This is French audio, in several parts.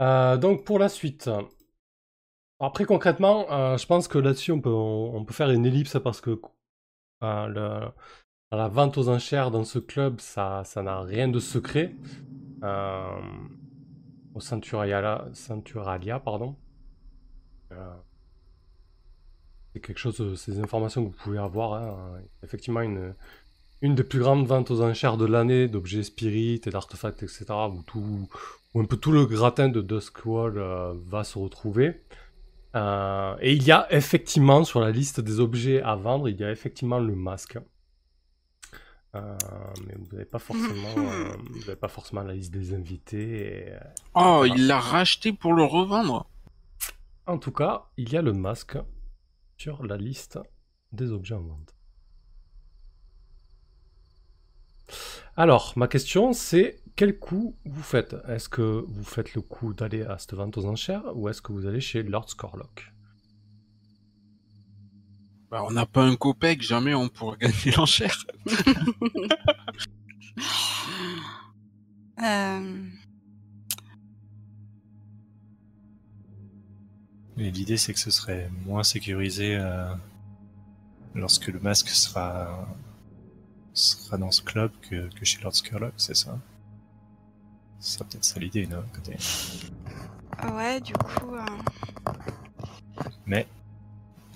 Euh, donc pour la suite. Après concrètement, euh, je pense que là-dessus on peut, on, peut faire une ellipse parce que euh, la vente aux enchères dans ce club, ça ça n'a rien de secret. au Centuralia pardon. c'est quelque chose, ces informations que vous pouvez avoir. Hein. Effectivement, une, une des plus grandes ventes aux enchères de l'année d'objets spirit et d'artefacts, etc. Où, tout, un peu tout le gratin de Duskwall euh, va se retrouver. Euh, et il y a effectivement sur la liste des objets à vendre, il y a effectivement le masque. Euh, mais vous n'avez pas forcément, vous pas forcément la liste des invités. oh, il l'a racheté pour le revendre. En tout cas, il y a le masque sur la liste des objets en vente. Alors, ma question, c'est quel coup vous faites? Est-ce que vous faites le coup d'aller à cette vente aux enchères ou est-ce que vous allez chez Lord Scorlock bah, On n'a pas un copec, jamais on pourra gagner l'enchère. euh... L'idée, c'est que ce serait moins sécurisé euh, lorsque le masque sera sera dans ce club que, que chez Lord Skurlock, c'est ça? Ce sera peut-être ça l'idée, non côté. Ouais, du coup. Euh... Mais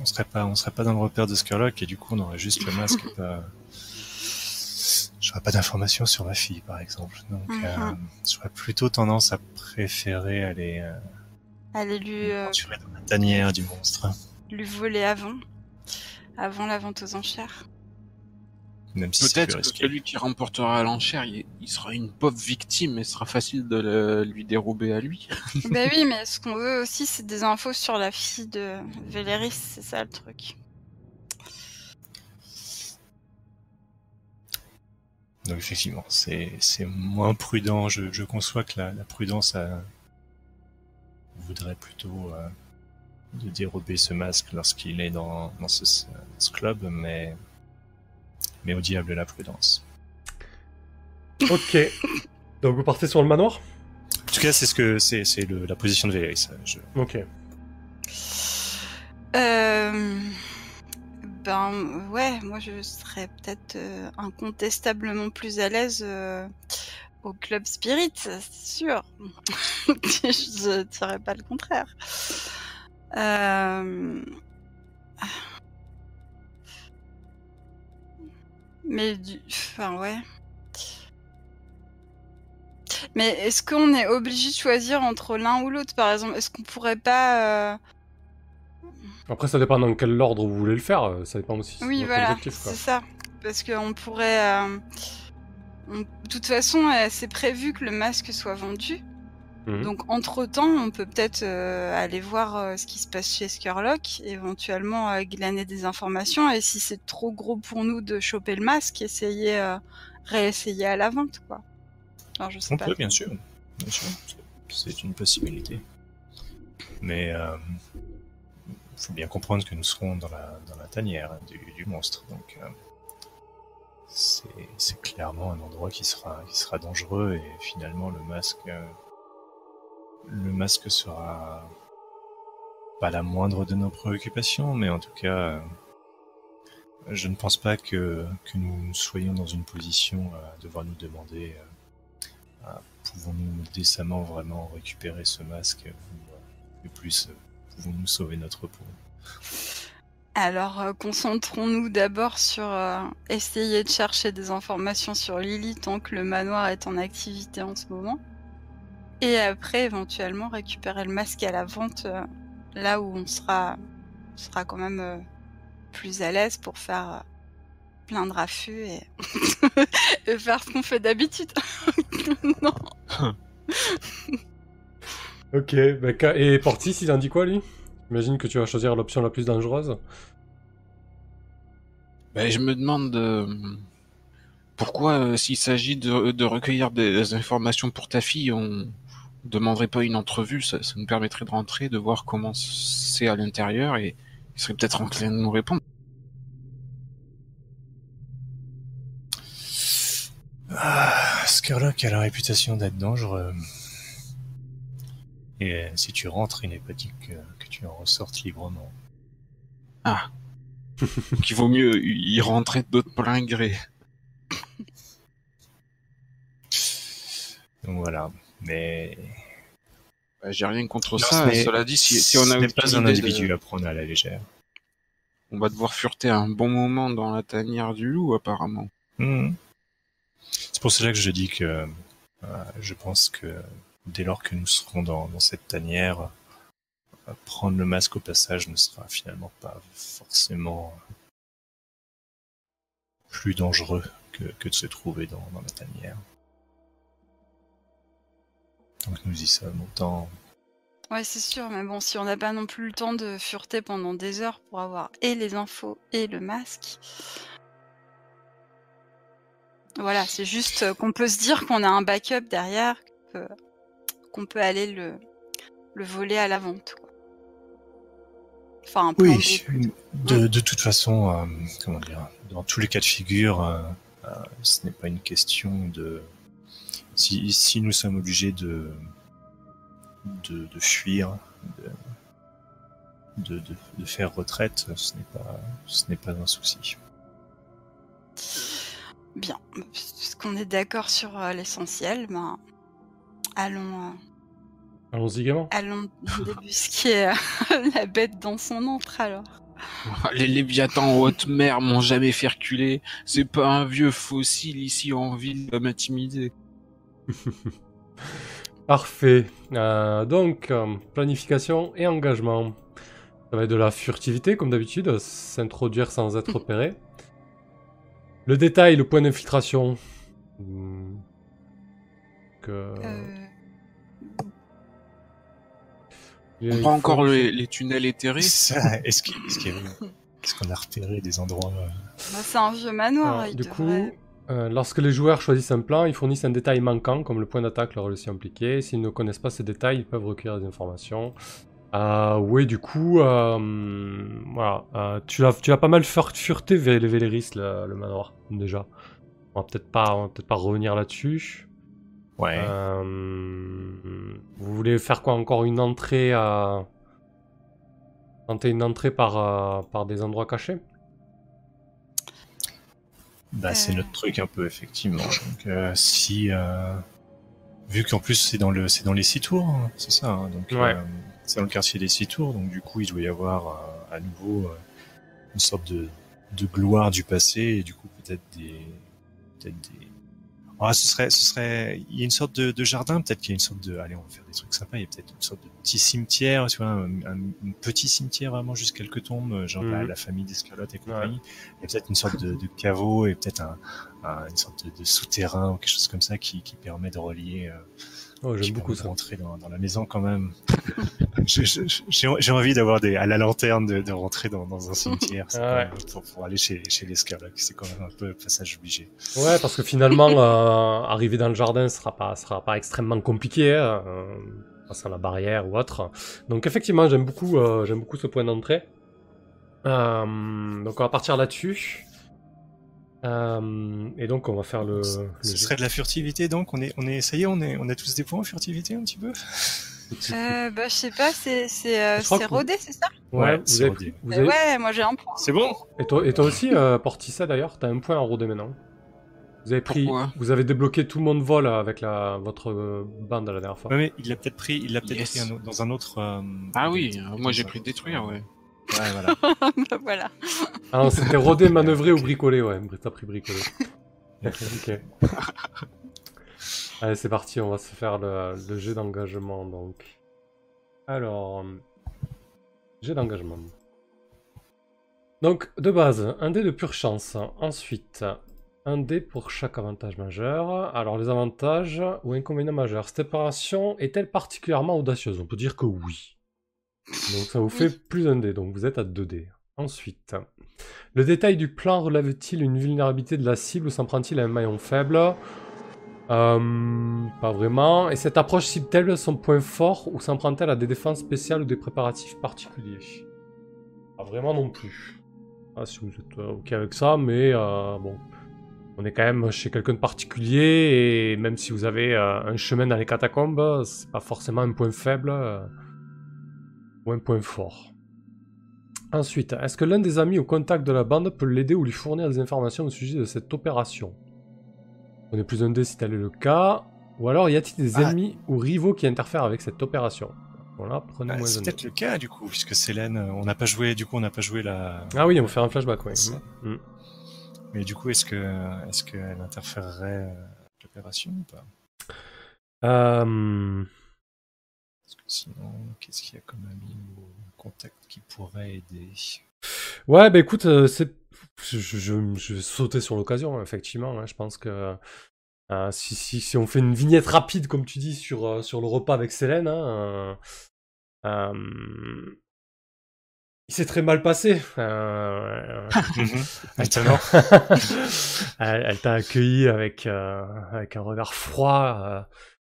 on serait pas, on serait pas dans le repère de Skurlock et du coup on aurait juste le masque. pas... J'aurais pas d'informations sur ma fille, par exemple. Donc, mm -hmm. euh, j'aurais plutôt tendance à préférer aller. Euh, aller lui. Euh... dans la tanière du monstre. Lui voler avant, avant la vente aux enchères. Peut-être que celui qui remportera l'enchère, il, sera une pauvre victime et ce sera facile de lui dérober à lui. ben oui, mais ce qu'on veut aussi, c'est des infos sur la fille de Véléris, c'est ça le truc. Donc effectivement, c'est moins prudent. Je, je, conçois que la, la prudence a... voudrait plutôt euh, de dérober ce masque lorsqu'il est dans, dans ce, ce club, mais mais au diable la prudence. Ok. Donc vous partez sur le manoir? En tout cas, c'est ce que c'est, c'est la position de Véléris. Je... Ok. Euh... Ben ouais, moi je serais peut-être euh, incontestablement plus à l'aise euh, au club Spirit, c'est sûr. je dirais pas le contraire. Euh... Mais du... Enfin, ouais. Mais est-ce qu'on est obligé de choisir entre l'un ou l'autre, par exemple? Est-ce qu'on pourrait pas... Euh... Après, ça dépend dans quel ordre vous voulez le faire. euh, Ça dépend aussi. Oui, voilà, c'est ça. Parce qu'on pourrait... euh, on- De toute façon, c'est prévu que le masque soit vendu. Mhm. Donc, entre-temps, on peut peut-être euh, aller voir euh, ce qui se passe chez Skurlock, éventuellement euh, glaner des informations, et si c'est trop gros pour nous de choper le masque, essayer, réessayer à la vente, quoi. Alors, je sais On pas. peut, bien sûr. Bien sûr. C'est- une possibilité. Mais euh, faut bien comprendre que nous serons dans la, dans la tanière du, du monstre. Donc c'est c'est clairement un endroit qui sera, qui sera dangereux et finalement le masque, le masque sera pas la moindre de nos préoccupations, mais en tout cas, euh, je ne pense pas que, nous soyons dans une position à devoir nous demander euh, pouvons-nous décemment vraiment récupérer ce masque ou, euh, plus, euh, pouvons-nous sauver notre peau? Alors, euh, concentrons-nous d'abord sur euh, essayer de chercher des informations sur Lily tant que le manoir est en activité en ce moment. Et après, éventuellement, récupérer le masque à la vente euh, là où on sera, on sera quand même euh, plus à l'aise pour faire euh, plein de raffus et, et faire ce qu'on fait d'habitude. non. Ok, bah, et Portis, il en dit quoi lui? J'imagine que tu vas choisir l'option la plus dangereuse. Ben, je me demande euh, pourquoi, euh, s'il s'agit de, de recueillir des, des informations pour ta fille, on demanderait pas une entrevue. Ça, ça nous permettrait de rentrer, de voir comment c'est à l'intérieur et il serait peut-être enclin de nous répondre. Ah, Scarlock a la réputation d'être dangereux. Et euh, si tu rentres, il n'est pas dit que, que tu en ressortes librement. Ah. Donc il vaut mieux y rentrer d'autres plein gré. Donc voilà. Mais Bah, J'ai rien contre Non, ça. Cela dit, si, si on a pas un de- individu à prendre à la légère. on va devoir fureter un bon moment dans la tanière du loup, apparemment. Mhm. C'est pour cela que je dis que euh, je pense que dès lors que nous serons dans, dans cette tanière, euh, prendre le masque au passage ne sera finalement pas forcément plus dangereux que, que de se trouver dans, dans la tanière. Donc nous y sommes autant. Ouais, c'est sûr, mais bon, si on n'a pas non plus le temps de fureter pendant des heures pour avoir et les infos et le masque. Voilà, c'est juste qu'on peut se dire qu'on a un backup derrière, qu'on peut aller le, le voler à la vente. quoi. Enfin, un plan Oui, de, de toute façon, euh, comment dire, dans tous les cas de figure, euh, euh, ce n'est pas une question de. Si, si nous sommes obligés de, de, de fuir, de, de, de, de faire retraite, ce n'est pas, ce n'est pas un souci. Bien, puisqu'on est d'accord sur euh, l'essentiel, ben, allons, euh, Allons-y gaiement. allons débusquer euh, la bête dans son antre alors. Les Léviathans en haute mer m'ont jamais fait reculer. C'est pas un vieux fossile ici en ville qui va m'intimider. Parfait. Euh, donc, euh, planification et engagement. Ça va être de la furtivité, comme d'habitude, s'introduire sans être repéré. Le détail, le point d'infiltration. Hmm. Euh, On prend encore les, les tunnels éthérés. Est-ce qu'il est-ce qu'il y avait- est-ce qu'on a repéré des endroits euh, bah, c'est un vieux manoir, Alors, il du devrait- coup, euh, lorsque les joueurs choisissent un plan, ils fournissent un détail manquant, comme le point d'attaque, la relation impliquée. S'ils ne connaissent pas ces détails, ils peuvent recueillir des informations. Euh, oui, du coup, euh, voilà. Euh, tu l'as tu l'as pas mal fur- fureté, Vé- les Véléris, le, le manoir, déjà. On va peut-être pas, peut-être pas revenir là-dessus. Ouais. Vous voulez faire quoi Encore une entrée à... Tenter une entrée par, par des endroits cachés? Bah, c'est Euh. notre truc un peu effectivement. Donc euh, si euh, vu qu'en plus c'est dans le c'est dans les six tours, hein, c'est ça. hein, donc Ouais. euh, c'est dans le quartier des six tours, donc du coup il doit y avoir euh, à nouveau euh, une sorte de de gloire du passé et du coup peut-être des peut-être des ah, ce serait, ce serait, il y a une sorte de, de jardin, peut-être qu'il y a une sorte de, allez, on va faire des trucs sympas, il y a peut-être une sorte de petit cimetière, tu vois, un, un- un petit cimetière vraiment juste quelques tombes, genre la, Mhm. la famille d'Escalotte et compagnie. Il y a peut-être une sorte de, de caveau et peut-être un, un- une sorte de, de souterrain ou quelque chose comme ça qui, qui permet de relier, euh, Oh, qui J'aime beaucoup permet de ça. rentrer dans, dans la maison quand même. J'ai envie d'avoir des, à la lanterne de, de rentrer dans, dans un cimetière Ah quand ouais. même pour, pour aller chez, chez l'Escalotte. C'est quand même un peu passage obligé. Ouais, parce que finalement, euh, arriver dans le jardin sera pas, sera pas extrêmement compliqué, hein, euh, passant la barrière ou autre. Donc effectivement, j'aime beaucoup, euh, j'aime beaucoup ce point d'entrée. Euh, donc on va partir là-dessus. Euh, et donc on va faire le. Ce le serait de la furtivité, donc? On est, on est, ça y est, on est, on a tous des points en furtivité un petit peu? Euh, bah, je sais pas, c'est c'est euh, c'est rodé, c'est ça? Ouais, Ouais, vous c'est avez, rodé. vous Euh, avez- Ouais, moi j'ai un point. C'est bon? Et toi, et toi aussi, euh, Portissa d'ailleurs, t'as un point en rodé maintenant. Vous avez pris, Pourquoi? vous avez débloqué tout le monde vol avec la, votre euh, bande la dernière fois. Ouais, mais il l'a peut-être pris, il l'a peut-être Yes. pris un dans un autre. euh, Ah oui, euh, moi j'ai pris détruire, euh, ouais. Ouais, voilà. Bah, voilà. Ah non, c'était rodé, manœuvré ou bricolé, ouais. T'as pris bricolé. ok. Allez, c'est parti, on va se faire le, le jet d'engagement, donc. Alors... euh, Jet d'engagement. Donc, de base, un dé de pure chance. Ensuite, un dé pour chaque avantage majeur. Alors, les avantages ou inconvénients majeurs. Cette opération est-elle particulièrement audacieuse? On peut dire que oui. Donc, ça vous fait plus d'un dé, donc vous êtes à 2 dés. Ensuite, le détail du plan relève-t-il une vulnérabilité de la cible ou s'en prend-il à un maillon faible? Euh, Pas vraiment. Et cette approche cible-t-elle son point fort ou s'en prend-elle à des défenses spéciales ou des préparatifs particuliers? Pas vraiment non plus. Ah, si vous êtes euh, ok avec ça, mais euh, bon. on est quand même chez quelqu'un de particulier et même si vous avez un chemin dans les catacombes, c'est pas forcément un point faible ou un point fort. Ensuite, est-ce que l'un des amis au contact de la bande peut l'aider ou lui fournir des informations au sujet de cette opération? On est plus un dé si tel est le cas. Ou alors y a-t-il des Ah. ennemis ou rivaux qui interfèrent avec cette opération? Voilà, prenez Bah, moins c'est peut-être le cas du coup, puisque Célène, euh, on n'a pas joué, du coup on n'a pas joué la. Ah oui, on va faire un flashback, oui. Ça. Mm. Mais du coup, est-ce que est-ce qu'elle interférerait euh, avec l'opération ou pas? Euh, Parce que sinon, qu'est-ce qu'il y a comme ami ou contact qui pourrait aider? Ouais, bah écoute, c'est... Je, je, je- sauter sur l'occasion, effectivement. hein. Je pense que euh, si, si, si on fait une vignette rapide, comme tu dis, sur, euh, sur le repas avec Célène, hein, euh, il s'est très mal passé. Maintenant, elle t'a accueilli avec, avec un regard froid,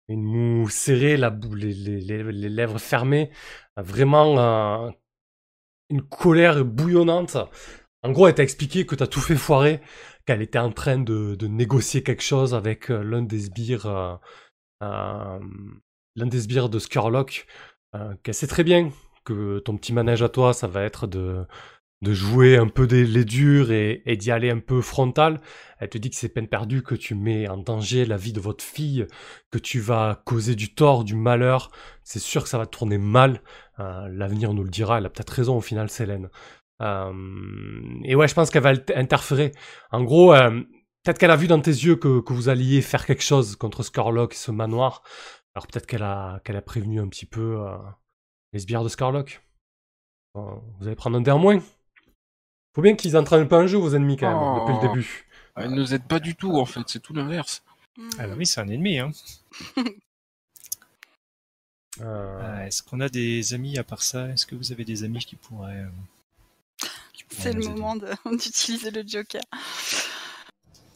une moue serrée, la bou- les, les, les, les lèvres fermées, vraiment une colère bouillonnante. En gros, elle t'a expliqué que t'as tout fait foirer, qu'elle était en train de, négocier quelque chose avec euh, l'un des sbires, euh, euh, l'un des sbires de Skurlock, euh, qu'elle sait très bien que ton petit manège à toi, ça va être de, de jouer un peu des, les durs et, d'y aller un peu frontal. Elle te dit que c'est peine perdue, que tu mets en danger la vie de votre fille, que tu vas causer du tort, du malheur. C'est sûr que ça va tourner mal. L'avenir nous le dira. Elle a peut-être raison au final, Célène. Euh, et ouais, je pense qu'elle va int- interférer. En gros, euh, peut-être qu'elle a vu dans tes yeux que, que vous alliez faire quelque chose contre Scarlock et ce manoir. Alors peut-être qu'elle a, qu'elle a prévenu un petit peu euh, les sbires de Scarlock. Vous allez prendre un dé en moins. Faut bien qu'ils entraînent pas un jeu, vos ennemis, quand même, Oh. depuis le début. Elle nous aide pas du tout, en fait, c'est tout l'inverse. Mm. ah bah oui, c'est un ennemi. Hein. Euh, Est-ce qu'on a des amis à part ça? Est-ce que vous avez des amis qui pourraient euh, qui pourraient C'est le moment d'utiliser le Joker.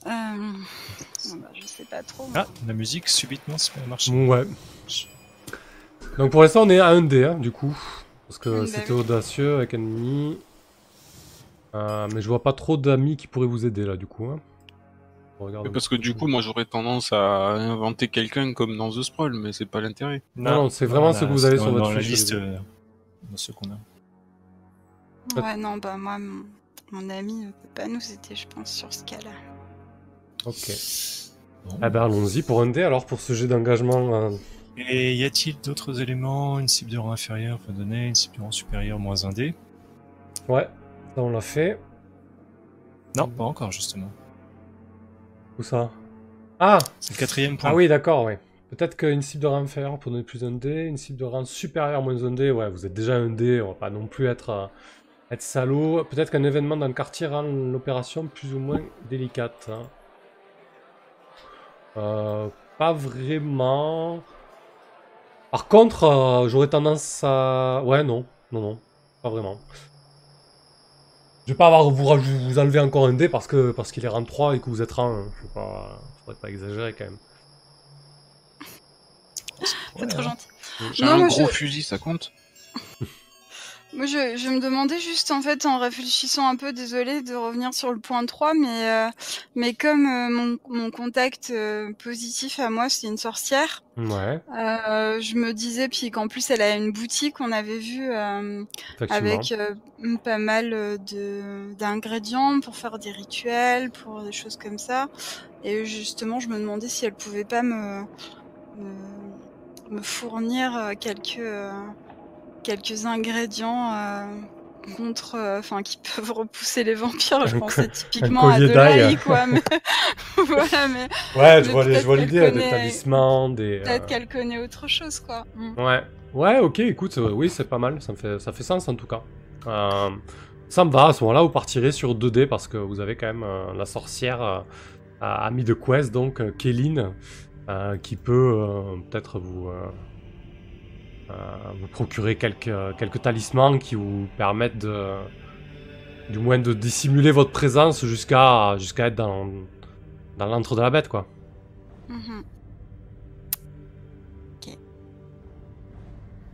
Euh... bah, je sais pas trop. Ah, la musique subitement marcher. Ouais. Donc pour l'instant, on est à 1 dé, hein, du coup. Parce que c'était oui. audacieux avec ennemi. Euh, mais je vois pas trop d'amis qui pourraient vous aider là, du coup. Hein. Regarde Parce que du coup, moi j'aurais tendance à inventer quelqu'un comme dans The Sprawl, mais c'est pas l'intérêt. Non, non, c'est vraiment ce que vous avez sur votre liste euh, ceux qu'on a. Ouais, non, bah moi, mon, mon ami ne peut pas nous aider, je pense, sur ce cas-là. Ok. Bon. Ah ben allons-y pour un dé alors pour ce jet d'engagement. euh, Et y a-t-il d'autres éléments Une cible de rang inférieur peut donner, une cible de rang supérieur moins un dé? Ouais, ça on l'a fait. Non, pas encore justement. Où ça? Ah C'est le quatrième point. Ah oui, d'accord, ouais. Peut-être qu'une cible de rang inférieur pour donner plus un dé, une cible de rang supérieur moins un dé, ouais, vous êtes déjà un dé, on va pas non plus être, euh, être salaud. Peut-être qu'un événement dans le quartier rend l'opération plus ou moins délicate. hein. Euh, pas vraiment. Par contre, euh, j'aurais tendance à... Ouais, non, non, non, pas vraiment. Je vais pas avoir vous, vous enlever encore un dé parce que parce qu'il est rang 3 et que vous êtes rang 1. Faut pas, faudrait pas exagérer quand même. C'est trop gentil. J'ai Non, un gros je- fusil, ça compte Moi, je, je me demandais juste, en fait, en réfléchissant un peu, désolée de revenir sur le point 3, mais, euh, mais comme euh, mon, mon contact euh, positif à moi, c'est une sorcière, Ouais, euh, je me disais, puis qu'en plus, elle a une boutique, on avait vu, euh, avec euh, pas mal de d'ingrédients pour faire des rituels, pour des choses comme ça. Et justement, je me demandais si elle pouvait pas me me, me fournir quelques euh, quelques ingrédients euh, contre, euh, enfin, qui peuvent repousser les vampires. Je Un pensais typiquement à de l'ail, quoi. Mais voilà, mais Ouais, je vois, les- je peut-être vois l'idée, des talismans, des... peut-être euh, qu'elle connaît autre chose, quoi. Mm. Ouais, ouais, ok, écoute, oui, c'est pas mal, ça, me fait, ça fait sens en tout cas. Euh, ça me va, à ce moment-là, vous partirez sur 2D parce que vous avez quand même euh, la sorcière euh, amie de Quest, donc Kéline, qui peut peut-être vous, vous procurer quelques, quelques talismans qui vous permettent de, du moins de dissimuler votre présence jusqu'à jusqu'à être dans, dans l'antre de la bête, quoi. Mhm.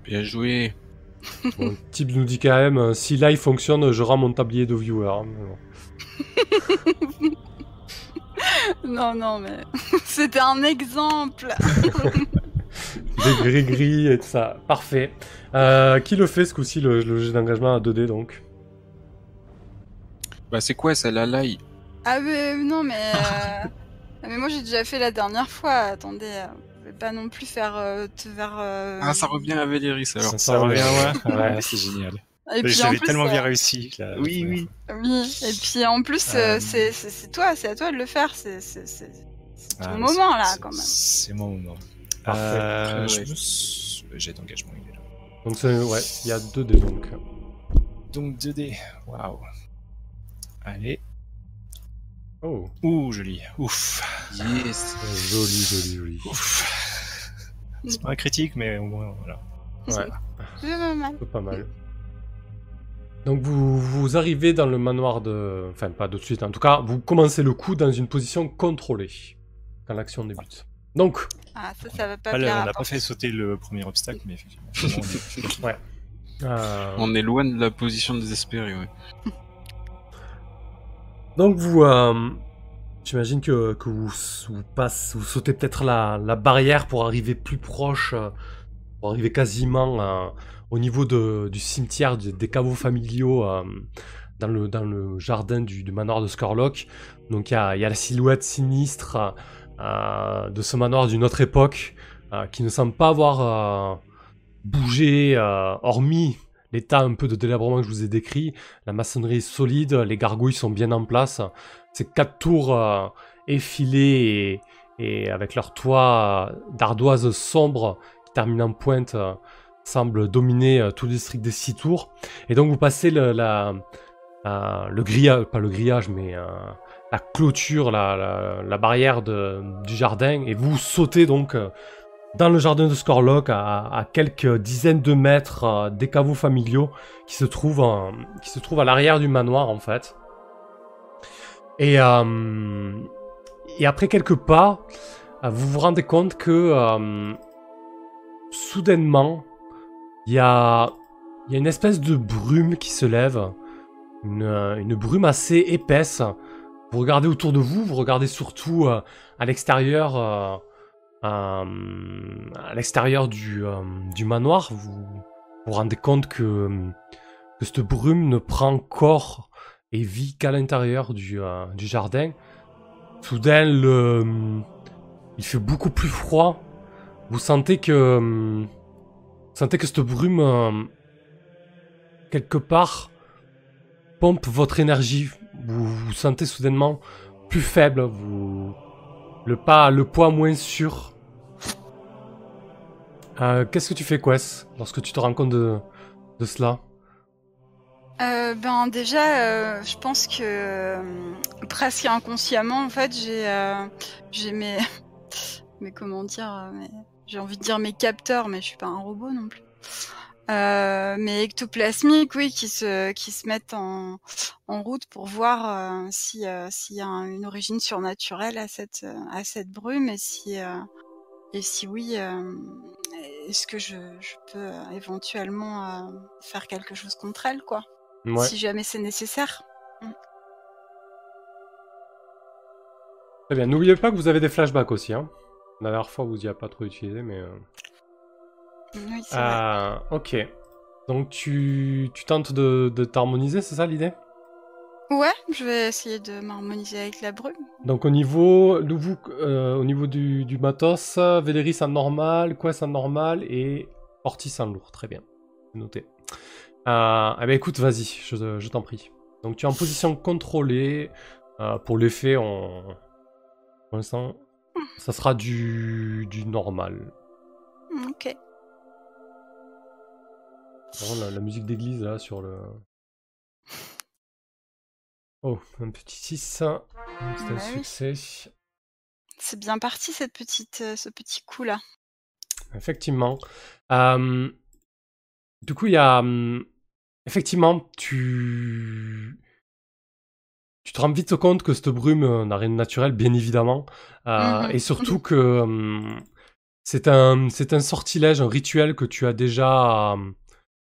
Bien joué. Bon, le type nous dit quand même, euh, si live fonctionne, je rends mon tablier de viewer. hein, mais bon. Non, non, mais c'était un exemple. Des gris-gris et tout ça. Parfait. Euh, qui le fait ce coup-ci, le, le jeu d'engagement à 2D donc? Bah c'est quoi ça, la laille Ah, mais non, mais. euh, Mais moi j'ai déjà fait la dernière fois. Attendez, euh, je vais pas non plus faire euh, te vers. euh, Ah, ça revient à Véléris alors. Ça Ça revient, revient, ouais. ouais. C'est génial. Et puis en J'avais plus, tellement euh, bien réussi. là, Oui, oui. Oui, et puis en plus, euh, Euh, c'est c'est- c'est toi, c'est à toi de le faire. C'est c'est- c'est- c'est ton Ah, moment c'est- là, c'est- quand même. C'est mon moment. Parfait. Euh, Ouais. J'ai d'engagement, il est là. Donc c'est ouais, il y a 2D donc. Donc 2D. Waouh. Allez. Oh, Ouh, joli. Ouf. Yes. joli, joli, joli. Ouf. C'est pas un critique, mais au moins, voilà. Ouais. C'est pas mal. C'est pas mal. Donc vous, vous arrivez dans le manoir de... Enfin, pas de suite, en tout cas, vous commencez le coup dans une position contrôlée, quand l'action débute. Donc, Ah, ça, ça va pas Pas le- plaire on n'a pas fait sauter le premier obstacle, mais effectivement. on est- euh, On est loin de la position désespérée, ouais. donc vous... euh, J'imagine que, que vous, vous, passe, vous sautez peut-être la, la barrière pour arriver plus proche, euh, pour arriver quasiment euh, au niveau de, du cimetière des, des caveaux familiaux euh, dans, le, dans le jardin du, du manoir de Scorlock. Donc il y a, il y a la silhouette sinistre euh, de ce manoir d'une autre époque euh, qui ne semble pas avoir euh, bougé, euh, hormis l'état un peu de délabrement que je vous ai décrit. La maçonnerie est solide, les gargouilles sont bien en place. Ces quatre tours euh, effilées et, avec leur toit euh, d'ardoise sombre qui termine en pointe euh, semblent dominer euh, tout le district des six tours. Et donc vous passez le, le grillage, pas le grillage, mais euh, la clôture, la, barrière du jardin, et vous sautez donc euh, dans le jardin de Scorlock à, quelques dizaines de mètres euh, des caveaux familiaux qui se trouvent, à l'arrière du manoir en fait. Et, euh, après quelques pas, vous vous rendez compte que soudainement, il y a, une espèce de brume qui se lève, une brume assez épaisse. Vous regardez autour de vous, vous regardez surtout euh, à l'extérieur, euh, euh, à l'extérieur du, manoir. Vous vous rendez compte que, cette brume ne prend corps et vit qu'à l'intérieur du, jardin. Soudain, il fait beaucoup plus froid. Vous sentez que, vous sentez que cette brume, quelque part, pompe votre énergie. Vous vous sentez soudainement plus faible. Vous, le pas, le poids moins sûr. Euh, Qu'est-ce que tu fais, Quest, lorsque tu te rends compte de, cela? Euh, ben déjà, euh, je pense que presque inconsciemment, en fait, j'ai mes mais comment dire, j'ai envie de dire mes capteurs, mais je suis pas un robot non plus. Euh, mes ectoplasmiques, oui, qui se qui se mettent en en route pour voir euh, si euh, s'il y a un- une origine surnaturelle à cette à cette brume et si et si oui, est-ce que je, je peux éventuellement faire quelque chose contre elle, quoi Ouais. si jamais c'est nécessaire. Très bien. N'oubliez pas que vous avez des flashbacks aussi. Hein. La dernière fois, vous y avez pas trop utilisé, mais. Oui, c'est. Ah, ok. Donc tu, tu tentes de, de t'harmoniser, c'est ça l'idée? Ouais, je vais essayer de m'harmoniser avec la brume. Donc au niveau, vous, euh, au niveau du, du matos, Véléris en normal, Quest en normal et Ortis en lourd. Très bien. Noté. Euh, eh ben écoute, vas-y, je, je t'en prie. Donc tu es en position contrôlée. Euh, pour l'effet, on... pour l'instant, ça sera du, du normal. Ok. Vraiment, la, la musique d'église là sur le. Oh, un petit 6. C'est un Bah oui. succès. C'est bien parti cette petite, euh, ce petit coup là. Effectivement. Euh, du coup, il y a. Effectivement, tu. Tu te rends vite compte que cette brume euh, n'a rien de naturel, bien évidemment. Euh, Mhm. Et surtout que. C'est un, c'est un sortilège, un rituel que tu as déjà.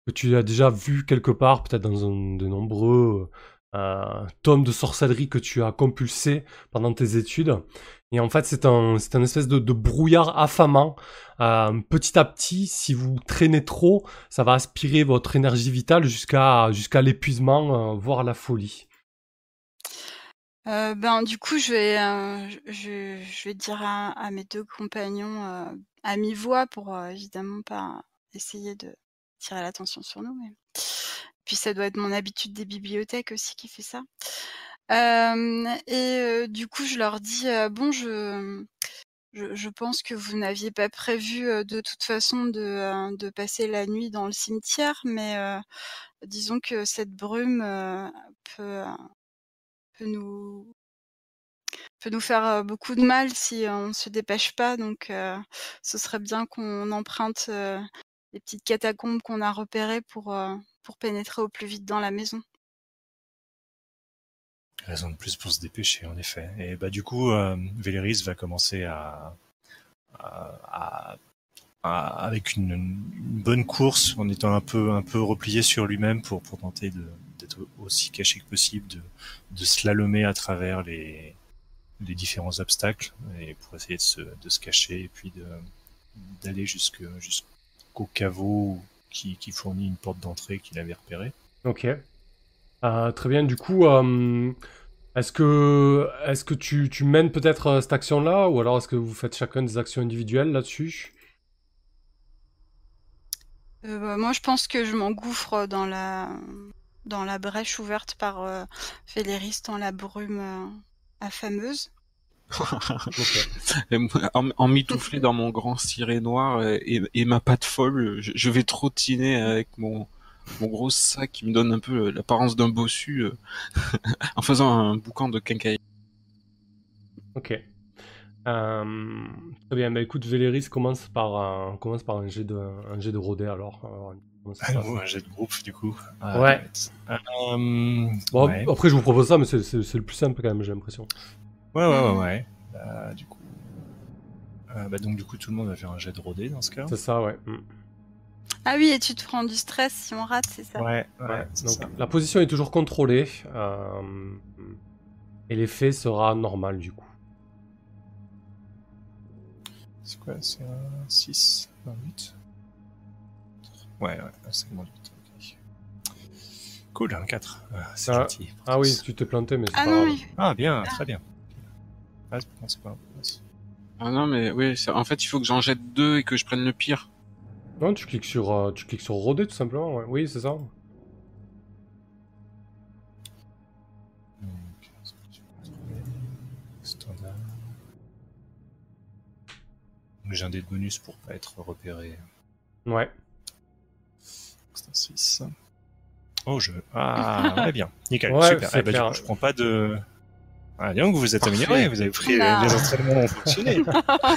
Que tu as déjà vu quelque part, peut-être dans de nombreux euh, tome de sorcellerie que tu as compulsé pendant tes études. Et en fait, c'est un, c'est un espèce de, brouillard affamant. Euh, petit à petit, si vous traînez trop, ça va aspirer votre énergie vitale jusqu'à jusqu'à l'épuisement, euh, voire la folie. Ben, du coup, je vais, je, vais dire à, à mes deux compagnons à mi-voix pour évidemment pas essayer de tirer l'attention sur nous. Puis ça doit être mon habitude des bibliothèques aussi qui fait ça. Et euh, du coup, je leur dis bon, je, pense que vous n'aviez pas prévu de toute façon de, passer la nuit dans le cimetière, mais disons que cette brume euh, peut, nous faire beaucoup de mal si on ne se dépêche pas. Donc, ce serait bien qu'on emprunte les petites catacombes qu'on a repérées pour, euh, pour pénétrer au plus vite dans la maison. Raison de plus pour se dépêcher, en effet. Et bah du coup, euh, Véléris va commencer à, avec une, bonne course, en étant un peu un peu replié sur lui-même pour tenter d'être aussi caché que possible, de slalomer à travers les différents obstacles et pour essayer de se cacher et puis d'aller jusque jusqu'au caveau qui qui fournit une porte d'entrée qu'il avait repérée. Ok. Euh, très bien. Du coup, euh, est-ce que, est-ce que tu, tu mènes peut-être euh, cette action-là, ou alors est-ce que vous faites chacun des actions individuelles là-dessus? Euh, bah, moi, je pense que je m'engouffre dans la, dans la brèche ouverte par euh, Féléris dans la brume euh, affameuse. En, en mitouflé dans mon grand ciré noir euh, et, et ma patte folle, je, je vais trottiner avec mon, mon gros sac qui me donne un peu l'apparence d'un bossu euh, en faisant un boucan de quincaillerie. Ok. Euh, très bien. Bah écoute, Véléris commence par un, commence par un jet de, un jet de rôder alors. Un jet de groupe, du coup. Ouais. Euh, Bon, ouais. après, je vous propose ça, mais c'est le plus simple quand même, j'ai l'impression. Ouais, ouais, ouais, ouais. Bah, du coup. Euh, bah, donc, du coup, tout le monde va faire un jet de rodé dans ce cas. C'est ça, ouais. Mm. Ah oui, et tu te prends du stress si on rate, c'est ça? Ouais, ouais, donc ça. la position est toujours contrôlée. euh, et l'effet sera normal du coup. C'est quoi C'est un 6 Un 8 Ouais, ouais, c'est moins 8. ok. Cool, un 4. Ah, c'est Ah, gentil. Ah oui, tu t'es planté, mais c'est Ah pas non, grave. oui. Ah, bien, très bien. Ah, non, c'est pas grave. Ah non, mais oui, ça- en fait, il faut que j'en jette deux et que je prenne le pire. Non, tu cliques sur, euh, tu cliques sur roder tout simplement. ouais. Oui, c'est ça. Standard? J'ai un dé de bonus pour pas être repéré. Ouais. C'est un 6. Oh, je. Ah, ouais, bien. Nickel, Ouais, super. Eh ben, du coup, je prends pas de. Ah, donc, vous vous êtes Parfait. amélioré, vous avez pris Oula. euh, les entraînements ont fonctionné.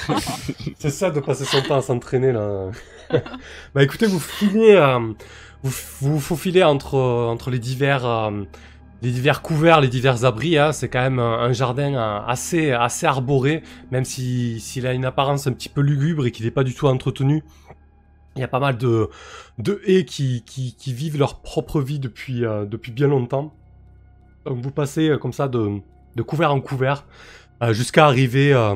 C'est ça de passer son temps à s'entraîner là. bah écoutez, vous filez, euh, vous, vous faufilez entre, entre les divers, euh, les divers couverts, les divers abris. Hein. C'est quand même un, un jardin euh, assez, assez arboré, même si, s'il a une apparence un petit peu lugubre et qu'il n'est pas du tout entretenu. Il y a pas mal de, de haies qui, qui, qui vivent leur propre vie depuis, euh, depuis bien longtemps. Donc vous passez euh, comme ça de, de couvert en couvert euh, jusqu'à arriver, euh,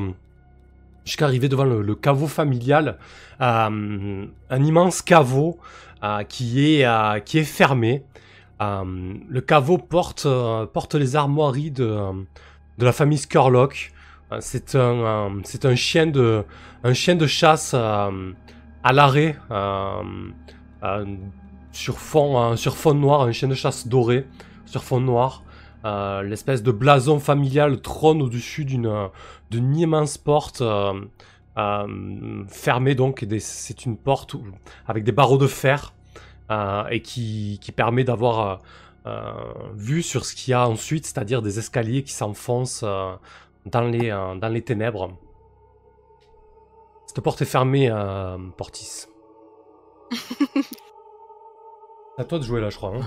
jusqu'à arriver devant le, caveau familial, euh, un immense caveau qui est qui est fermé. Le caveau porte porte les armoiries de la famille Skurlock. C'est un c'est un chien de un chien de chasse à l'arrêt sur fond sur fond noir, un chien de chasse doré sur fond noir. Euh, L'espèce de blason familial trône au-dessus d'une euh, immense porte euh, euh, fermée donc. C'est une porte où- avec des barreaux de fer euh, et qui, qui permet d'avoir euh, euh, vue sur ce qu'il y a ensuite, c'est-à-dire des escaliers qui s'enfoncent euh, dans, les, euh, dans les ténèbres. Cette porte est fermée, euh, Portis. C'est à toi de jouer là, je crois. hein.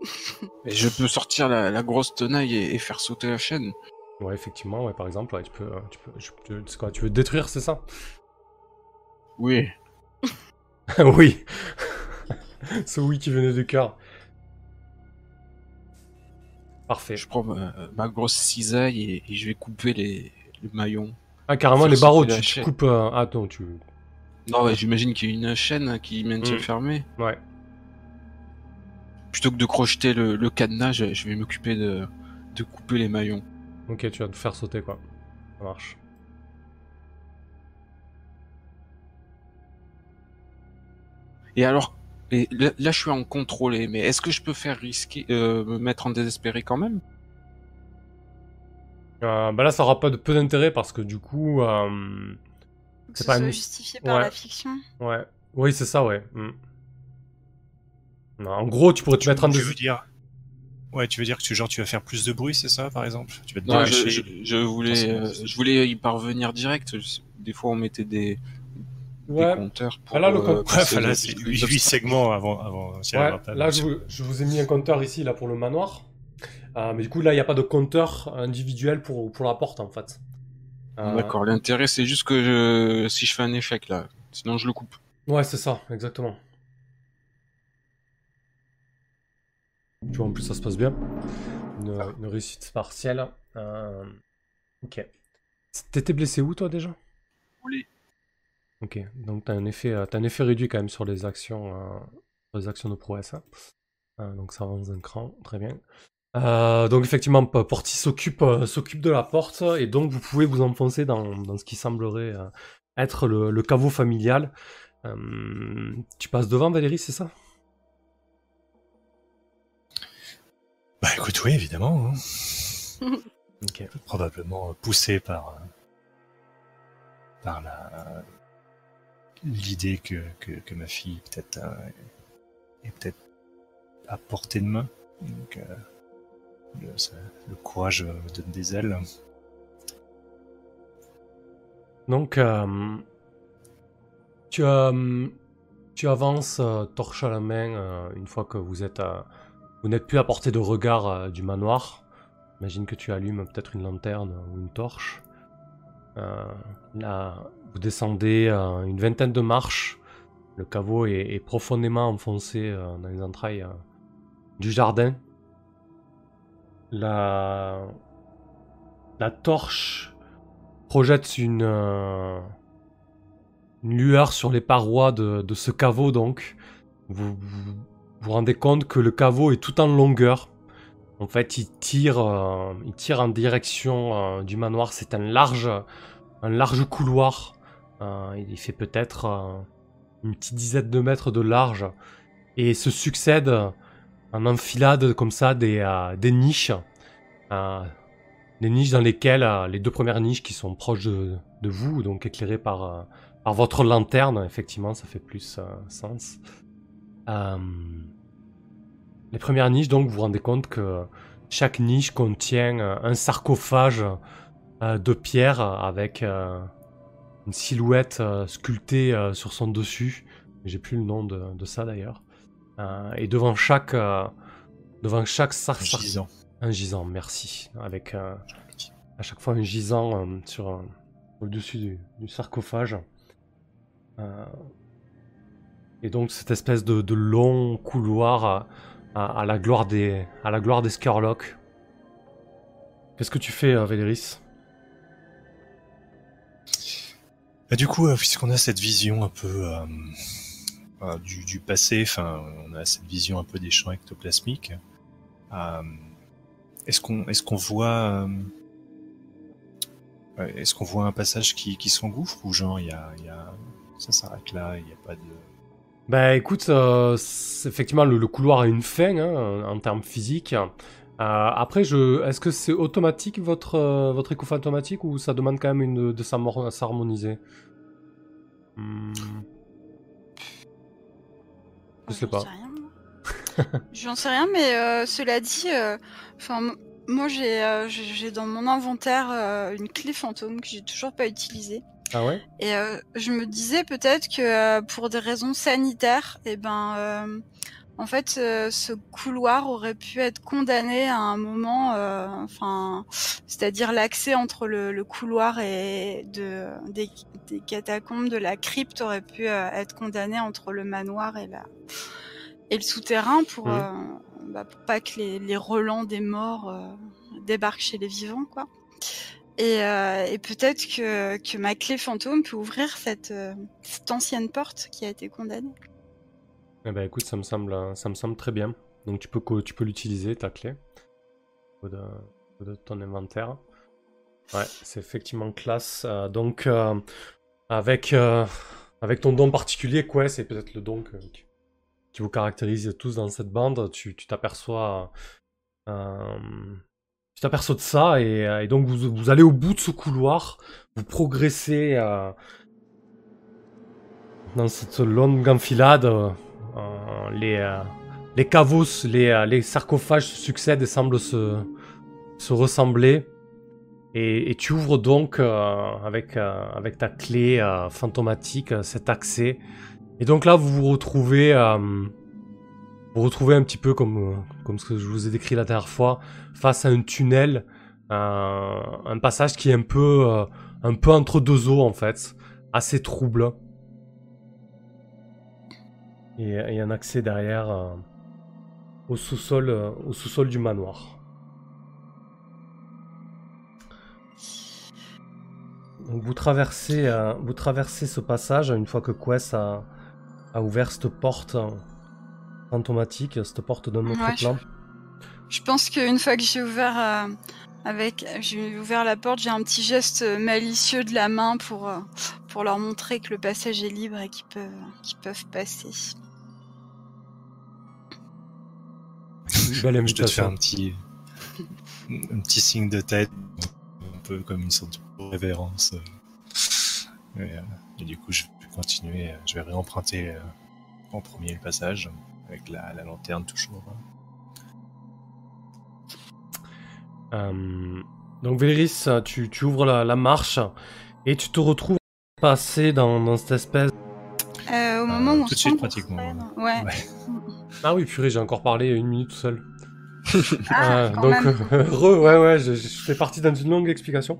Et je peux sortir la, la grosse tenaille et, et faire sauter la chaîne. Ouais, effectivement, ouais, par exemple, ouais, tu peux, tu peux, tu peux- c'est quoi, tu veux détruire, c'est ça? Oui. Oui. Ce oui qui venait du cœur. Parfait. Je prends ma, ma grosse cisaille et, et je vais couper les, le maillon. Ah, carrément, les barreaux, tu, coupes. euh, Ah, non, tu. Non, ouais, j'imagine qu'il y a une chaîne qui maintient Mm. fermé. Ouais. Plutôt que de crocheter le, le cadenas, je, je vais m'occuper de, de couper les maillons. Ok, tu vas te faire sauter, quoi. Ça marche. Et alors, et là, là, je suis en contrôlé, mais est-ce que je peux faire risquer, euh, me mettre en désespéré quand même? Euh, bah là, ça aura pas de peu d'intérêt parce que du coup. euh, C'est ce pas soit une- justifié par Ouais. la fiction. Ouais. Oui, c'est ça, ouais. Mm. En gros, tu pourrais te mettre en tu veux dire Ouais, tu veux dire que tu, genre, tu vas faire plus de bruit, c'est ça, par exemple? Tu vas te Non, je, dépêcher. je, je voulais, euh, je voulais y parvenir direct. Des fois, on mettait des, compteurs pour. Là, le euh, compte- Ouais, enfin, là, les- c'est les 8, obstacles. segments avant, avant Ouais, là, je vous, je vous ai mis un compteur ici, là, pour le manoir. Euh, mais du coup, là, il n'y a pas de compteur individuel pour, pour la porte, en fait. Euh, D'accord. L'intérêt, c'est juste que je, si je fais un échec là, sinon je le coupe. Ouais, c'est ça, exactement. Tu vois, en plus, ça se passe bien. Une, une réussite partielle. Euh, Ok. T'étais blessé où, toi, déjà? Ok, donc t'as un effet, euh, un effet réduit quand même sur les actions, euh, sur les actions de prouesse. hein. Euh, donc ça avance d'un cran, très bien. Donc effectivement, P- Porty s'occupe, s'occupe de la porte et donc vous pouvez vous enfoncer dans, dans ce qui semblerait être le, le caveau familial. Tu passes devant Valérie, c'est ça? Bah écoute, oui, évidemment. hein. Ok. Probablement poussé par, euh, par la l'idée que, que, que ma fille peut-être euh, est peut-être à portée de main. Donc, euh, le, ça- le courage me donne des ailes. Donc, euh, tu, euh, tu avances, euh, torche à la main, euh, une fois que vous êtes, à- vous n'êtes plus à portée de regard euh, du manoir. Imagine que tu allumes peut-être une lanterne ou une torche. Euh, là, vous descendez euh, une vingtaine de marches. Le caveau est, profondément enfoncé dans les entrailles du jardin. La, la torche projette une, lueur sur les parois de, de ce caveau donc. Vous vous rendez compte que le caveau est tout en longueur. En fait, il tire, euh, il tire en direction euh, du manoir. C'est un large, un large couloir. Euh, il fait peut-être une petite dizaine de mètres de large. Et se succèdent en enfilade comme ça des, niches. Des niches dans lesquelles, les deux premières niches qui sont proches de, vous, donc éclairées par, par votre lanterne, effectivement, ça fait plus sens. Euh, les premières niches, donc, vous vous rendez compte que chaque niche contient euh, un sarcophage euh, de pierre avec une silhouette sculptée sur son dessus. J'ai plus le nom de, de ça d'ailleurs. Et devant chaque, devant chaque sar- En sar- gisant. un gisant, merci. Avec à chaque fois un gisant sur, au-dessus du, du sarcophage. Et donc cette espèce de, long couloir à, la gloire des, à la gloire des. Qu'est-ce que tu fais, euh, Véléris? Bah, du coup, euh, puisqu'on a cette vision un peu euh, du, passé, enfin, on a cette vision un peu des champs ectoplasmiques. est-ce qu'on est-ce qu'on voit est-ce qu'on voit un passage qui, qui s'engouffre ou genre il y a, y a ça s'arrête là, il n'y a pas de Bah écoute, euh, effectivement le, le couloir a une fin hein, en termes physiques. Euh, après, je, est-ce que c'est automatique votre euh, votre écouffe automatique ou ça demande quand même une, de s'harmoniser? Hmm. Je sais pas. sais moi. J'en sais rien, mais euh, cela dit, enfin, moi j'ai dans mon inventaire une clé fantôme que j'ai toujours pas utilisée. Ah ouais? Et euh, je me disais peut-être que euh, pour des raisons sanitaires, eh ben, euh, en fait, euh, ce couloir aurait pu être condamné à un moment, euh, enfin, c'est-à-dire l'accès entre le, le couloir et de, des, des catacombes de la crypte aurait pu euh, être condamné entre le manoir et la et le souterrain pour bah, pour pas que les, les relents des morts euh, débarquent chez les vivants, quoi. Et, euh, et peut-être que, ma clé fantôme peut ouvrir cette, euh, cette ancienne porte qui a été condamnée. Eh ben écoute, ça me semble, ça me semble très bien. Donc tu peux, tu peux l'utiliser, ta clé, au de, de ton inventaire. Ouais, c'est effectivement classe. Euh, donc avec, ton don particulier, quoi, c'est peut-être le don qui, vous caractérise tous dans cette bande. Tu t'aperçois, tu t'aperçois de ça et, euh, et donc vous, vous allez au bout de ce couloir, vous progressez euh, dans cette longue enfilade. euh, les, les caveaux, les, les sarcophages se succèdent et semblent se, se ressembler. Et, et tu ouvres donc avec, avec ta clé fantomatique cet accès. Et donc là, vous vous retrouvez, vous retrouvez un petit peu comme, euh, comme ce que je vous ai décrit la dernière fois, face à un tunnel, un passage qui est un peu, euh, un peu entre deux eaux en fait, assez trouble. Et un accès derrière euh, au sous-sol, sous-sol du manoir. Donc vous traversez, vous traversez ce passage une fois que Quest a, ouvert cette porte euh, fantomatique, cette porte d'un autre Ouais, je- plan. Je pense qu'une fois que j'ai ouvert euh, avec, j'ai ouvert la porte, j'ai un petit geste malicieux de la main pour euh, pour leur montrer que le passage est libre et qu'ils peuvent qu'ils peuvent passer. Je te fais invitation. un petit, un petit signe de tête, un peu comme une sorte de révérence. Et, euh, et du coup, je vais continuer, je vais réemprunter en premier le passage, avec la, la lanterne toujours. Euh, donc Véléris, tu, tu ouvres la, la marche et tu te retrouves passé dans, dans cette espèce... Euh, au moment où on tout de sent suite, pratiquement. Ouais. Ah oui, purée, j'ai encore parlé une minute tout seul. Ah, Euh, donc, euh, re, ouais, ouais, je, je fais partie dans une longue explication.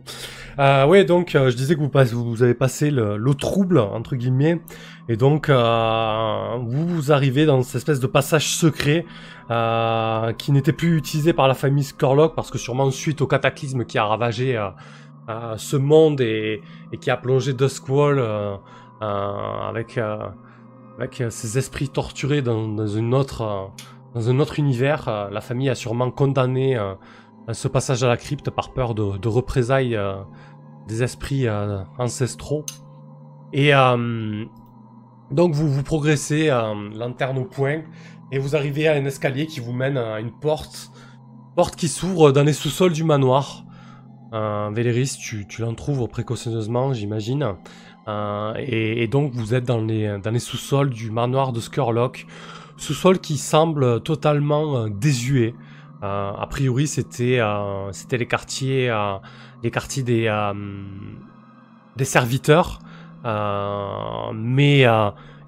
Euh, ouais, donc, euh, je disais que vous, passe- vous avez passé le- trouble, entre guillemets, et donc, euh, vous arrivez dans cette espèce de passage secret euh, qui n'était plus utilisé par la famille Skurlock, parce que sûrement suite au cataclysme qui a ravagé ce monde et, et qui a plongé Duskwall avec, euh, avec ses esprits torturés dans, dans une autre... dans un autre univers, euh, la famille a sûrement condamné euh, ce passage à la crypte par peur de, représailles euh, des esprits ancestraux. Et donc vous vous progressez, lanterne au point, et vous arrivez à un escalier qui vous mène à une porte, porte qui s'ouvre dans les sous-sols du manoir. Véléris, tu, tu l'entrouvres précautionneusement, j'imagine. Et, et donc vous êtes dans les, dans les sous-sols du manoir de Skurlock sous-sol qui semble totalement euh, désuet. Euh, a priori, c'était euh, les quartiers des serviteurs, mais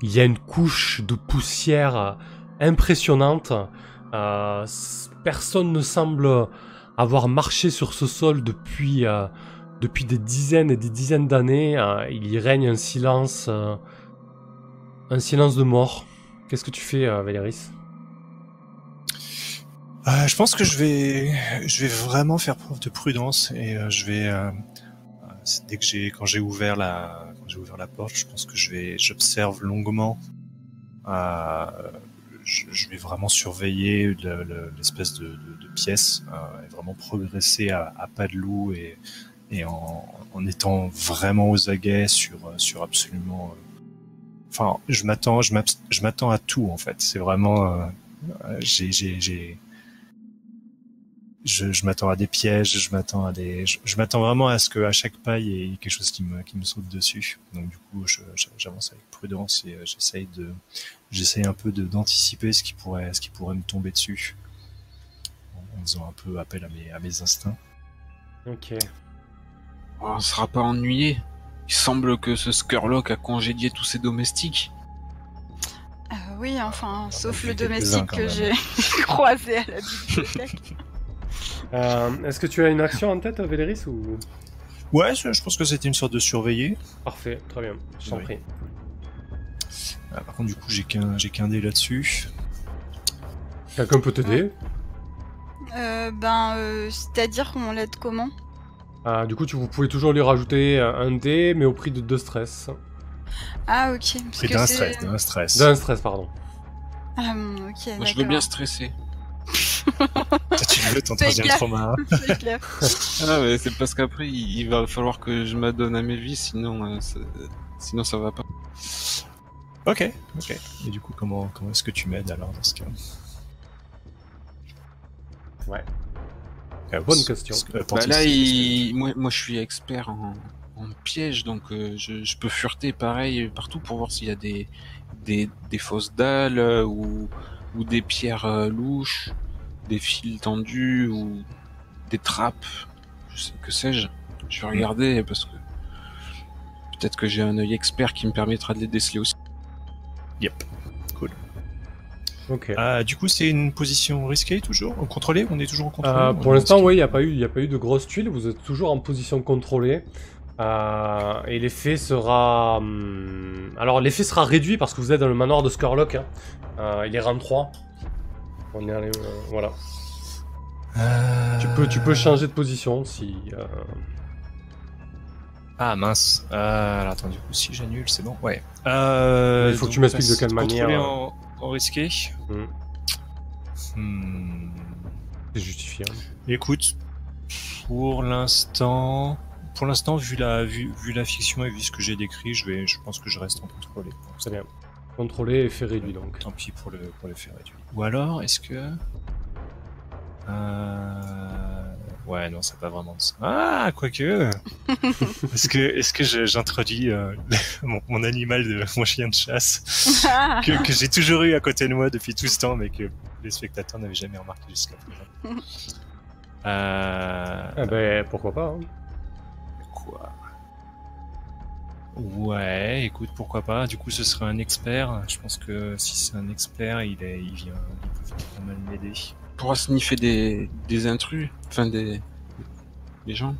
il y a une couche de poussière impressionnante. Personne ne semble avoir marché sur ce sol depuis depuis des dizaines et des dizaines d'années. Il y règne un silence un silence de mort. Qu'est-ce que tu fais, euh, Valéris Euh, je pense que je vais, je vais vraiment faire preuve de prudence et euh, je vais, dès que j'ai, quand j'ai ouvert la, quand j'ai ouvert la porte, je pense que je vais, j'observe longuement. Je, vais vraiment surveiller le- le- l'espèce de, pièce et vraiment progresser à, pas de loup et, en, en étant vraiment aux aguets sur, sur absolument. Enfin, je m'attends, je m'attends à tout en fait. C'est vraiment, euh, j'ai, j'ai, j'ai, je, je m'attends à des pièges, je m'attends à des, je, je m'attends vraiment à ce que à chaque pas il y ait quelque chose qui me qui me saute dessus. Donc du coup, j'avance avec prudence et euh, j'essaye de, j'essaye un peu de d'anticiper ce qui pourrait ce qui pourrait me tomber dessus, en, en faisant un peu appel à mes à mes instincts. Ok. On sera pas ennuyé. Il semble que ce Skurlock a congédié tous ses domestiques. Euh, oui, enfin, sauf vu le domestique que j'ai croisé à la bibliothèque. Euh, Est-ce que tu as une action en tête, Véléris ou? Ouais, je, je pense que c'était une sorte de surveiller. Parfait, très bien. Je t'en Oui. prie. Ah, par contre, du coup, j'ai qu'un j'ai qu'un dé là-dessus. Quelqu'un peut t'aider? Euh, ben, euh, c'est-à-dire qu'on l'aide comment? Ah, du coup, tu, vous pouvez toujours lui rajouter euh, un dé, mais au prix de deux stress. Ah, ok. C'est d'un stress, d'un stress. D'un stress, pardon. Ah, ok. Moi, je veux bien stresser. Toi, tu veux ton troisième trauma. C'est clair. Ah, mais c'est parce qu'après, il il va falloir que je m'adonne à mes vies, sinon, euh, ça... sinon ça va pas. Ok, ok. Et du coup, comment, comment est-ce que tu m'aides alors dans ce cas? Ouais. Chaos. Bonne question. Que- euh, Bah là, il... moi, moi, je suis expert en, en piège, donc euh, je, je peux fureter pareil partout pour voir s'il y a des, des, des fausses dalles euh, ou, ou des pierres euh, louches, des fils tendus ou des trappes, je sais, que sais-je. Je vais regarder parce que peut-être que j'ai un œil expert qui me permettra de les déceler aussi. Yep. Ok. Ah, du coup, c'est une position risquée toujours? Contrôlée? On est toujours en contrôle? Euh, On pour l'instant, oui, il n'y a, pas eu- y a pas eu de grosses tuiles. Vous êtes toujours en position contrôlée. Euh, et l'effet sera. hum, Alors, l'effet sera réduit parce que vous êtes dans le manoir de Skurlock. hein. Euh, il est rang 3. On est allé, euh, voilà. Euh, Tu peux, tu peux changer de position si. euh, Ah mince. Euh, alors attends, du coup, si j'annule, c'est bon. Ouais. Euh, Il faut que tu m'expliques de quelle manière, euh. En, risqué. Hmm. Hmm. C'est justifié. hein. Écoute, pour l'instant, pour l'instant, vu la, vu, vu la fiction et vu ce que j'ai décrit, je vais, je pense que je reste en contrôlé. Très bien. Contrôler et fait réduit donc. Tant pis pour le, pour le réduit. Ou alors, est-ce que, euh... ouais, non, c'est pas vraiment de ça. Ah, quoique. est-ce que, est-ce que j'introduis euh, mon, mon animal de mon chien de chasse que, que j'ai toujours eu à côté de moi depuis tout ce temps, mais que les spectateurs n'avaient jamais remarqué jusqu'à présent. Euh... Eh ben, pourquoi pas. hein. Quoi Ouais, écoute, pourquoi pas? Du coup, ce serait un expert. Je pense que si c'est un expert, il est, il vient, il peut pas mal m'aider. Pourra sniffer des, des intrus, enfin des, des gens.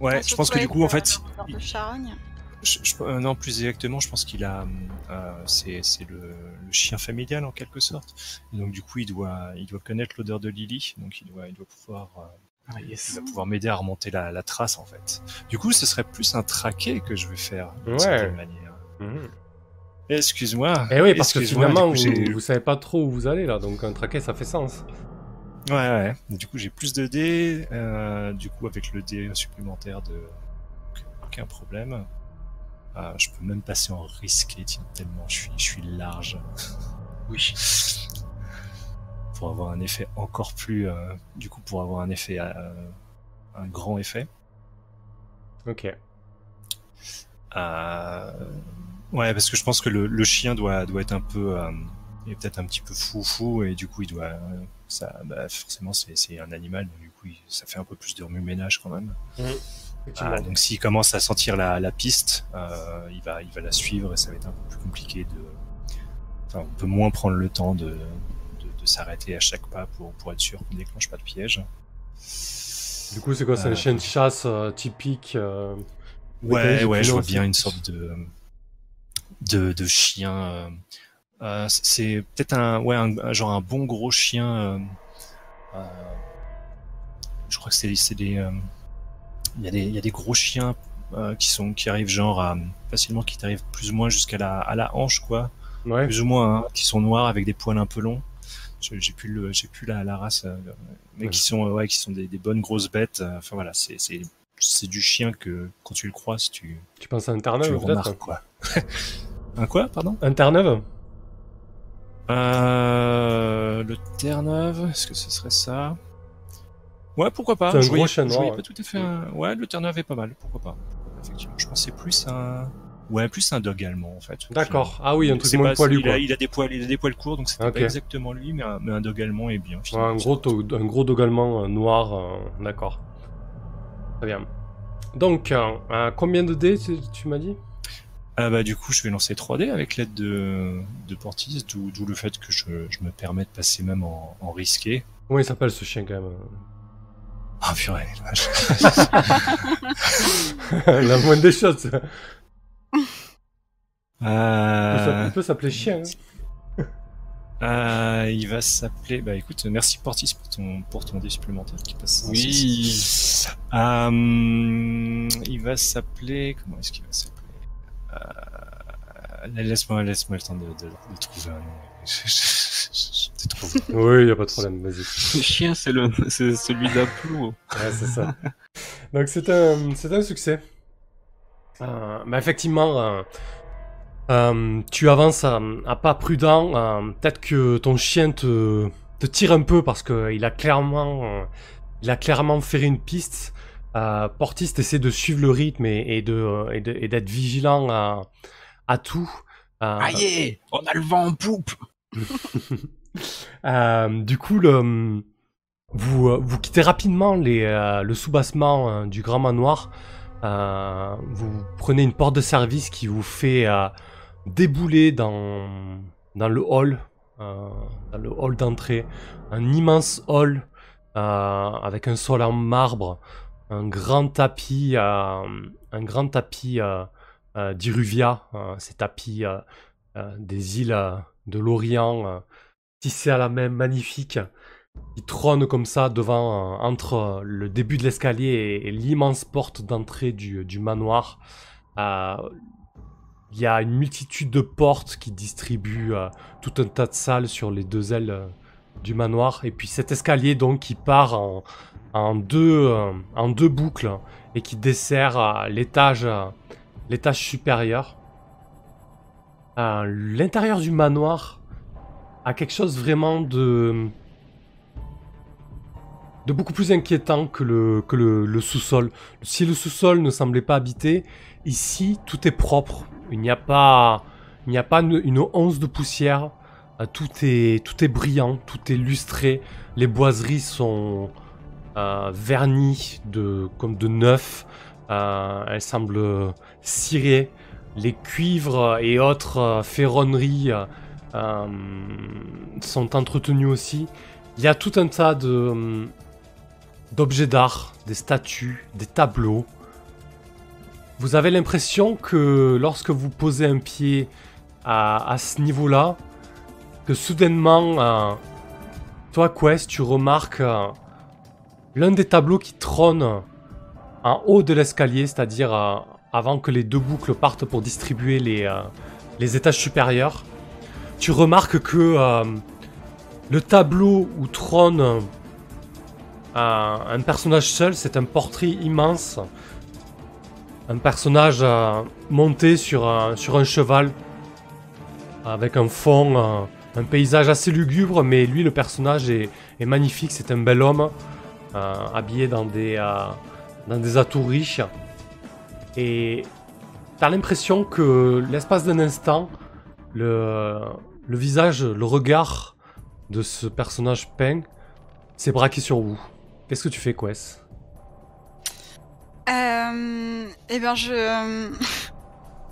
Ouais, je pense que du coup, en fait, charogne. je- je- euh, non, plus exactement, je pense qu'il a, euh, c'est, c'est le, le chien familial en quelque sorte. Et donc, du coup, il doit, il doit connaître l'odeur de Lily, donc il doit, il doit pouvoir, euh, Ah, il va pouvoir m'aider à remonter la, la trace en fait. Du coup, ce serait plus un traqué que je vais faire d'une Ouais. certaine manière. Mhm. Excuse-moi. Eh oui, parce que finalement, coup, vous, vous savez pas trop où vous allez là, donc un traquet ça fait sens. Ouais, ouais. Du coup, j'ai plus de dés. euh, du coup, avec le dé supplémentaire de aucun problème. Euh, je peux même passer en risqué, tellement je suis, je suis large. Oui. Pour avoir un effet encore plus, euh, du coup, pour avoir un effet, euh, un grand effet. Ok. Euh, ouais, parce que je pense que le, le chien doit, doit être un peu, euh, il est peut-être un petit peu fou fou et du coup il doit, euh, ça, bah, forcément c'est, c'est un animal, donc du coup il- ça fait un peu plus de remue-ménage quand même. Effectivement. Ah, donc s'il commence à sentir la, la piste, euh, il va, il va la suivre et ça va être un peu plus compliqué de, enfin on peut moins prendre le temps de, de, de s'arrêter à chaque pas pour, pour être sûr qu'on déclenche pas de piège. Du coup, c'est quoi C'est un Euh, chien de chasse euh, typique euh, Ouais, ouais, je vois bien une sorte de de, de chien. euh, euh, c'est peut-être un ouais un, genre un bon gros chien. euh, je crois que c'est des il y a des il y a des gros chiens qui sont qui arrivent genre à facilement qui arrivent plus ou moins jusqu'à la à la hanche quoi, Ouais. plus ou moins hein, qui sont noirs avec des poils un peu longs. J'ai plus le j'ai plus la, la race, mais Ouais. qui sont ouais qui sont des, des bonnes grosses bêtes. Enfin voilà, c'est c'est du chien que quand tu le croises tu Tu penses à un Terre-Neuve peut-être quoi. un quoi, pardon? Un Terre-Neuve euh, Le Terre-Neuve, est-ce que ce serait ça? Ouais, pourquoi pas. C'est un Je gros voyais- chien je noir, voyais ouais. pas tout à fait un- Ouais, le Terre-Neuve est pas mal, pourquoi pas. Effectivement, je pensais plus un... Ouais, plus un dog allemand en fait. D'accord. Ah oui, un truc moins pas- poilu il, a, il a des poils, il a des poils courts, donc c'était Ok. pas exactement lui, mais un, mais un dog allemand est bien. Ouais, un gros, to- un gros dog allemand euh, noir, euh, d'accord. Très bien. Donc, euh, euh, combien de dés tu, tu m'as dit Ah bah du coup, je vais lancer 3D avec l'aide de, de Portis, d'où le fait que je, je me permets de passer même en, en risqué. Comment il s'appelle ce chien quand même Ah purée, la moindre des choses. Euh, il peut s'appeler chien. hein. Euh, il va s'appeler. Bah écoute, merci Portis pour ton pour ton dé supplémentaire qui passe. Oui. Euh, il va s'appeler. Comment est-ce qu'il va s'appeler? Euh, Laisse-moi laisse-moi le temps de, de, de trouver un nom. Je- je- je- trouve. Oui, y a pas de problème, vas-y. Le chien, c'est le, c'est celui d'Aplo. Ouais, c'est ça. Donc c'est un, c'est un succès. Euh, bah, effectivement, euh, euh, tu avances à, à pas prudent. euh, Peut-être que ton chien te, te tire un peu parce que il a clairement, euh, il a clairement ferré une piste. Euh, Portis essaie de suivre le rythme et, et de euh, et de- et d'être vigilant à, à tout. Euh, Aïe, on a le vent en poupe. Euh, du coup, le, vous, euh, vous quittez rapidement les, euh, le soubassement euh, du grand manoir. Euh, vous prenez une porte de service qui vous fait euh, débouler dans, dans le hall, euh, dans le hall d'entrée. Un immense hall euh, avec un sol en marbre, un grand tapis, euh, un grand tapis d'Iruvia, ces tapis des îles de l'Orient. euh, tissé à la main magnifique qui trône comme ça devant entre le début de l'escalier et, l'immense porte d'entrée du, manoir. Il y a une multitude de portes qui distribuent euh, tout un tas de salles sur les deux ailes euh, du manoir. Et puis cet escalier donc qui part en, euh, deux boucles et qui dessert l'étage supérieur. L'intérieur du manoir a quelque chose vraiment de de beaucoup plus inquiétant que le sous-sol. Si le sous-sol ne semblait pas habité, ici tout est propre. Il n'y a pas une, once de poussière. Euh, tout est brillant, tout est lustré. Les boiseries sont euh, vernies comme de neuf. Euh, elles semblent cirées. Les cuivres et autres ferronneries sont entretenus aussi. Il y a tout un tas euh, d'objets d'art, des statues, des tableaux. Vous avez l'impression que lorsque vous posez un pied à, ce niveau-là, que soudainement, euh, toi Quest, tu remarques euh, l'un des tableaux qui trône en haut de l'escalier, c'est-à-dire euh, avant que les deux boucles partent pour distribuer les, les étages supérieurs tu remarques que le tableau où trône un personnage seul, c'est un portrait immense. Un personnage euh, monté sur un, cheval, avec un fond, euh, un paysage assez lugubre, mais lui, le personnage est, magnifique, c'est un bel homme, euh, habillé dans des, dans des atours riches. Et t'as l'impression que l'espace d'un instant, le, le visage, le regard de ce personnage peint s'est braqué sur vous. Qu'est-ce que tu fais, Quest? Euh, eh ben je. euh,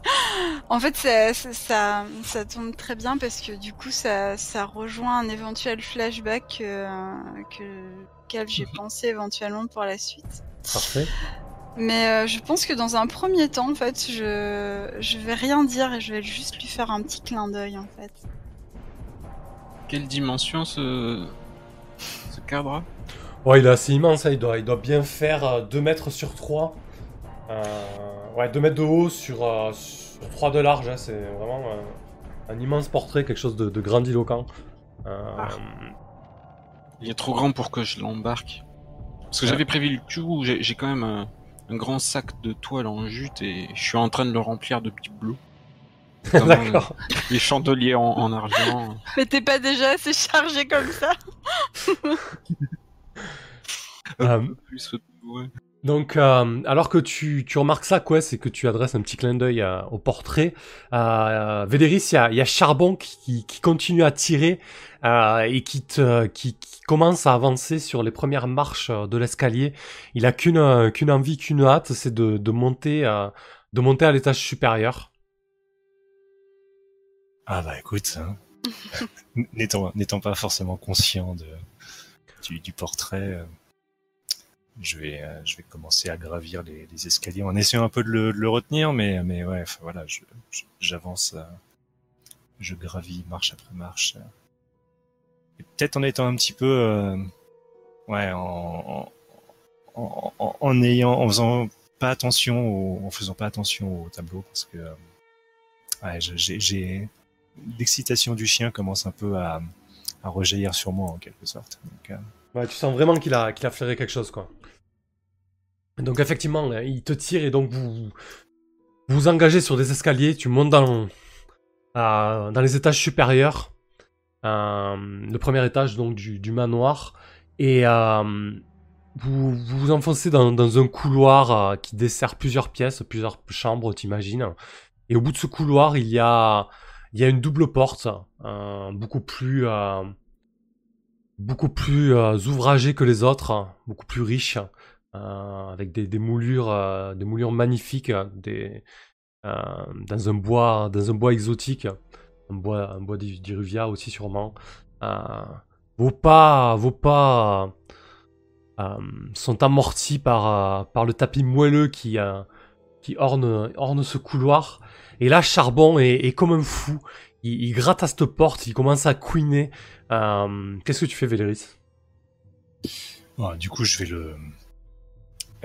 en fait, ça, ça, ça, ça tombe très bien parce que du coup, ça, ça rejoint un éventuel flashback euh, que, auquel j'ai pensé éventuellement pour la suite. Parfait. Mais euh, je pense que dans un premier temps, en fait, je, je vais rien dire et je vais juste lui faire un petit clin d'œil, en fait. Quelle dimension ce, ce cadre Ouais, il est assez immense, hein, il, doit, il doit bien faire euh, 2 mètres sur 3. ouais, 2 mètres de haut sur, euh, sur 3 de large. hein, c'est vraiment euh, un immense portrait, quelque chose de, de grandiloquent. Euh, Ah. Il est trop grand pour que je l'embarque. Parce que j'avais prévu le coup, j'ai j'ai quand même un, un grand sac de toile en jute et je suis en train de le remplir de petits bleus. D'accord. Les chandeliers en, en argent. Mais t'es pas déjà assez chargé comme ça Euh, Plus, ouais. Donc, euh, alors que tu, tu remarques ça, quoi, c'est que tu adresses un petit clin d'œil euh, au portrait. Euh, Véléris, il y a, il y a Charbon qui, qui continue à tirer euh, et qui, te, qui, qui commence à avancer sur les premières marches de l'escalier. Il a qu'une qu'une envie, qu'une hâte, c'est de, de monter, de monter à l'étage supérieur. Ah bah écoute, hein. n'étant n'étant pas forcément conscient de du, portrait, euh, je vais euh, je vais commencer à gravir les, escaliers en essayant un peu de le, de le retenir, mais mais ouais, voilà, j'avance, euh, je gravis marche après marche. peut-être en étant un petit peu, ouais, en, en, ayant, en faisant pas attention, au, en faisant pas attention au tableau, parce que ouais, j'ai l'excitation du chien commence un peu à, à rejaillir sur moi en quelque sorte. Euh, tu sens vraiment qu'il a, a flairé quelque chose, quoi. Donc effectivement, euh, il te tire et donc vous vous, engagez sur des escaliers, tu montes dans, les étages supérieurs, euh, le premier étage donc du, manoir, et vous, vous enfoncez dans, dans un couloir qui dessert plusieurs pièces, plusieurs chambres, t'imagines. Et au bout de ce couloir, il y a, il y a une double porte, euh, beaucoup plus... euh, beaucoup plus euh, ouvragée que les autres, beaucoup plus riche, euh, avec des, des moulures, euh, des moulures magnifiques, des, dans un bois, dans un bois exotique, un bois, un bois d'I- d'Iruvia aussi sûrement. Vos pas, vos pas sont amortis par, par le tapis moelleux qui, qui orne, orne ce couloir. Et là, Charbon est, comme un fou. Il, gratte à cette porte, il commence à couiner. Euh, Qu'est-ce que tu fais, Véléris? Du coup, je vais le,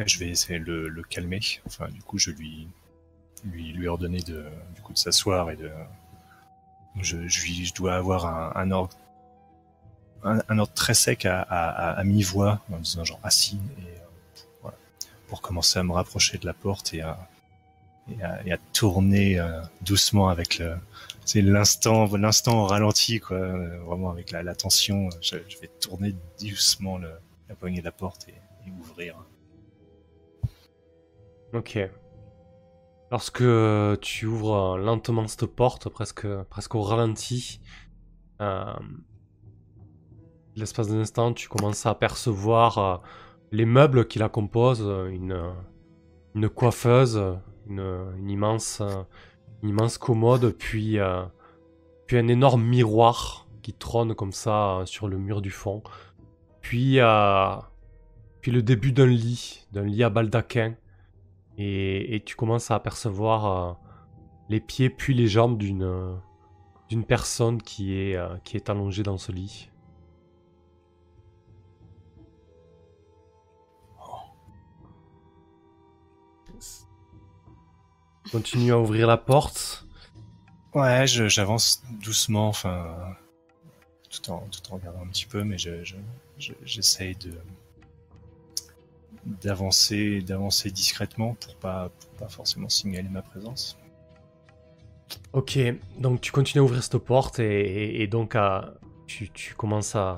je vais essayer de le, calmer. Enfin, du coup, je lui, lui, lui ordonner de, du s'asseoir et de, je, dois avoir un, ordre, un, ordre très sec à, mi-voix, en disant genre assis, et euh, pour commencer à me rapprocher de la porte et à, et à, et tourner euh, doucement avec le, c'est l'instant, l'instant ralenti, quoi, vraiment avec la, tension. Je, vais tourner doucement la poignée de la porte et, ouvrir. Ok. Lorsque tu ouvres euh, lentement cette porte, presque, presque au ralenti, euh, l'espace d'un instant, tu commences à apercevoir les meubles qui la composent, une coiffeuse, une, une immense, euh, une immense commode, puis, euh, puis un énorme miroir qui trône comme ça euh, sur le mur du fond, puis, puis le début d'un lit, d'un lit à baldaquin. Et, et tu commences à apercevoir les pieds puis les jambes d'une d'une personne qui est, qui est allongée dans ce lit. Continue à ouvrir la porte. Ouais, j'avance doucement, enfin, tout en, tout en regardant un petit peu, mais je, je, je- j'essaye de d'avancer, d'avancer discrètement pour pas, pour pas forcément signaler ma présence. Ok, donc tu continues à ouvrir cette porte et, et- et donc à, tu, tu commences à...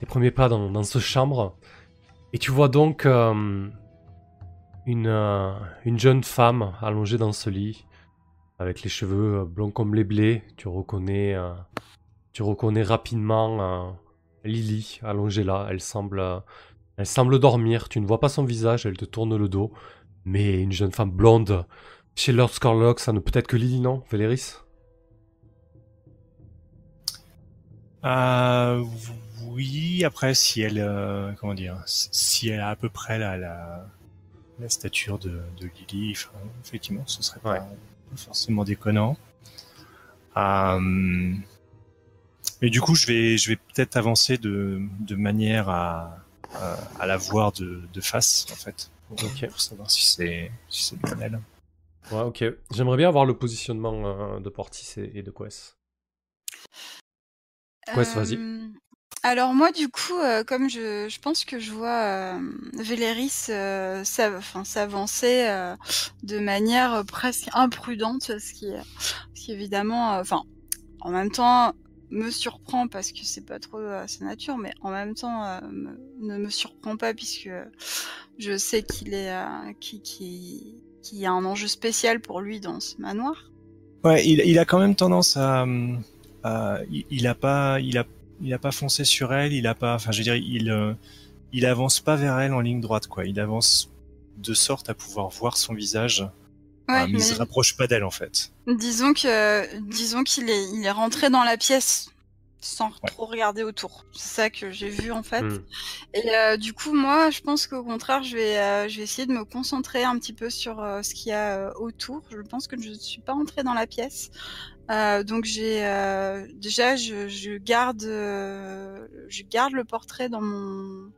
tes premiers pas dans, dans cette chambre. Et tu vois donc euh, une, euh, une jeune femme allongée dans ce lit, avec les cheveux euh, blonds comme les blés. Tu reconnais, euh, tu rapidement Lily allongée là. Elle semble, dormir. Tu ne vois pas son visage, elle te tourne le dos. Mais une jeune femme blonde chez Lord Scorlock, ça ne peut être que Lily, non Véléris? Euh, oui, après, si elle, comment si elle a à peu près la, la stature de, de Lily, enfin, effectivement, ce serait pas Ouais. forcément déconnant. Euh, mais du coup, je vais, je vais peut-être avancer de, de manière à, à, à la voir de, de face, en fait, pour, Ok. pour savoir si c'est, si c'est bien elle. Ouais, ok. J'aimerais bien avoir le positionnement euh, de Portis et, et de Quest. C'est- vas-y. Alors moi, du coup, euh, comme je, pense que je vois euh, Véléris euh, s'avancer euh, de manière presque imprudente, ce qui, qui évidemment, enfin, en même temps, me surprend parce que c'est pas trop sa nature, mais en même temps, ne me surprend pas puisque je sais qu'il est, qui, qui, qu'il y a un enjeu spécial pour lui dans ce manoir. Ouais, il, a quand même tendance à, il, a pas, il a pas foncé sur elle, il a pas, enfin, je veux dire, il, euh, il avance pas vers elle en ligne droite, quoi. Il avance de sorte à pouvoir voir son visage, Ouais, euh, mais il se rapproche pas d'elle, en fait. Disons que, disons qu'il est, il est rentré dans la pièce sans trop regarder autour. C'est ça que j'ai vu en fait. Hmm. Et euh, du coup, moi, je pense qu'au contraire, je vais, euh, je vais essayer de me concentrer un petit peu sur euh, ce qu'il y a autour. Je pense que je ne suis pas entrée dans la pièce. Donc j'ai déjà, je, je garde, je garde le portrait dans mon,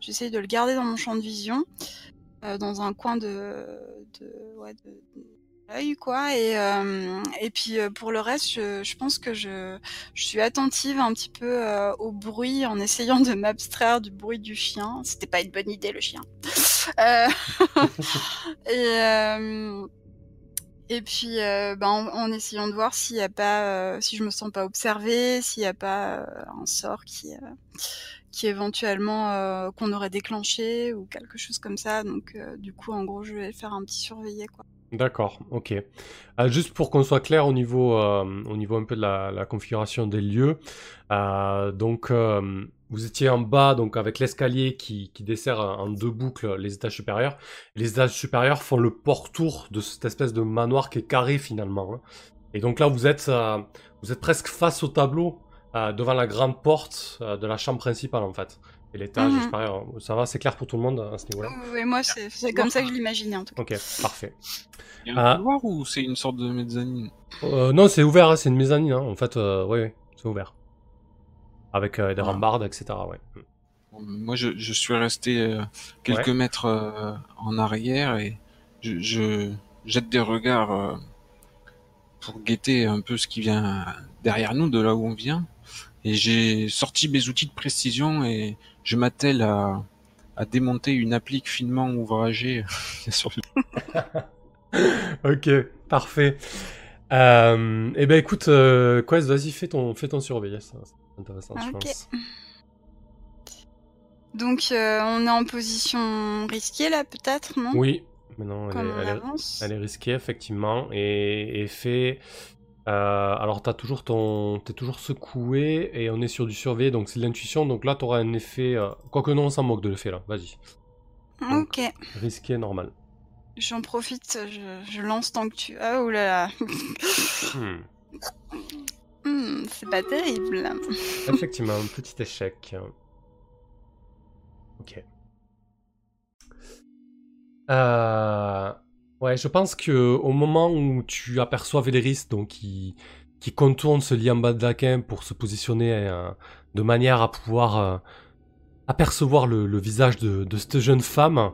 j'essaye de le garder dans mon champ de vision, dans un coin de, de, ouais, de, de l'œil quoi. Et euh, et puis euh, pour le reste, je, je pense que je, je suis attentive un petit peu euh, au bruit en essayant de m'abstraire du bruit du chien. C'était pas une bonne idée le chien. Et et puis, euh, ben, en, en essayant de voir s'il y a pas, euh, si je me sens pas observée, s'il y a pas euh, un sort qui, qui éventuellement qu'on aurait déclenché ou quelque chose comme ça. Donc, du coup, en gros, je vais faire un petit surveillé, quoi. D'accord, ok. Euh, juste pour qu'on soit clair au niveau, euh, au niveau un peu de la, configuration des lieux, euh, donc vous étiez en bas, donc avec l'escalier qui, dessert en deux boucles les étages supérieurs. Les étages supérieurs font le pourtour de cette espèce de manoir qui est carré finalement. hein. Et donc là, vous êtes, vous êtes presque face au tableau, devant la grande porte de la chambre principale en fait. Et l'étage Mhm. supérieur, ça va, c'est clair pour tout le monde à ce niveau-là Oui, oui, moi, c'est comme ça que je l'imaginais, en tout cas. Ok, parfait. Il y a un Ah. couloir ou c'est une sorte de mezzanine? Euh, non, c'est ouvert, hein, c'est une mezzanine, hein, en fait, euh, ouais, ouais, c'est ouvert. Avec euh, des Ah. rambardes, etc. Ouais. Moi, je, je suis resté euh, quelques mètres euh, en arrière et je, je jette des regards euh, pour guetter un peu ce qui vient derrière nous, de là où on vient. Et j'ai sorti mes outils de précision et je m'attelle à, à démonter une applique finement ouvragée sur ok, parfait. Euh, eh ben écoute, euh, Quest, vas-y, fais ton, fais ton surveiller, c'est intéressant, je Ok. pense. Donc, euh, on est en position risquée, là, peut-être, non? Oui, maintenant, elle elle elle est risquée, effectivement, et, et fait... euh, alors, t'as toujours ton, t'es toujours secoué, et on est sur du surveiller, donc c'est de l'intuition, donc là, t'auras un effet... euh, Quoique non, on s'en moque de l'effet, là, vas-y. Ok. Risqué, normal. J'en profite, je, je lance tant que tu... Ah, oulala. Hmm. Hmm, c'est pas terrible. Effectivement, un petit échec. Ok. Euh, Ouais, je pense que au moment où tu aperçois Véléris, donc qui, contourne ce lit en bas de laquin pour se positionner euh, de manière à pouvoir euh, apercevoir le, visage de, cette jeune femme,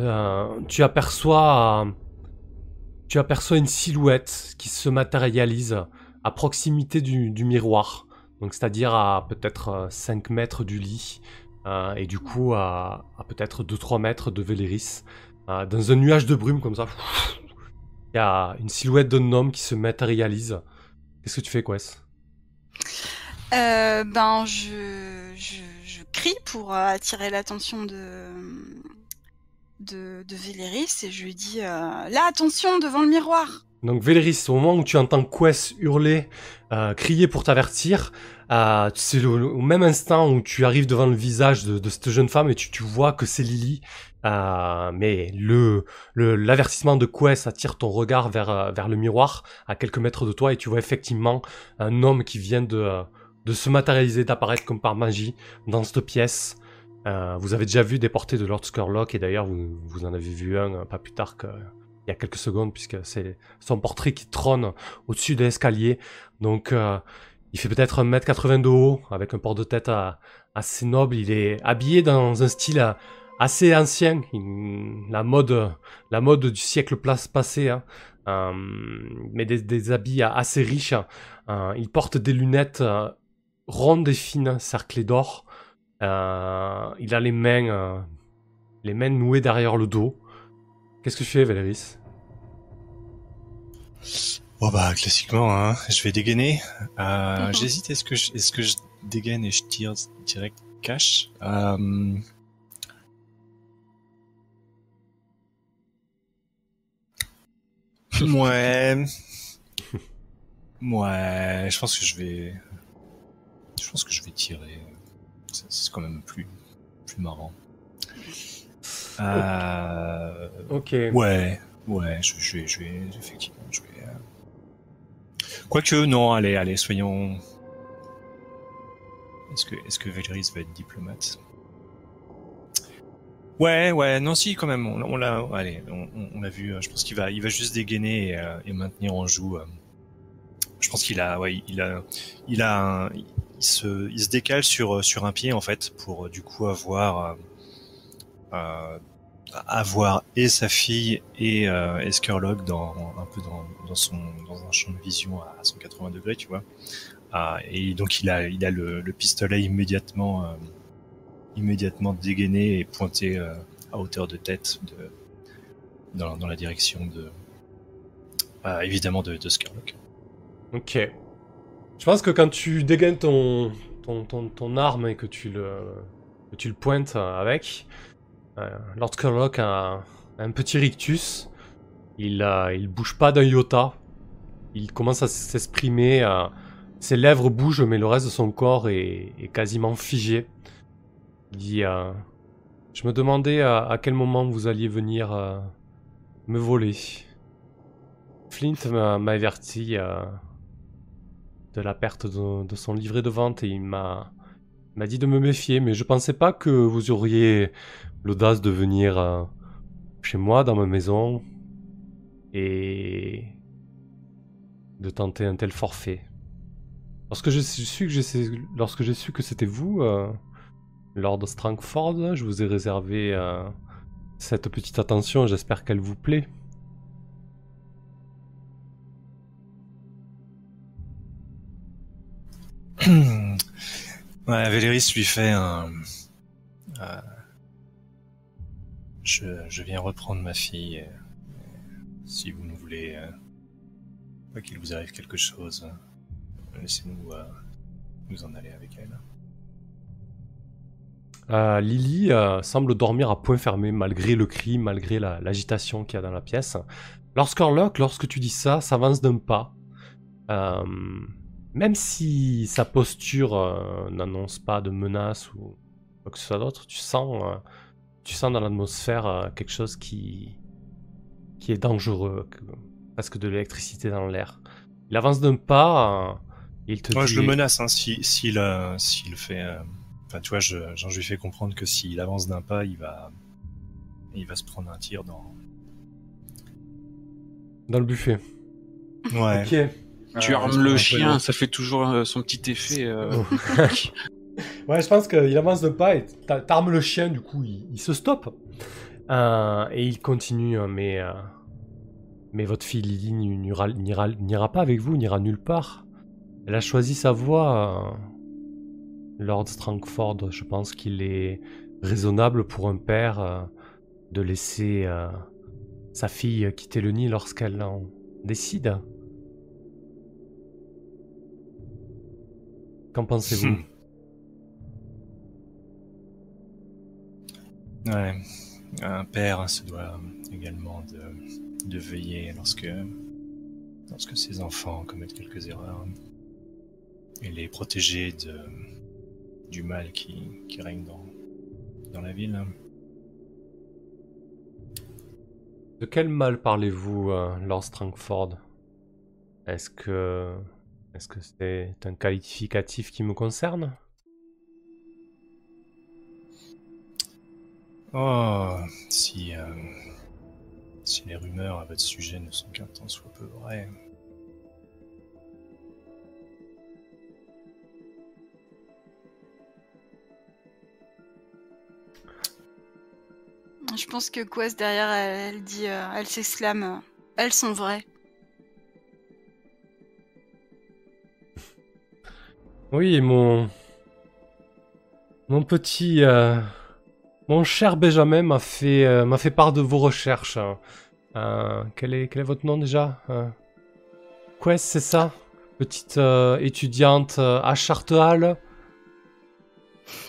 euh, tu aperçois tu aperçois une silhouette qui se matérialise à proximité du, miroir. Donc c'est-à-dire à peut-être 5 mètres du lit, et du coup à, à peut-être 2-3 mètres de Véléris. Euh, dans un nuage de brume comme ça, il y a une silhouette d'un homme qui se matérialise. Qu'est-ce que tu fais, Quest? Euh, ben, je, je, je crie pour euh, attirer l'attention de, de, de Véléris et je lui dis euh, Là, attention, devant le miroir Donc Véléris, au moment où tu entends Quest hurler, euh, crier pour t'avertir, euh, c'est au même instant où tu arrives devant le visage de, de cette jeune femme et tu, tu vois que c'est Lily. Euh, mais le l'avertissement de Quest attire ton regard vers, euh, vers le miroir à quelques mètres de toi et tu vois effectivement un homme qui vient de, de se matérialiser, d'apparaître comme par magie dans cette pièce. Euh, vous avez déjà vu des portées de Lord Skurlock et d'ailleurs vous, vous en avez vu un pas plus tard que il y a quelques secondes puisque c'est son portrait qui trône au-dessus de l'escalier. Donc il fait peut-être 1m80 de haut avec un port de tête à- assez noble. Il est habillé dans un style euh, assez ancien, la mode, la mode du siècle place- passé, hein. Euh, mais des, des habits assez riches. Euh, il porte des lunettes euh, rondes et fines, cerclées d'or. Euh, il a les mains, euh, les mains nouées derrière le dos. Qu'est-ce que tu fais, Valéris Bon bah classiquement, hein, je vais dégainer. Euh, Mhm. J'hésite, est-ce que je, est-ce que je dégaine et je tire direct cash? Euh... Ouais. Ouais, je pense que je vais. Je pense que je vais tirer. C'est quand même plus, plus marrant. Euh... Ok. Ouais, ouais, je, je vais, je vais, effectivement, je vais. euh, Quoique, non, allez, allez, soyons. Est-ce que, est-ce que Véléris va être diplomate? Ouais, ouais, non, si, quand même. On, on l'a, allez, on, l'a vu. Je pense qu'il va, il va juste dégainer et, euh, et maintenir en joue. euh. Je pense qu'il a, ouais, il a, il a, il se, il se décale sur sur un pied en fait pour euh, du coup avoir, euh, euh, avoir et sa fille et euh, dans un peu dans, dans son dans un champ de vision à 180 degrés, tu vois. Ah, et donc il a, il a le, le pistolet immédiatement, euh, immédiatement dégainé et pointé euh, à hauteur de tête dans, la direction de, euh, évidemment de, de Scarlock. Ok. Je pense que quand tu dégaines ton, ton, ton, ton arme et que tu le, tu le pointes euh, avec, euh, Lord Curlock a un petit rictus. Il, il bouge pas d'un iota. Il commence à s'exprimer. ses lèvres bougent, mais le reste de son corps est quasiment figé. Je me demandais à, quel moment vous alliez venir euh, me voler. Flint m'a averti euh, de la perte de, son livret de vente et il m'a dit de me méfier, mais je pensais pas que vous auriez l'audace de venir euh, chez moi, dans ma maison, et de tenter un tel forfait. Lorsque j'ai su que c'était vous, Lord Strangford, je vous ai réservé euh, cette petite attention. J'espère qu'elle vous plaît. ouais, Véléris lui fait un. euh, je, viens reprendre ma fille. euh, si vous ne voulez pas qu'il vous arrive quelque chose, laissez-nous nous en aller avec elle. Euh, Lily euh, semble dormir à point fermé malgré le cri, malgré la- l'agitation qu'il y a dans la pièce. Lorsqu'Orlock, lorsque tu dis ça, s'avance d'un pas. Euh, même si sa posture n'annonce pas de menace ou quoi que ce soit d'autre, tu sens, tu sens dans l'atmosphère quelque chose qui, qui est dangereux, que- presque de l'électricité dans l'air. Il avance d'un pas, il te Moi, dit... je le menace, hein, si, s'il, euh, s'il fait. Enfin, tu vois, je, genre, je lui fais comprendre que s'il avance d'un pas, il va, il va se prendre un tir dans. Dans le buffet. Ouais. Ok. Tu Ah, armes le chien, ça fait toujours euh, son petit effet. euh, Ouais, je pense qu'il avance de pas et t'a- t'armes le chien, du coup, il, il se stoppe. Euh, et il continue, hein, mais, euh, mais votre fille Lily n'ira pas avec vous, n'ira nulle part. Elle a choisi sa voie. Euh, Lord Strangford, je pense qu'il est raisonnable pour un père euh, de laisser euh, sa fille quitter le nid lorsqu'elle en décide. Qu'en pensez-vous? Hmm. Ouais. Un père se doit également de, de veiller lorsque, lorsque ses enfants commettent quelques erreurs et les protéger de, du mal qui, qui règne dans, dans la ville. De quel mal parlez-vous, euh, Lord Strangford? Est-ce que est-ce que c'est un qualificatif qui me concerne? Oh, si, euh, si les rumeurs à votre sujet ne sont qu'un tant soit peu vraies. Je pense que Quest derrière, elle, elle dit, euh, elle s'exclame, euh, elles sont vraies. Oui, mon mon petit euh, mon cher Benjamin m'a fait euh, m'a fait part de vos recherches. hein. Quel est quel est votre nom déjà Quest, c'est ça? Petite étudiante à Charterhall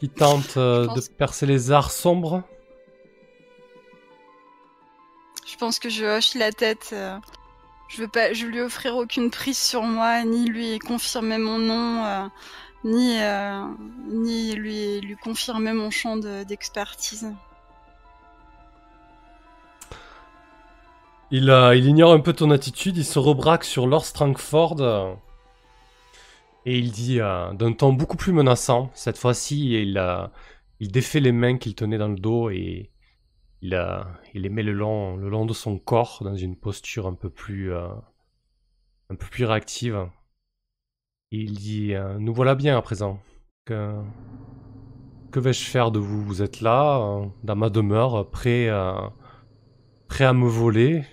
qui tente de percer les arts sombres? Je pense que je hoche la tête. euh, je veux pas, je lui offrir aucune prise sur moi, ni lui confirmer mon nom, euh, ni euh, ni lui lui confirmer mon champ de- d'expertise. Il, euh, il ignore un peu ton attitude, il se rebraque sur Lord Strangford. Et il dit d'un ton beaucoup plus menaçant. Cette fois-ci, il, il défait les mains qu'il tenait dans le dos et il, les met le long, le long de son corps dans une posture un peu plus, euh, un peu plus réactive. Il dit euh, Nous voilà bien à présent. Que, vais-je faire de vous? Vous êtes là, euh, dans ma demeure, prêt, prêt à me voler.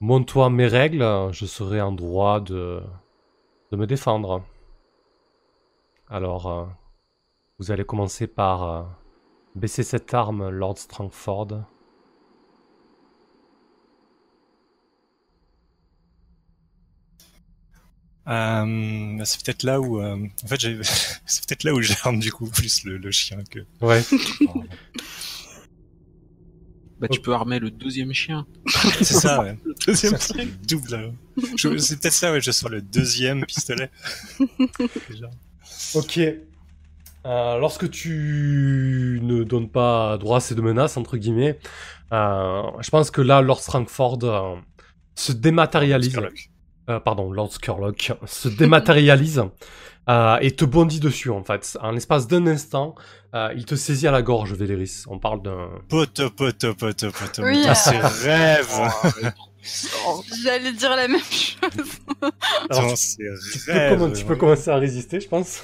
Monte-toi mes règles, je serai en droit de, de me défendre. Alors, vous allez commencer par baisser cette arme, Lord Strangford. Euh, c'est peut-être là où, euh, en fait, c'est peut-être là où j'arme du coup plus le, le chien que. Ouais. Bah, tu peux armer le deuxième chien. c'est ça, ouais. Le deuxième le double. euh. Je- C'est peut-être ça, ouais. Je sors le deuxième pistolet. Déjà. Ok. Euh, lorsque tu ne donnes pas droit à ces deux menaces, entre guillemets, euh, je pense que là, Lord Strangford euh, se dématérialise. Euh, pardon, Lord Skurlock se dématérialise euh, et te bondit dessus en fait. En l'espace d'un instant, euh, il te saisit à la gorge, Véléris. On parle d'un. Poto, poto, poto, poto. Oui, Putain, euh. c'est rêve. J'allais dire la même chose. Alors, Tu peux, tu peux commencer à résister, je pense.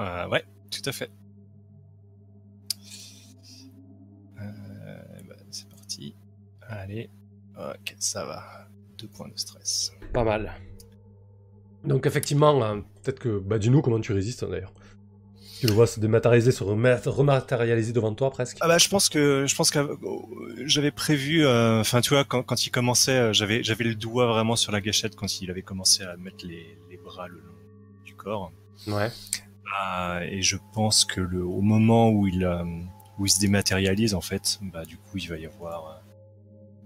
Euh, ouais, tout à fait. Euh, bah, c'est parti. Allez. Ok, ça va. Deux points de stress. Pas mal. Donc effectivement, euh, peut-être que, bah dis-nous comment tu résistes d'ailleurs. Tu le vois se dématérialiser, se remat- rematérialiser devant toi presque. Ah bah je pense que je pense que euh, j'avais prévu euh, enfin tu vois quand, quand il commençait j'avais j'avais le doigt vraiment sur la gâchette quand il avait commencé à mettre les, les bras le long du corps Ouais. Ah, et je pense que le au moment où il euh, où il se dématérialise en fait bah du coup il va y avoir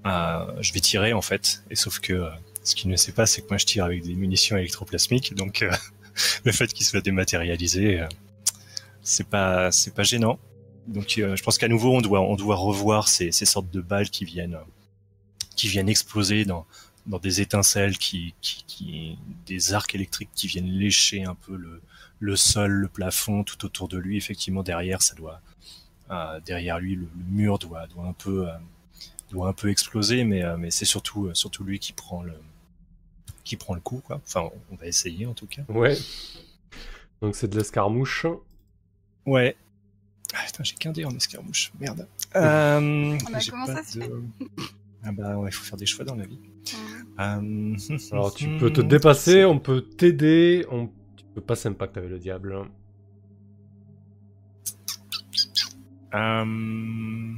euh, euh, je vais tirer en fait. Et sauf que euh, ce qu'il ne sait pas c'est que moi je tire avec des munitions électroplasmiques. Donc euh, le fait qu'il soit dématérialisé euh, c'est pas c'est pas gênant. Donc euh, je pense qu'à nouveau on doit on doit revoir ces, ces sortes de balles qui viennent qui viennent exploser dans dans des étincelles qui, qui, qui des arcs électriques qui viennent lécher un peu le le sol, le plafond, tout autour de lui. Effectivement, derrière, ça doit, euh, derrière lui, le, le mur doit, doit un peu, euh, doit un peu exploser, mais, euh, mais c'est surtout, euh, surtout lui qui prend le, qui prend le coup, quoi. Enfin, on va essayer en tout cas. Ouais. Donc c'est de l'escarmouche. Ouais. Ah, putain, j'ai qu'un dé en escarmouche. Merde. Bah, j'ai comment pas ça se de- Ah bah ouais, il faut faire des choix dans la vie. Euh, Alors tu peux te dépasser, on peut t'aider, on... passer un pacte avec le diable. Euh...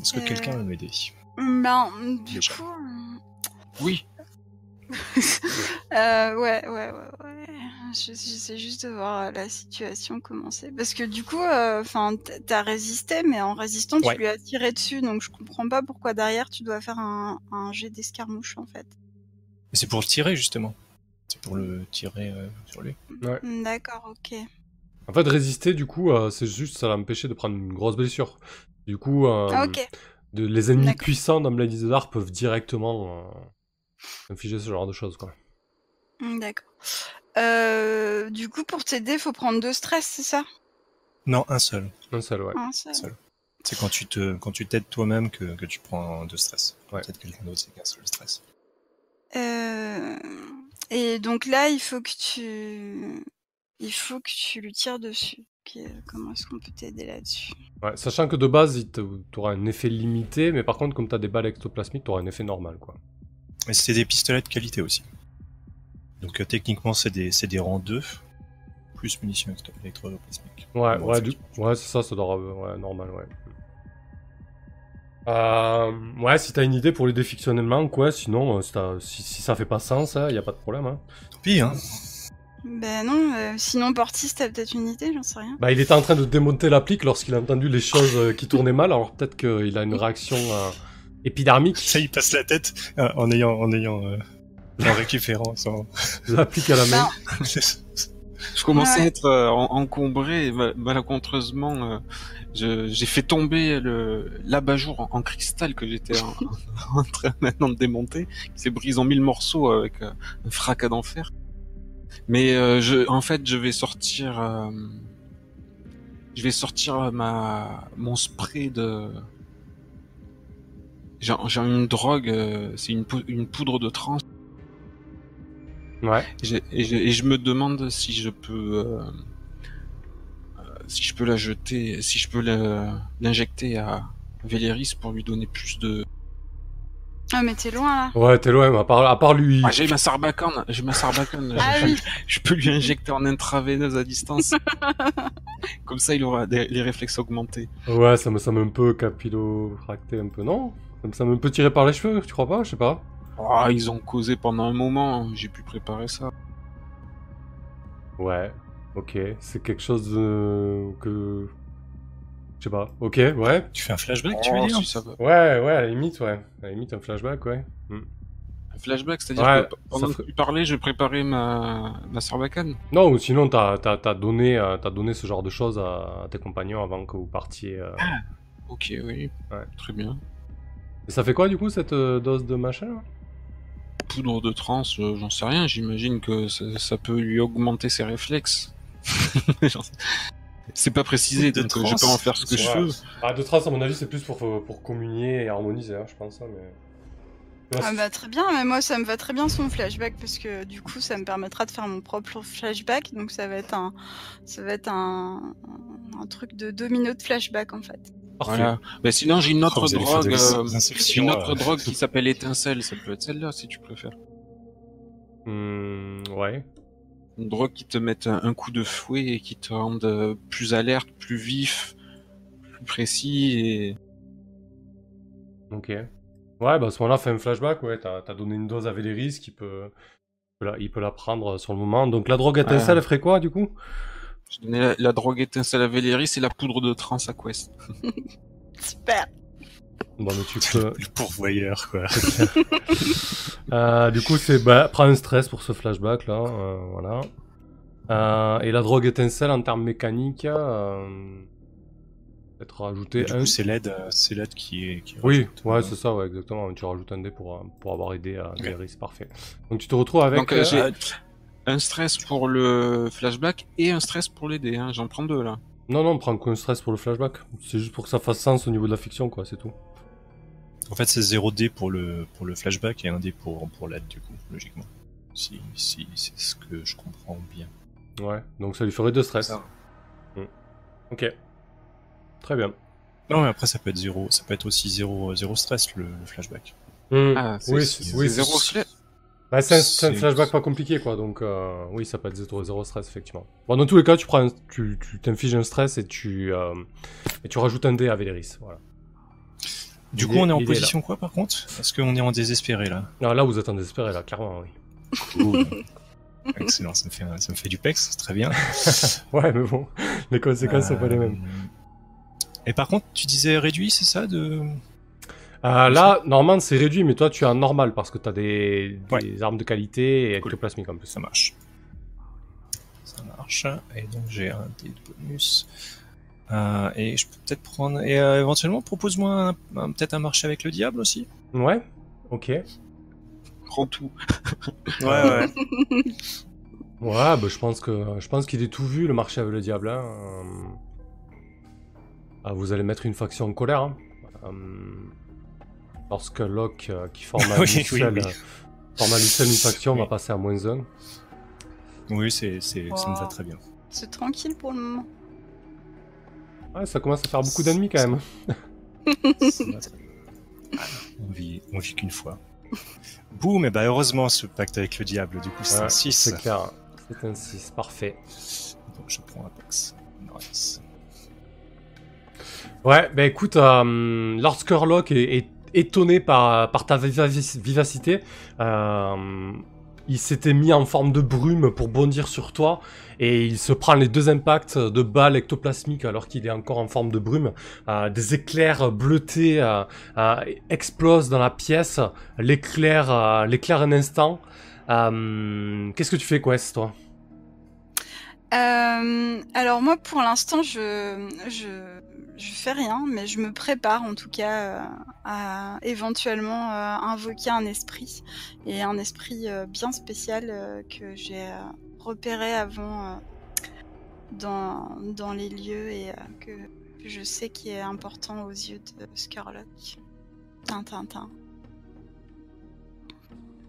Est-ce que Euh, quelqu'un va m'aider? Ben, du Déjà. coup. Oui. Euh, ouais, ouais, ouais, ouais. Je- J'essaie juste de voir euh, la situation commencer. Parce que du coup, enfin, t'as résisté, mais en résistant, tu Ouais. lui as tiré dessus. Donc je comprends pas pourquoi derrière tu dois faire un, un jet d'escarmouche en fait. C'est pour le tirer justement. Pour le tirer euh, sur lui. Hmm, D'accord, ok. En fait, résister, du coup, euh, c'est juste ça l'empêcher de prendre une grosse blessure. Du coup, euh, Ah, de- les ennemis D'accord. puissants dans Blade Dark peuvent directement euh, infliger ce genre de choses, quoi. Hmm, D'accord. Euh, du coup, pour t'aider, faut prendre deux stress, c'est ça? Non, un seul. Un seul, ouais. Un seul. Seul. C'est quand tu te, quand tu t'aides toi-même que, que tu prends deux stress. Ouais. Peut-être quelqu'un d'autre c'est qu'un seul stress. Euh, Et donc là, il faut que tu, il faut que tu lui tires dessus. Ok, Comment est-ce qu'on peut t'aider là-dessus? Ouais, Sachant que de base, tu auras un effet limité, mais par contre, comme tu as des balles ectoplasmiques, tu auras un effet normal, quoi. Mais c'est des pistolets de qualité aussi. Donc euh, techniquement c'est des, c'est des rangs 2 plus munitions électro- électroplasmiques. Ouais, ouais, du... ouais c'est ça, ça doit ouais, normal, ouais. Euh, ouais, si t'as une idée pour les défictionnements, quoi, sinon, euh, si, si, si ça fait pas sens, il y a pas de problème. Hein. Tant pis, hein. Ben non, euh, sinon Portis, t'as peut-être une idée, j'en sais rien. Bah, il était en train de démonter l'applique lorsqu'il a entendu les choses euh, qui tournaient mal, alors peut-être qu'il a une réaction euh, épidermique. Ça, il passe la tête euh, en ayant, en ayant, euh, en récupérant son. L'applique à la main. Je commençais Ouais. à être euh, en- encombré malencontreusement, euh, j'ai fait tomber le l'abat-jour en, en cristal que j'étais en, en train maintenant de démonter, qui s'est brisé en mille morceaux avec euh, un fracas d'enfer. Mais euh, je, en fait, je vais sortir, euh, je vais sortir ma mon spray de. J'ai une drogue, euh, c'est une, pou- une poudre de trans Ouais. et je, et je- et je me demande si je peux, euh, euh, si je peux la jeter, si je peux l'injecter à Véléris pour lui donner plus de. Ah, mais t'es loin là. Ouais, t'es loin, mais à part, à part lui. Ah, j'ai ma sarbacane, j'ai ma sarbacane. Ah je, oui. je peux lui injecter en intraveineuse à distance. Comme ça, il aura des- les réflexes augmentés. Ouais, ça me semble un peu capillofracté, un peu, non? Ça me semble un peu tiré par les cheveux, tu crois pas? Je sais pas. Ah, ils ont causé pendant un moment. J'ai pu préparer ça. Ouais, ok. C'est quelque chose de... que... Je sais pas. Ok, ouais. Tu fais un flashback, tu Oh, veux dire si ça va. Ouais, ouais, à la limite, ouais. À la limite, un flashback, ouais. Hmm. Un flashback, c'est-à-dire Ouais, que pendant ça que ferait- tu parlais, je préparais ma, ma sarbacane. Non, ou sinon, t'as t'as- t'as donné, euh, t'as donné ce genre de choses à, à tes compagnons avant que vous partiez. euh. Ok, oui. Ouais. Très bien. Et ça fait quoi, du coup, cette euh, dose de machin là? Poudre de trans, euh, j'en sais rien, j'imagine que ça, ça peut lui augmenter ses réflexes. C'est pas précisé, de donc euh, je peux trans, en faire ce que je veux. Ah, de trace, à mon avis, c'est plus pour, pour communier et harmoniser, hein, je pense. hein, mais... Ouais, Ah bah très bien, mais moi ça me va très bien son flashback parce que du coup ça me permettra de faire mon propre flashback, donc ça va être un, ça va être un, un truc de domino de flashback en fait. Parfait. Voilà. Mais sinon, j'ai une Oh, autre faire drogue, des euh, une autre euh. drogue qui s'appelle étincelle, ça peut être celle-là si tu préfères. Hmm, ouais. Une drogue qui te met un, un coup de fouet et qui te rende euh, plus alerte, plus vif, plus précis et... Ok. Ouais, bah à ce moment-là, fais un flashback, ouais. T'as donné une dose à Véléris qui peut... il peut la- Il peut la prendre sur le moment. Donc la drogue étincelle, Ouais. elle ferait quoi, du coup? J'ai donné la, la drogue étincelle à Véléris et la poudre de trans à Quest. Super. Bon, mais tu peux... Le pourvoyeur, quoi. Euh, du coup, c'est bah, prends un stress pour ce flashback là, euh, voilà. Euh, et la drogue étincelle en termes mécaniques, euh, peut-être rajouter Du un. coup, c'est l'aide, euh, c'est l'aide qui est. Qui Oui, rajoute, ouais, euh, c'est ça, ouais, exactement. Tu rajoutes un dé pour, pour avoir aidé à Daenerys, parfait. Donc tu te retrouves avec. Donc, Un stress pour le flashback et un stress pour les dés, hein. j'en prends deux là. Non, non, prends qu'un stress pour le flashback. C'est juste pour que ça fasse sens au niveau de la fiction, quoi, c'est tout. En fait, c'est 0 D pour le, pour le flashback et 1 D pour, pour l'aide, du coup, logiquement. Si, si c'est ce que je comprends bien. Ouais, donc ça lui ferait deux stress. Ça. Mm. Ok. Très bien. Non, mais après, ça peut être 0, ça peut être aussi 0, zéro stress, le, le flashback. Mm. Ah, c'est oui, c'est- c'est- c'est Bah, c'est un, un C'est- flashback pas compliqué, quoi, donc euh, oui, ça peut être 0, zéro stress, effectivement. Bon, dans tous les cas, tu prends un- tu tu t'infliges un stress et tu, euh, et tu rajoutes un dé à Véléris, voilà. Du Il coup, est- on est en est position quoi, par contre? Est-ce qu'on est en désespéré, là Non, là, vous êtes en désespéré, là, clairement, oui. Cool. Excellent, ça me, fait, ça me fait du pex, c'est très bien. Ouais, mais bon, les conséquences sont pas les mêmes. Euh, Et par contre, tu disais réduit, c'est ça de... Euh, là, normalement, c'est réduit, mais toi, tu es en normal parce que t'as des, Ouais. des armes de qualité et Cool. ectoplasmique en plus. Ça marche. Ça marche. Et donc j'ai un dé de bonus. Euh, et je peux peut-être prendre... Et euh, éventuellement, propose-moi peut-être un marché avec le diable aussi Ouais, ok. Ouais, Prends tout. Ouais, ouais. bah, je pense que je pense qu'il est tout vu, le marché avec le diable. hein. Euh, ah, vous allez mettre une faction en colère. hein. Euh, Lorsque Locke, euh, qui forme à Oui, lui oui, seul, oui. euh, une faction, Oui. va passer à moins 1. Oui, c'est, c'est, ça me va très bien. C'est tranquille pour le moment. Ouais, ça commence à faire beaucoup d'ennemis quand même. On vit, on vit qu'une fois. Boum, et bah heureusement ce pacte avec le diable, du coup c'est Ouais, un 6. C'est clair. C'est un 6, parfait. Donc je prends un pex. Nice. Ouais, bah écoute, euh, lorsque Locke est, est étonné par, ta viva- vivacité, euh, il s'était mis en forme de brume pour bondir sur toi et il se prend les deux impacts de balles ectoplasmiques alors qu'il est encore en forme de brume. Euh, des éclairs bleutés euh, explosent dans la pièce, l'éclair, l'éclair un instant. Qu'est-ce que tu fais, Quest, toi? Alors moi, pour l'instant, je, je fais rien, mais je me prépare en tout cas euh, à éventuellement euh, invoquer un esprit et un esprit euh, bien spécial que j'ai repéré avant dans, dans les lieux et que je sais qui est important aux yeux de Skurlock. Tintintin.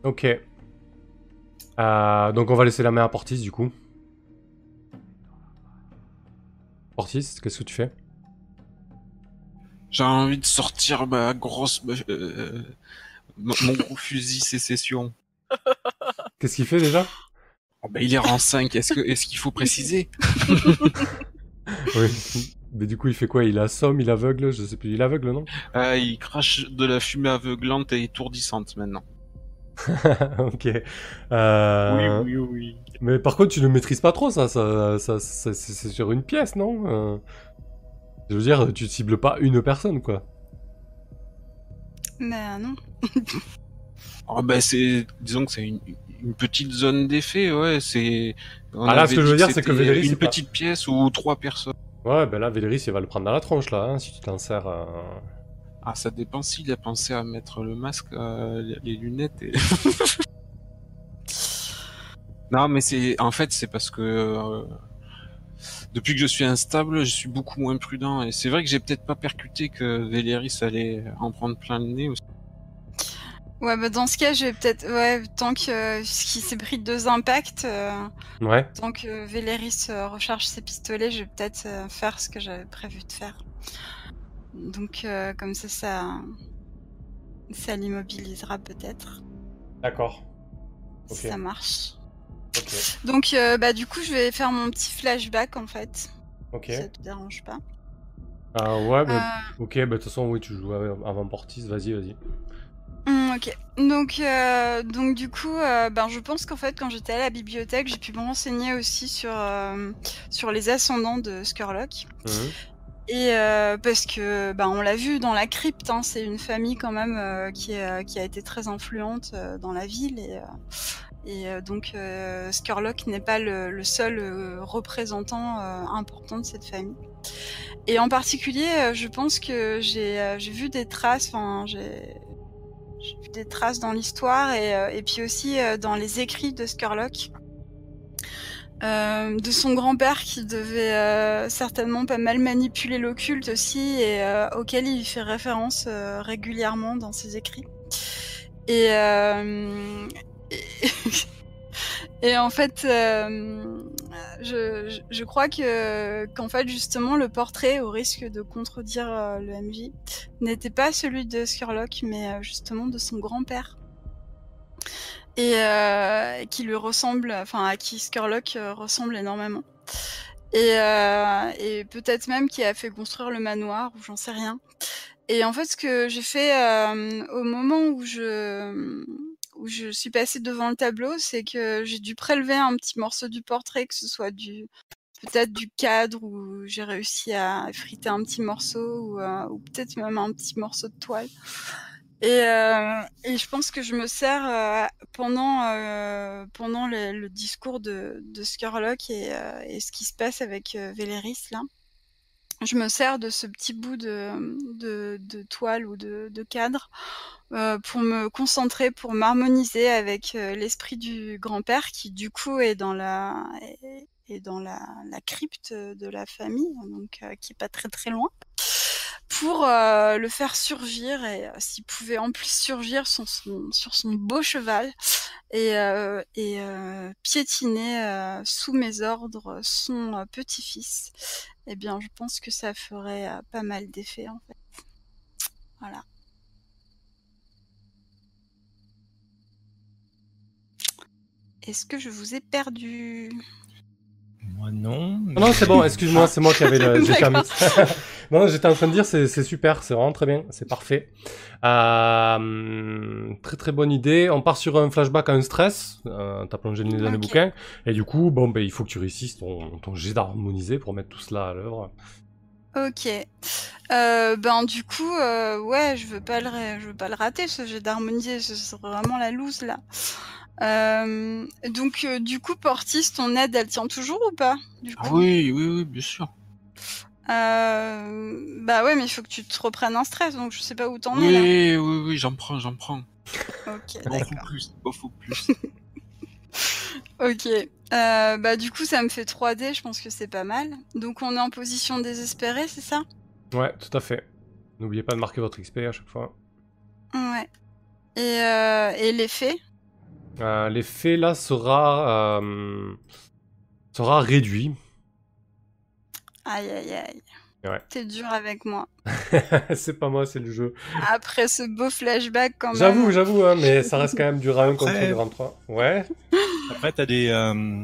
Ok. Donc on va laisser la main à Portis du coup. Portis, qu'est-ce que tu fais? J'ai envie de sortir ma grosse, euh, mon gros fusil sécession. Qu'est-ce qu'il fait déjà? Oh, bah, il est rang 5, est-ce que, est-ce qu'il faut préciser? Oui. Mais du coup, il fait quoi? Il assomme, il aveugle Je sais plus. Il aveugle, non? Ah, il crache de la fumée aveuglante et étourdissante maintenant. Ok. Euh, oui, oui. Mais par contre, tu ne maîtrises pas trop ça. ça, ça, ça- c'est c'est sur une pièce, non? Euh, Je veux dire, tu cibles pas une personne, quoi. Euh, non. Oh, bah, c'est, disons que c'est une, une petite zone d'effet, ouais, c'est... on Ah, là, ce que je veux dire, c'est que c'est Une pas- petite pièce ou trois personnes. Ouais, ben là, Véléris, il va le prendre dans la tronche, là, hein, si tu t'en sers. euh. Ah, ça dépend s'il a pensé à mettre le masque, euh, les lunettes et... non, mais c'est, en fait, c'est parce que, euh, depuis que je suis instable, je suis beaucoup moins prudent. Et c'est vrai que j'ai peut-être pas percuté que Véléris allait en prendre plein le nez aussi. Ouais, bah dans ce cas, je vais peut-être. Ouais, tant que. euh, Puisqu'il s'est pris deux impacts, euh, Ouais. tant que Véléris euh, recharge ses pistolets, je vais peut-être euh, faire ce que j'avais prévu de faire. Donc, euh, comme ça, ça. Ça l'immobilisera peut-être. D'accord. Ça marche. Donc, euh, bah, du coup, je vais faire mon petit flashback en fait. Ok. Si ça te dérange pas. Ah ouais, bah, Euh, ok, bah de toute façon, oui, tu joues avant Portis, vas-y, vas-y. Hum, ok. Donc, euh, donc du coup, ben, je pense qu'en fait, quand j'étais à la bibliothèque, j'ai pu me renseigner aussi sur, sur les ascendants de Skurlock. Mhm. Et euh, parce que, ben, on l'a vu dans la crypte, hein, c'est une famille quand même euh, qui, est- qui a été très influente euh, dans la ville. Et, et euh, donc, euh, Skurlock n'est pas le, seul euh, représentant important de cette famille. Et en particulier, je pense que j'ai vu des traces, enfin, j'ai vu des traces dans l'histoire et, puis aussi dans les écrits de Skurlock. De son grand-père qui devait certainement pas mal manipuler l'occulte aussi et auquel il fait référence régulièrement dans ses écrits. Et, et, en fait, euh, je, je- crois que qu'en fait justement le portrait, au risque de contredire euh, le MJ, n'était pas celui de Skurlock, mais euh, justement de son grand-père. Et euh, qui lui ressemble, enfin à qui Skurlock euh, ressemble énormément. Et, et peut-être même qui a fait construire le manoir, ou j'en sais rien. Et en fait, ce que j'ai fait au moment où je où je suis passée devant le tableau, c'est que j'ai dû prélever un petit morceau du portrait, que ce soit du peut-être du cadre où j'ai réussi à friter un petit morceau ou, euh, ou peut-être même un petit morceau de toile. Et, euh, je pense que je me sers euh, pendant pendant le, discours de, de et, et ce qui se passe avec Véléris là. Je me sers de ce petit bout de, toile ou de, cadre euh, pour me concentrer, pour m'harmoniser avec euh, l'esprit du grand-père qui du coup est dans la est, dans la, la crypte de la famille, donc euh, qui est pas très très loin, pour euh, le faire surgir et euh, s'il pouvait en plus surgir sur son, sur son beau cheval et, euh, et piétiner sous mes ordres son petit-fils, eh bien je pense que ça ferait pas mal d'effet en fait. Voilà. Est-ce que je vous ai perdu? Moi non. Non, c'est bon, excuse-moi, c'est moi qui avais le. fermé. non, non, j'étais en train de dire, c'est super, c'est vraiment très bien, c'est parfait. Euh, très très bonne idée. On part sur un flashback à un stress. Euh, T'as plongé le nez dans les Ok. bouquins. Et du coup, bon, ben, il faut que tu réussisses ton, ton jet d'harmoniser pour mettre tout cela à l'œuvre. Ok. Euh, ben du coup, euh, ouais, je veux pas le, je veux pas le rater ce jet d'harmoniser, ce serait vraiment la loose là. Euh, donc, euh, du coup, Portis, ton aide, elle tient toujours ou pas du Ah coup oui, oui, oui, bien sûr. Euh, Bah ouais, mais il faut que tu te reprennes un stress, donc je sais pas où t'en es là. Oui, oui, oui, j'en prends, j'en prends. Ok, d'accord. plus, faut plus. Ok. Euh, bah du coup, ça me fait 3D, je pense que c'est pas mal. Donc on est en position désespérée, c'est ça? Ouais, tout à fait. N'oubliez pas de marquer votre XP à chaque fois. Ouais. Et, euh, et l'effet Euh, L'effet là sera, euh, sera réduit. Aïe aïe aïe. Ouais. T'es dur avec moi. c'est pas moi, c'est le jeu. Après ce beau flashback quand même. J'avoue, j'avoue, hein, mais ça reste quand même du round contre du round 3. Ouais. Après, t'as des, euh,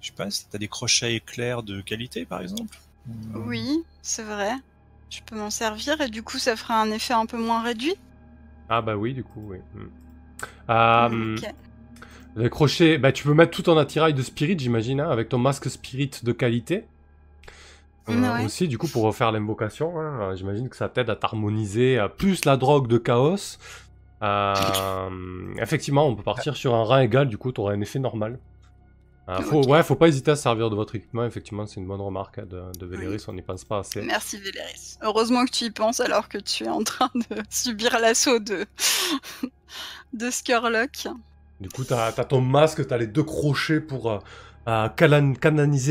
je sais pas, t'as des crochets éclairs de qualité, par exemple? Oui, c'est vrai. Je peux m'en servir et du coup ça fera un effet un peu moins réduit. Ah bah oui, du coup, oui. Hmm. Euh, Ok. Les crochets, bah tu peux mettre tout en attirail de spirit, j'imagine, hein, avec ton masque spirit de qualité. Euh, Ouais. Aussi, du coup, pour refaire l'invocation, hein, euh, j'imagine que ça t'aide à t'harmoniser, euh, plus la drogue de chaos. Effectivement, on peut partir sur un rang égal, du coup, tu auras un effet normal. Euh, faut, Ok. Ouais, faut pas hésiter à se servir de votre équipement, effectivement, c'est une bonne remarque hein, de, de Véléris, on n'y pense pas assez. Merci Véléris. Heureusement que tu y penses alors que tu es en train de subir l'assaut de de Skurlock. Du coup, t'as as ton masque, t'as les deux crochets pour euh, euh, calan-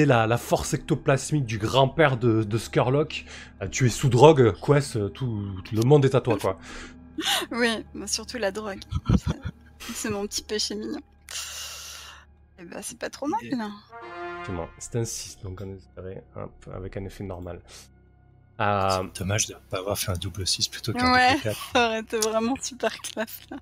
la, la force ectoplasmique du grand-père de, de Skurlock. Euh, tu es sous drogue, Quest, tout, tout le monde est à toi, quoi. Oui, bah, surtout la drogue. C'est mon petit péché mignon. Et bah c'est pas trop mal. Effectivement, c'est un 6, donc on espérait, hop, avec un effet normal. Euh, C'est dommage de ne pas avoir fait un double 6 plutôt qu'un Ouais. double 4. Ça aurait été vraiment super classe là.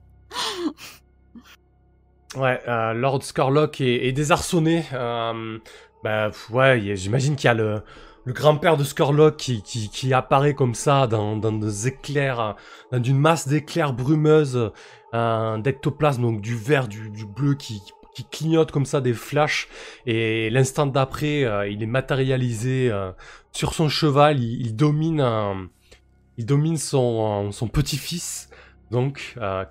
ouais, euh, Lord Skurlock est, est désarçonné. Euh, bah, ouais, j'imagine qu'il y a le, le grand-père de Skurlock qui, qui, qui apparaît comme ça dans, dans des éclairs, dans une masse d'éclairs brumeuses, euh, d'ectoplasme, donc du vert, du, du bleu qui, qui clignote comme ça des flashs. Et l'instant d'après, euh, il est matérialisé euh, sur son cheval. Il, il domine, un- il domine son, son petit-fils. Donc, euh,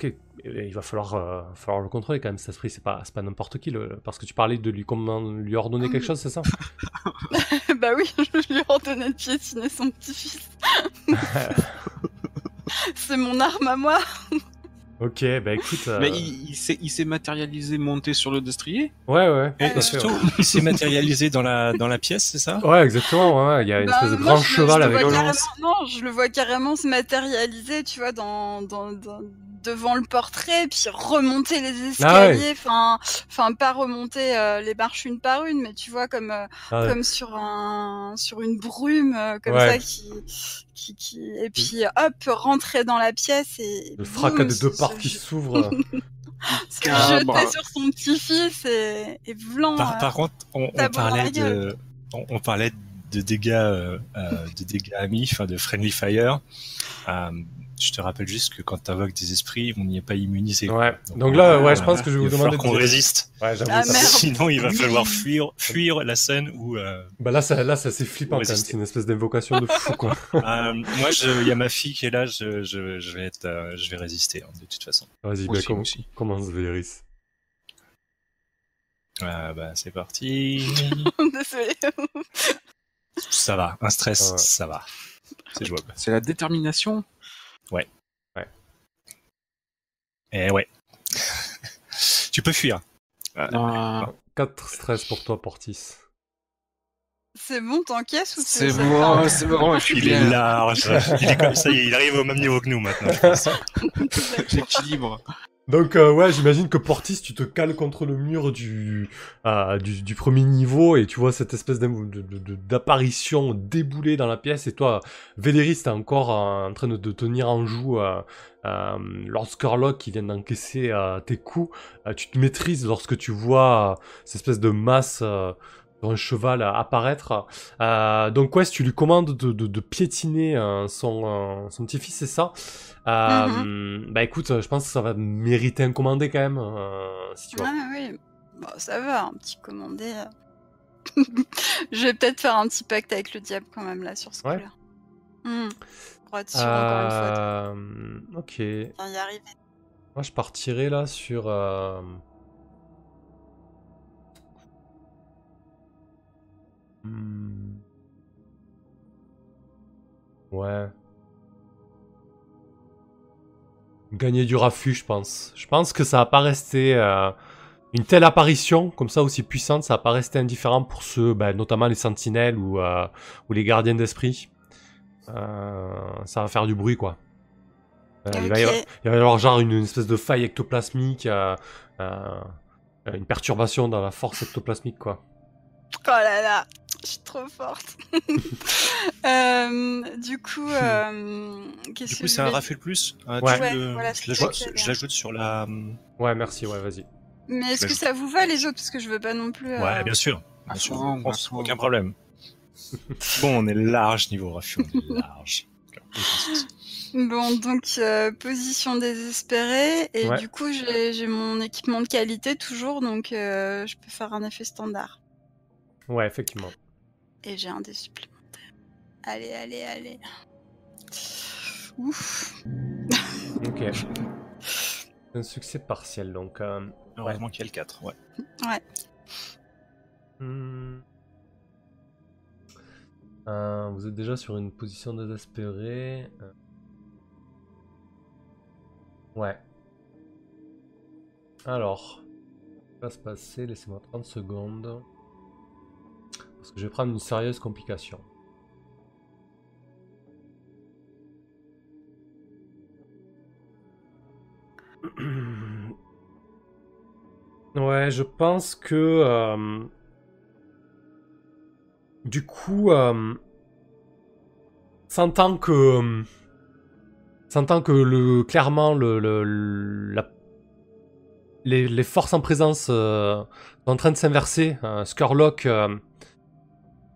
il va falloir, euh, falloir le contrôler quand même. Cet esprit, c'est pas, c'est pas n'importe qui. Le, parce que tu parlais de lui, comment, lui ordonner quelque chose, c'est ça? Bah oui, je lui ai ordonné de piétiner son petit-fils. c'est mon arme à moi. Ok, bah écoute. euh, Mais il, il s'est il s'est matérialisé monté sur le destrier Ouais, ouais. Et, surtout, ouais. il s'est matérialisé dans la, dans la pièce, c'est ça? Ouais, exactement. ouais, Il y a une Bah, espèce de moi, grand je- cheval avec. Non, je le vois carrément se matérialiser, tu vois, dans, dans, dans- devant le portrait, puis remonter les Ah escaliers, enfin, enfin pas remonter euh, les marches une par une, mais tu vois comme euh, Ah ouais. comme sur un sur une brume euh, comme Ouais. ça qui, qui qui et puis hop rentrer dans la pièce et Le fracas boum, des deux se qui s'ouvrent. se jeter sur son petit-fils et et vlan. Par, par contre, on, parlait la de, on, on parlait de dégâts, de dégâts amis, enfin de friendly fire. Euh, je te rappelle juste que quand tu invoques des esprits, on n'y est pas immunisé. Ouais. Donc là, ouais, je Euh, pense que je vais il vous va demander de qu'on résiste. Ouais, j'avoue. Ah. Sinon, il va falloir fuir, fuir la scène où. Euh, Bah là, ça, là, ça c'est flippant quand même. Résister. C'est une espèce d'invocation de fou, quoi. euh, moi, il y a ma fille qui est là. Je, je, je vais être, euh, je vais résister hein, de toute façon. Vas-y, bah, com- aussi. commence, Véléris. Euh, bah, c'est parti. Ça va, un stress, Ouais. ça va. C'est jouable. C'est la détermination Eh ouais. tu peux fuir. Euh, 4 stress pour toi, Portis. C'est bon, t'encaisses ou C'est bon, c'est bon, je suis Il est large. Il est comme ça, il arrive au même niveau que nous maintenant. je pense. J'équilibre. Donc, euh, ouais, j'imagine que Portis, tu te cales contre le mur du, euh, du, premier niveau et tu vois cette espèce d'apparition déboulée dans la pièce. Et toi, Véléris, t'es encore en train de te tenir en joue euh, Lord Skurlock qui vient d'encaisser tes coups. Tu te maîtrises lorsque tu vois cette espèce de masse un cheval apparaître. Euh, donc, si tu lui commandes de, de, de piétiner euh, son, euh, son petit-fils, c'est ça euh, Bah écoute, je pense que ça va mériter un commandé quand même, si tu vois. Ah oui, bon, ça va, un petit commandé. je vais peut-être faire un petit pacte avec le diable quand même là sur ce Ouais. coup-là. Hmm. Encore une fois, Euh, ok. y arriver. Moi, je partirais là sur. Hmm. Ouais. Gagner du raffut, je pense. Je pense que ça va pas rester... euh, Une telle apparition, comme ça, aussi puissante, ça va pas rester indifférent pour ceux, ben, notamment les sentinelles ou, euh, ou les gardiens d'esprit. Euh, ça va faire du bruit, quoi. Il, va y avoir, il va y avoir genre une, une espèce de faille ectoplasmique, une perturbation dans la force ectoplasmique, quoi. Oh là là, je suis trop forte. Euh, du coup, euh, qu'est-ce Du que c'est un Rafale Plus. Ah, Ouais. tu Ouais, le- voilà, je c'est l'ajoute- sur la. Ouais, merci, ouais, vas-y. Mais est-ce que ça vous va les autres? Parce que je veux pas non plus. euh, Ouais, bien sûr. À Bien sûr, aucun problème. bon, on est large niveau Rafale, on est large. Bon, donc euh, position désespérée. Et Ouais. du coup, j'ai j'ai mon équipement de qualité toujours, donc euh, je peux faire un effet standard. Ouais, effectivement. Et j'ai un dé supplémentaire. Allez, allez, allez. Ouf. Ok. Un succès partiel, donc. euh, Heureusement qu'il y a le 4, ouais. hmm. Euh, vous êtes déjà sur une position désespérée. euh. Ouais. Alors, ce qui va se passer Laissez-moi 30 secondes. Parce que je vais prendre une sérieuse complication. Ouais, je pense que euh, du coup, euh, sentant que euh, sentant que le clairement le, les, forces en présence euh, sont en train de s'inverser, euh,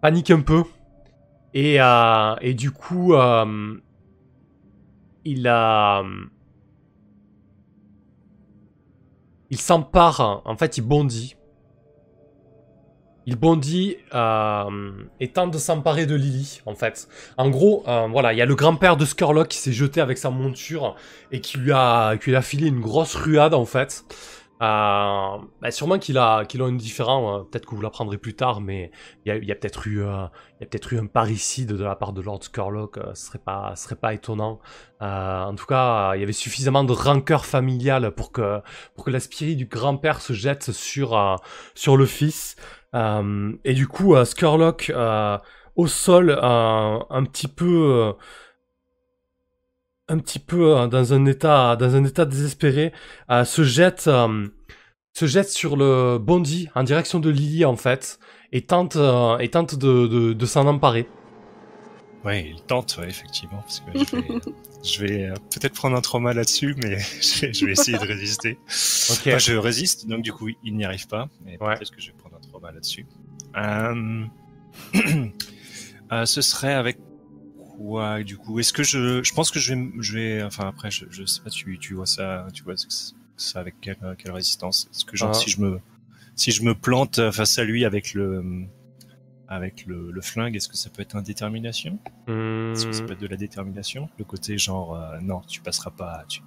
panique un peu et euh, et du coup euh, il a il s'empare, en fait, il bondit. Il bondit euh, et tente de s'emparer de Lily, en fait. En gros, euh, voilà, il y a le grand-père de Skurlock qui s'est jeté avec sa monture et qui qui lui a filé une grosse ruade, en fait. Euh, bah, sûrement qu'il a, qu'il a un différent, euh, peut-être que vous l'apprendrez plus tard, mais il y a, y a peut-être eu, euh, y a peut-être eu un parricide de la part de Lord Skurlock, euh, ce serait pas, serait pas étonnant. Euh, en tout cas, il y avait suffisamment de rancœur familiale pour que, pour que la spirit du grand-père se jette sur, euh, sur le fils. Euh, et du coup, euh, Skurlock, euh, au sol, euh, un petit peu, euh, un petit peu euh, dans un état, dans un état désespéré, euh, se jette, euh, se jette sur le bondi en direction de Lily en fait, et tente, euh, et tente de, de, de s'en emparer. Ouais, il tente, ouais, effectivement, parce que je vais, je vais peut-être prendre un trauma là-dessus, mais je vais, je vais essayer de résister. Enfin, je résiste, donc du coup, il n'y arrive pas, mais Ouais. peut-être que je vais prendre un trauma là-dessus. Ce serait avec quoi, du coup Est-ce que je, je pense que je vais, je vais, enfin après, je, je sais pas, tu, tu vois ça, tu vois ça avec quelle, quelle résistance? Est-ce que genre Ah. si je me, si je me plante face à lui avec le, avec le, le flingue, est-ce que ça peut être un détermination? Hmm, Est-ce que ça peut être de la détermination? Le côté genre, euh, non, tu passeras pas. Tu...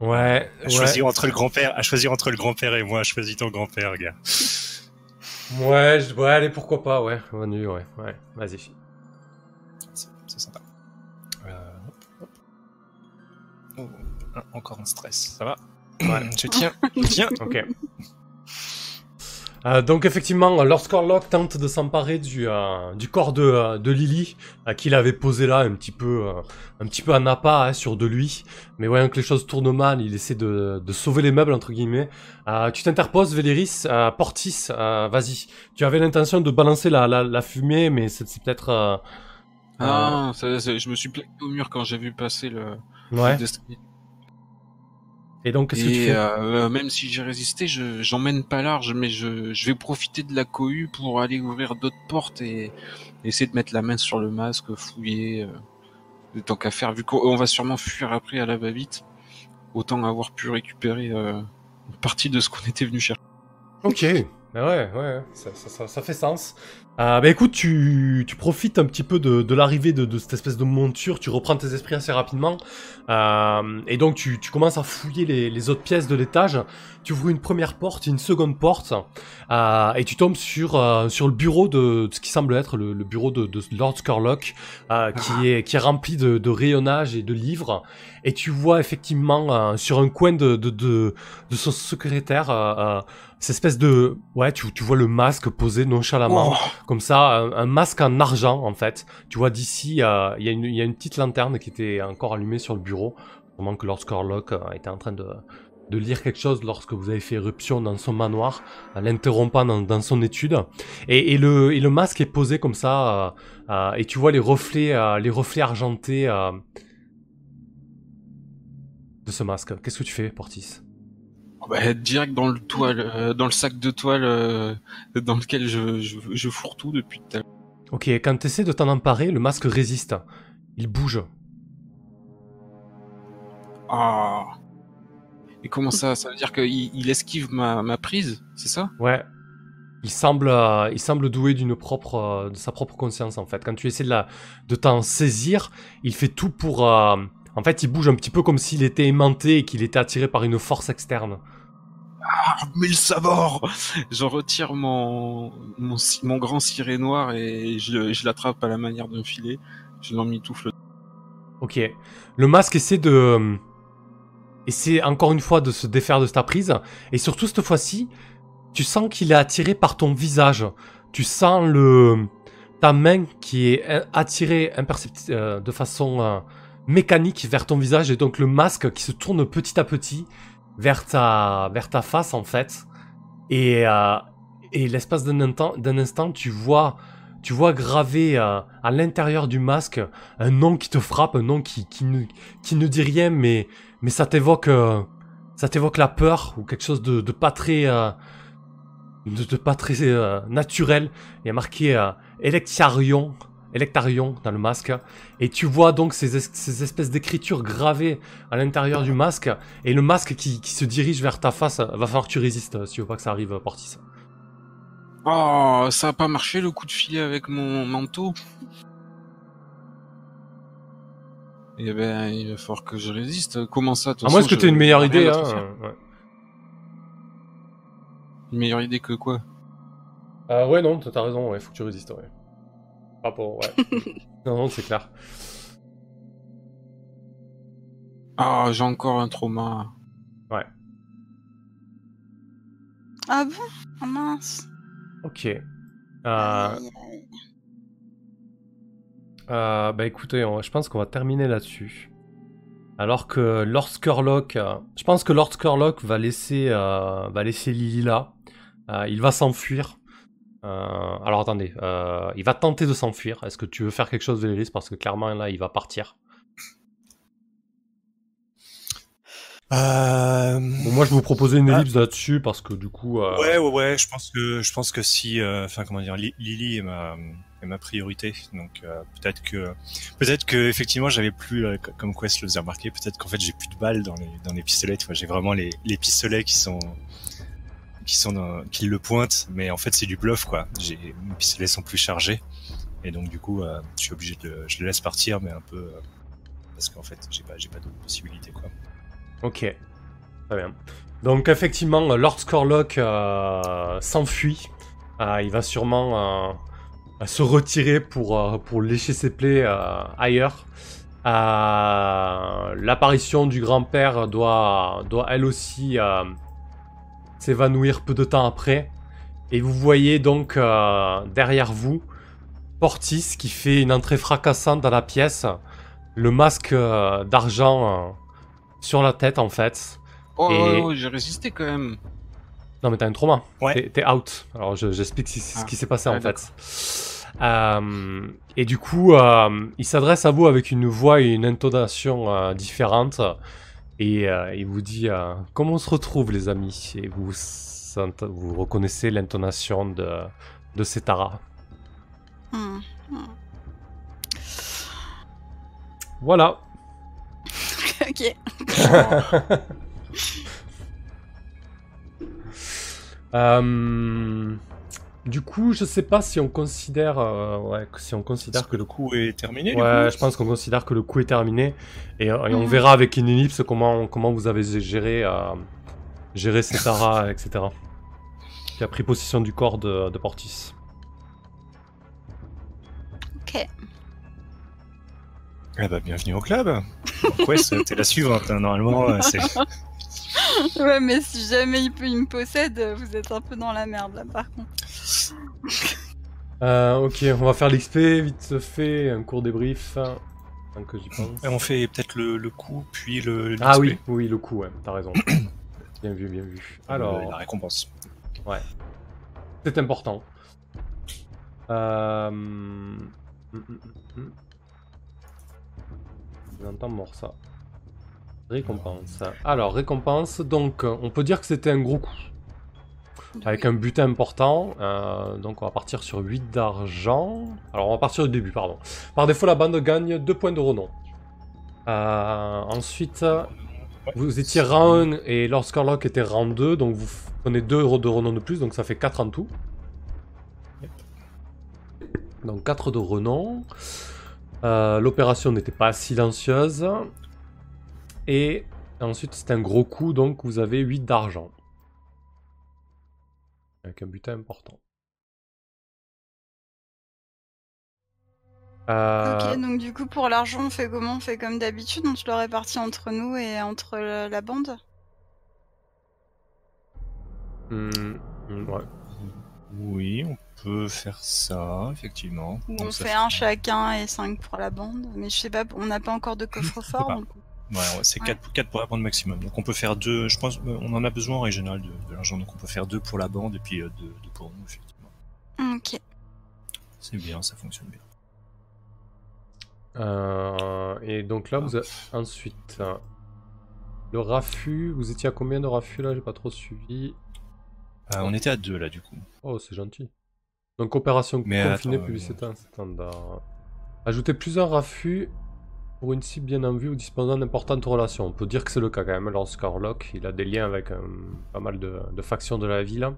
ouais, À ouais. choisir entre le grand-père, à choisir entre le grand-père et moi, choisis ton grand-père, gars. Ouais, je... ouais, allez, pourquoi pas, ouais. Manu, ouais, ouais, vas-y. Encore un stress, ça va Ouais, je tiens, je tiens. Ok. Euh, donc effectivement, Lord Scorlock tente de s'emparer du, euh, du corps de, euh, de Lily, euh, qu'il avait posé là un petit peu, euh, un petit peu à napa hein, sur de lui. Mais voyant que les choses tournent mal, il essaie de, de sauver les meubles entre guillemets. Euh, tu t'interposes, Véléris, euh, Portis, euh, vas-y. Tu avais l'intention de balancer la, la, la fumée, mais c'est c'est peut-être. euh, Ah, ça, ça- je me suis plaqué au mur quand j'ai vu passer le, Ouais. le. Et donc qu'est-ce que tu Et fais? euh, même si j'ai résisté, je j'emmène pas large, mais je, je vais profiter de la cohue pour aller ouvrir d'autres portes et essayer de mettre la main sur le masque, fouiller. Euh, tant qu'à faire, vu qu'on va sûrement fuir après à la va-vite, autant avoir pu récupérer euh, une partie de ce qu'on était venu chercher. Ok, bah ouais, ouais, ça, ça, ça, ça fait sens. Euh, bah écoute, tu, tu profites un petit peu de, de l'arrivée de, de cette espèce de monture, tu reprends tes esprits assez rapidement, euh, et donc tu, tu commences à fouiller les, les autres pièces de l'étage, tu ouvres une première porte, une seconde porte, euh, et tu tombes sur, euh, sur le bureau de, de ce qui semble être le, le bureau de, Lord Scarlock, euh, qui, est, qui est rempli de, de rayonnage et de livres, et tu vois effectivement euh, sur un coin de, de son secrétaire... euh, euh, cette espèce de... Ouais, tu, tu vois le masque posé nonchalamment, Oh. comme ça, un, un masque en argent en fait. Tu vois d'ici, euh, il y, a une- il y a une petite lanterne qui était encore allumée sur le bureau, pendant que Lord Scorlock euh, était en train de, de lire quelque chose lorsque vous avez fait éruption dans son manoir, en l'interrompant dans, dans son étude. Et, et le, et le masque est posé comme ça, euh, euh, et tu vois les reflets, euh, les reflets argentés euh, de ce masque. Qu'est-ce que tu fais, Portis? Bah, direct dans le toile, euh, dans le sac de toile euh, dans lequel je, je, je fourre tout depuis tout à l'heure. Ok, quand tu essaies de t'en emparer, le masque résiste. Il bouge. Ah. Et comment ça? Ça veut dire qu'il il esquive ma, ma prise, c'est ça? Ouais. Il semble, euh, il semble doué d'une propre, euh, de sa propre conscience en fait. Quand tu essaies de, la, de t'en saisir, il fait tout pour. euh, en fait, il bouge un petit peu comme s'il était aimanté et qu'il était attiré par une force externe. Ah, mais le sabord Je retire mon, mon, grand ciré noir et je, l'attrape à la manière d'un filet. Je l'emmitoufle. Ok. Le masque essaie de. euh, essaie encore une fois de se défaire de ta prise. Et surtout cette fois-ci, tu sens qu'il est attiré par ton visage. Tu sens le. ta main qui est euh, attirée impercepti- euh, de façon euh, mécanique vers ton visage. Et donc le masque qui se tourne petit à petit vers ta, vers ta face en fait. Et, euh, et l'espace d'un instant, instant, tu vois. Tu vois gravé euh, à l'intérieur du masque un nom qui te frappe, un nom qui, qui, ne, qui ne dit rien, mais, mais ça t'évoque euh, ça t'évoque la peur ou quelque chose de, pas très de, pas très naturel. Il y a marqué Electarion, Electarion dans le masque, et tu vois donc ces, es- ces espèces d'écritures gravées à l'intérieur du masque, et le masque qui, qui se dirige vers ta face, va falloir que tu résistes euh, si tu veux pas que ça arrive, Portis. Oh, ça a pas marché le coup de filet avec mon manteau Eh ben, il va falloir que je résiste. Comment ça toute À moins façon, que aies une meilleure idée, hein. euh, ouais. Une meilleure idée que quoi? Euh, ouais, non, t'as raison, ouais, faut que tu résistes, ouais. Par rapport, ouais. non, non, c'est clair. Ah, j'ai encore un trauma. Ah bon? Ah mince. Ok. Euh, Aïe, aïe. euh, bah écoutez, on- je pense qu'on va terminer là-dessus. Alors que Lord Skurlock, euh, je pense que Lord Skurlock va laisser, euh, va laisser Lily là. Euh, il va s'enfuir. Euh, alors attendez, euh, il va tenter de s'enfuir. Est-ce que tu veux faire quelque chose, Véléris Parce que clairement là, il va partir. Euh... Bon, moi, je vais vous proposer une Ah. ellipse là-dessus parce que du coup. euh, Ouais, ouais, ouais. Je pense que je pense que si, euh, enfin, comment dire, Li- Lily est ma est ma priorité. Donc peut-être que peut-être que effectivement j'avais plus co- comme Quest le faisait remarquer. Peut-être qu'en fait j'ai plus de balles dans les dans les pistolets. J'ai vraiment les les pistolets qui sont qui le pointent, mais en fait c'est du bluff quoi. J'ai mes pistolets sont plus chargés et donc du coup euh, je suis obligé de je le laisse partir, mais un peu euh, parce qu'en fait j'ai pas j'ai pas d'autres possibilités quoi. Ok, très bien. Donc effectivement, Lord Scorlock euh, s'enfuit. Euh, il va sûrement euh, se retirer pour, euh, pour lécher ses plaies euh, ailleurs. Euh, L'apparition du grand-père doit, doit elle aussi euh, s'évanouir peu de temps après. Et vous voyez donc euh, derrière vous Portis qui fait une entrée fracassante dans la pièce. Le masque euh, d'argent euh, sur la tête en fait. Oh, Et- oh, j'ai résisté quand même. Non mais t'as un trauma. Ouais. T'es- T'es out. Alors je- j'explique ce, ce Ah. qui s'est passé en fait. Euh, et du coup, euh, il s'adresse à vous avec une voix et une intonation euh, différentes. Et euh, il vous dit euh, Comment on se retrouve les amis? Et vous, vous reconnaissez l'intonation de, de Setara. Hmm. Voilà. ok. Euh, du coup, je sais pas si on considère, euh, ouais, si on considère que le coup est terminé. du Ouais, coup je pense qu'on considère que le coup est terminé et, euh, et on Mhm. verra avec une ellipse comment, comment vous avez géré, euh, géré Cetara, etc. Qui a pris possession du corps de, de Portis. Ok. Eh bah, bienvenue au club. Ouais, t'es la suivante. hein, Normalement, euh, c'est. Ouais, mais si jamais il, peut, il me possède, vous êtes un peu dans la merde là par contre. Euh, ok, on va faire l'XP, vite fait, un court débrief. Tant que j'y pense. Et on fait peut-être le, le coup, puis le. Ah oui, oui, le coup, ouais, t'as raison. bien vu, bien vu. Alors, Euh, la récompense. c'est important. Euh... hum, hum, hum. J'entends mort ça. Récompense. Alors, récompense, donc, on peut dire que c'était un gros coup. Avec un butin important, euh, donc on va partir sur 8 d'argent. Alors on va partir du début, pardon. Par défaut, la bande gagne 2 points de renom. Euh, ensuite, vous étiez rang 1 et Lord Scarlock était rang 2, donc vous prenez 2 de renom de plus, donc ça fait 4 en tout. Donc 4 de renom. Euh, L'opération n'était pas silencieuse. Et ensuite, c'est un gros coup, donc vous avez 8 d'argent. Avec un butin important. Euh, Ok, donc du coup pour l'argent on fait comment? On fait comme d'habitude, on se le répartit entre nous et entre la, la bande? Hmm, hmm, ouais. Oui, on peut faire ça, effectivement. Ou on fait un chacun et 5 pour la bande Mais je sais pas, on n'a pas encore de coffre-fort donc... Ouais, ouais, c'est Ouais. 4, 4 pour la bande maximum. Donc on peut faire deux. Je pense euh, on en a besoin en régional de, de l'argent. Donc on peut faire deux pour la bande et puis euh, deux, deux pour nous, effectivement. Ok. C'est bien, ça fonctionne bien. Euh, et donc là, vous avez ensuite euh, le raffut. Vous étiez à combien de raffut là? J'ai pas trop suivi. Euh, on était à deux là, du coup. Oh, c'est gentil. Donc opération Mais confinée, attends, publicité standard. Ajoutez plusieurs raffus pour une cible bien en vue ou disposant d'importantes relations. On peut dire que c'est le cas quand même. Alors Scarlock, il a des liens avec euh, pas mal de, de factions de la ville.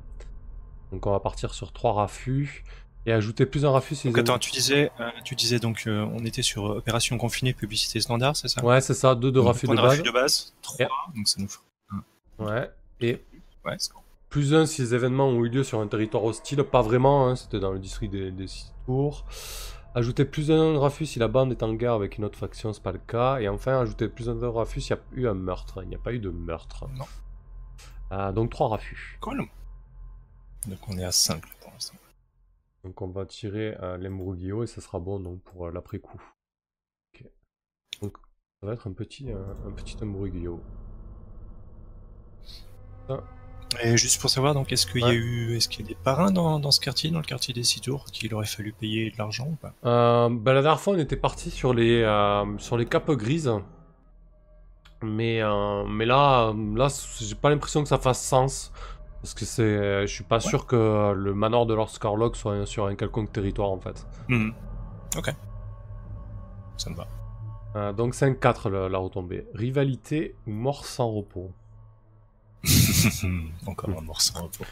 Donc on va partir sur trois raffus. Et ajouter plusieurs raffus si Donc attends, tu disais, euh, tu disais donc euh, on était sur opération confinée, publicité standard, c'est ça? Ouais, c'est ça, deux de raffus de raffus de base, 3, Et- donc ça nous fait. Ouais. Et Ouais, c'est bon. plus un si les événements ont eu lieu sur un territoire hostile, pas vraiment, hein, c'était dans le district des, des six tours. Ajouter plus un raffus si la bande est en guerre avec une autre faction, c'est pas le cas. Et enfin, ajouter plus un raffus s'il y a eu un meurtre. Il n'y a pas eu de meurtre. Non. Euh, donc trois raffus. Cool. Donc on est à 5 là, pour l'instant. Donc on va tirer euh, et ça sera bon donc, pour euh, l'après-coup. Ok. Donc ça va être un petit, euh, un petit. Et juste pour savoir, donc est-ce qu'il y a eu, est-ce qu'il y a des parrains dans, dans ce quartier, dans le quartier des six tours, qu'il aurait fallu payer de l'argent ou pas? Euh, bah, la dernière fois, on était parti sur les, euh, sur les capes grises. Mais, euh, mais là, là j'ai pas l'impression que ça fasse sens. Parce que c'est, je suis pas sûr que le manoir de Lord Scarlock soit sur un quelconque territoire en fait. Mhm. Ok. Ça me va. Donc 5-4 la, la retombée. Rivalité ou mort sans repos? Encore un morceau en repos.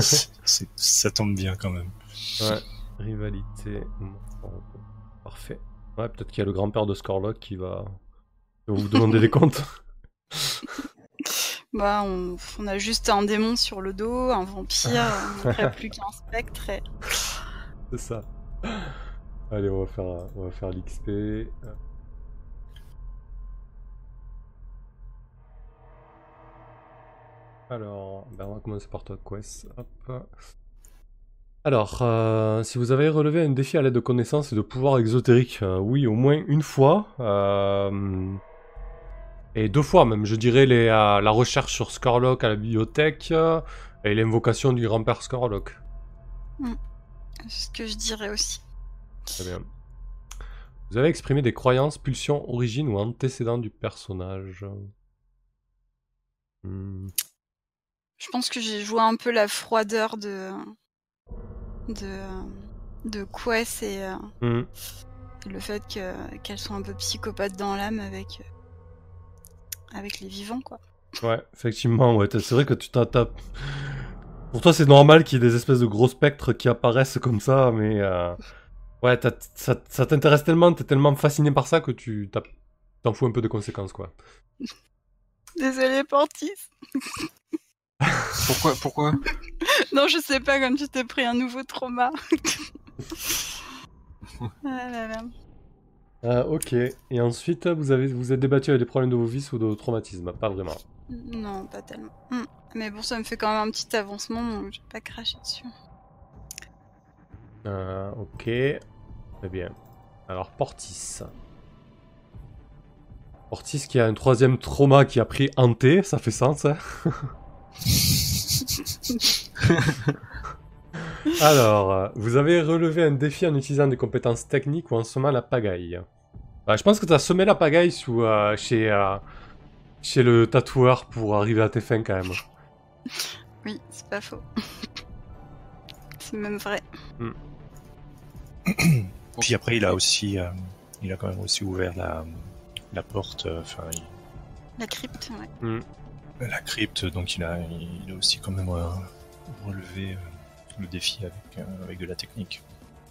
C'est- ça tombe bien quand même. Ouais. Rivalité repos. Parfait. Ouais, peut-être qu'il y a le grand-père de Scarlock qui va vous demander des comptes. Bah, on, on a juste un démon sur le dos, un vampire, on plus qu'un spectre. et- C'est ça. Allez, on va faire, on va faire l'XP. Alors, ben on va commencer par toi, Quest? Hop. Alors, euh, si vous avez relevé un défi à l'aide de connaissances et de pouvoirs exotériques, euh, oui, au moins une fois. euh, et deux fois même, je dirais les, la recherche sur Scarlock à la bibliothèque et l'invocation du grand-père Scarlock. C'est ce que je dirais aussi. Très bien. Vous avez exprimé des croyances, pulsions, origines ou antécédents du personnage. Hmm, Je pense que j'ai joué un peu la froideur de. de. de Quest et euh, hmm. le fait que- qu'elle soit un peu psychopathe dans l'âme avec. euh, avec les vivants, quoi. Ouais, effectivement, ouais, c'est vrai que tu t'as Pour toi, c'est normal qu'il y ait des espèces de gros spectres qui apparaissent comme ça, mais euh, ouais, ça, ça t'intéresse tellement, t'es tellement fasciné par ça que tu t'en fous un peu des conséquences, quoi. Désolé, Portis. Pourquoi, pourquoi? Non, je sais pas, comme tu t'es pris un nouveau trauma. ah là là. Euh, ok. Et ensuite, vous avez vous êtes débattu avec des problèmes de vos vices ou de traumatisme Pas vraiment. Non, pas tellement. Hmm. Mais bon, ça me fait quand même un petit avancement, donc je vais pas cracher dessus. Euh, ok. Très bien. Alors, Portis. Portis qui a un troisième trauma qui a pris hanté, ça fait sens. hein? Alors, euh, vous avez relevé un défi en utilisant des compétences techniques ou en semant la pagaille. Bah, je pense que tu as semé la pagaille sous, euh, chez, euh, chez le tatoueur pour arriver à tes fins quand même. Oui, c'est pas faux. c'est même vrai. Puis après, il a aussi, euh, il a quand même aussi ouvert la, la porte, euh, enfin, il- La crypte, ouais. La crypte, donc il a, il a aussi quand même euh, relevé euh, le défi avec, euh, avec de la technique.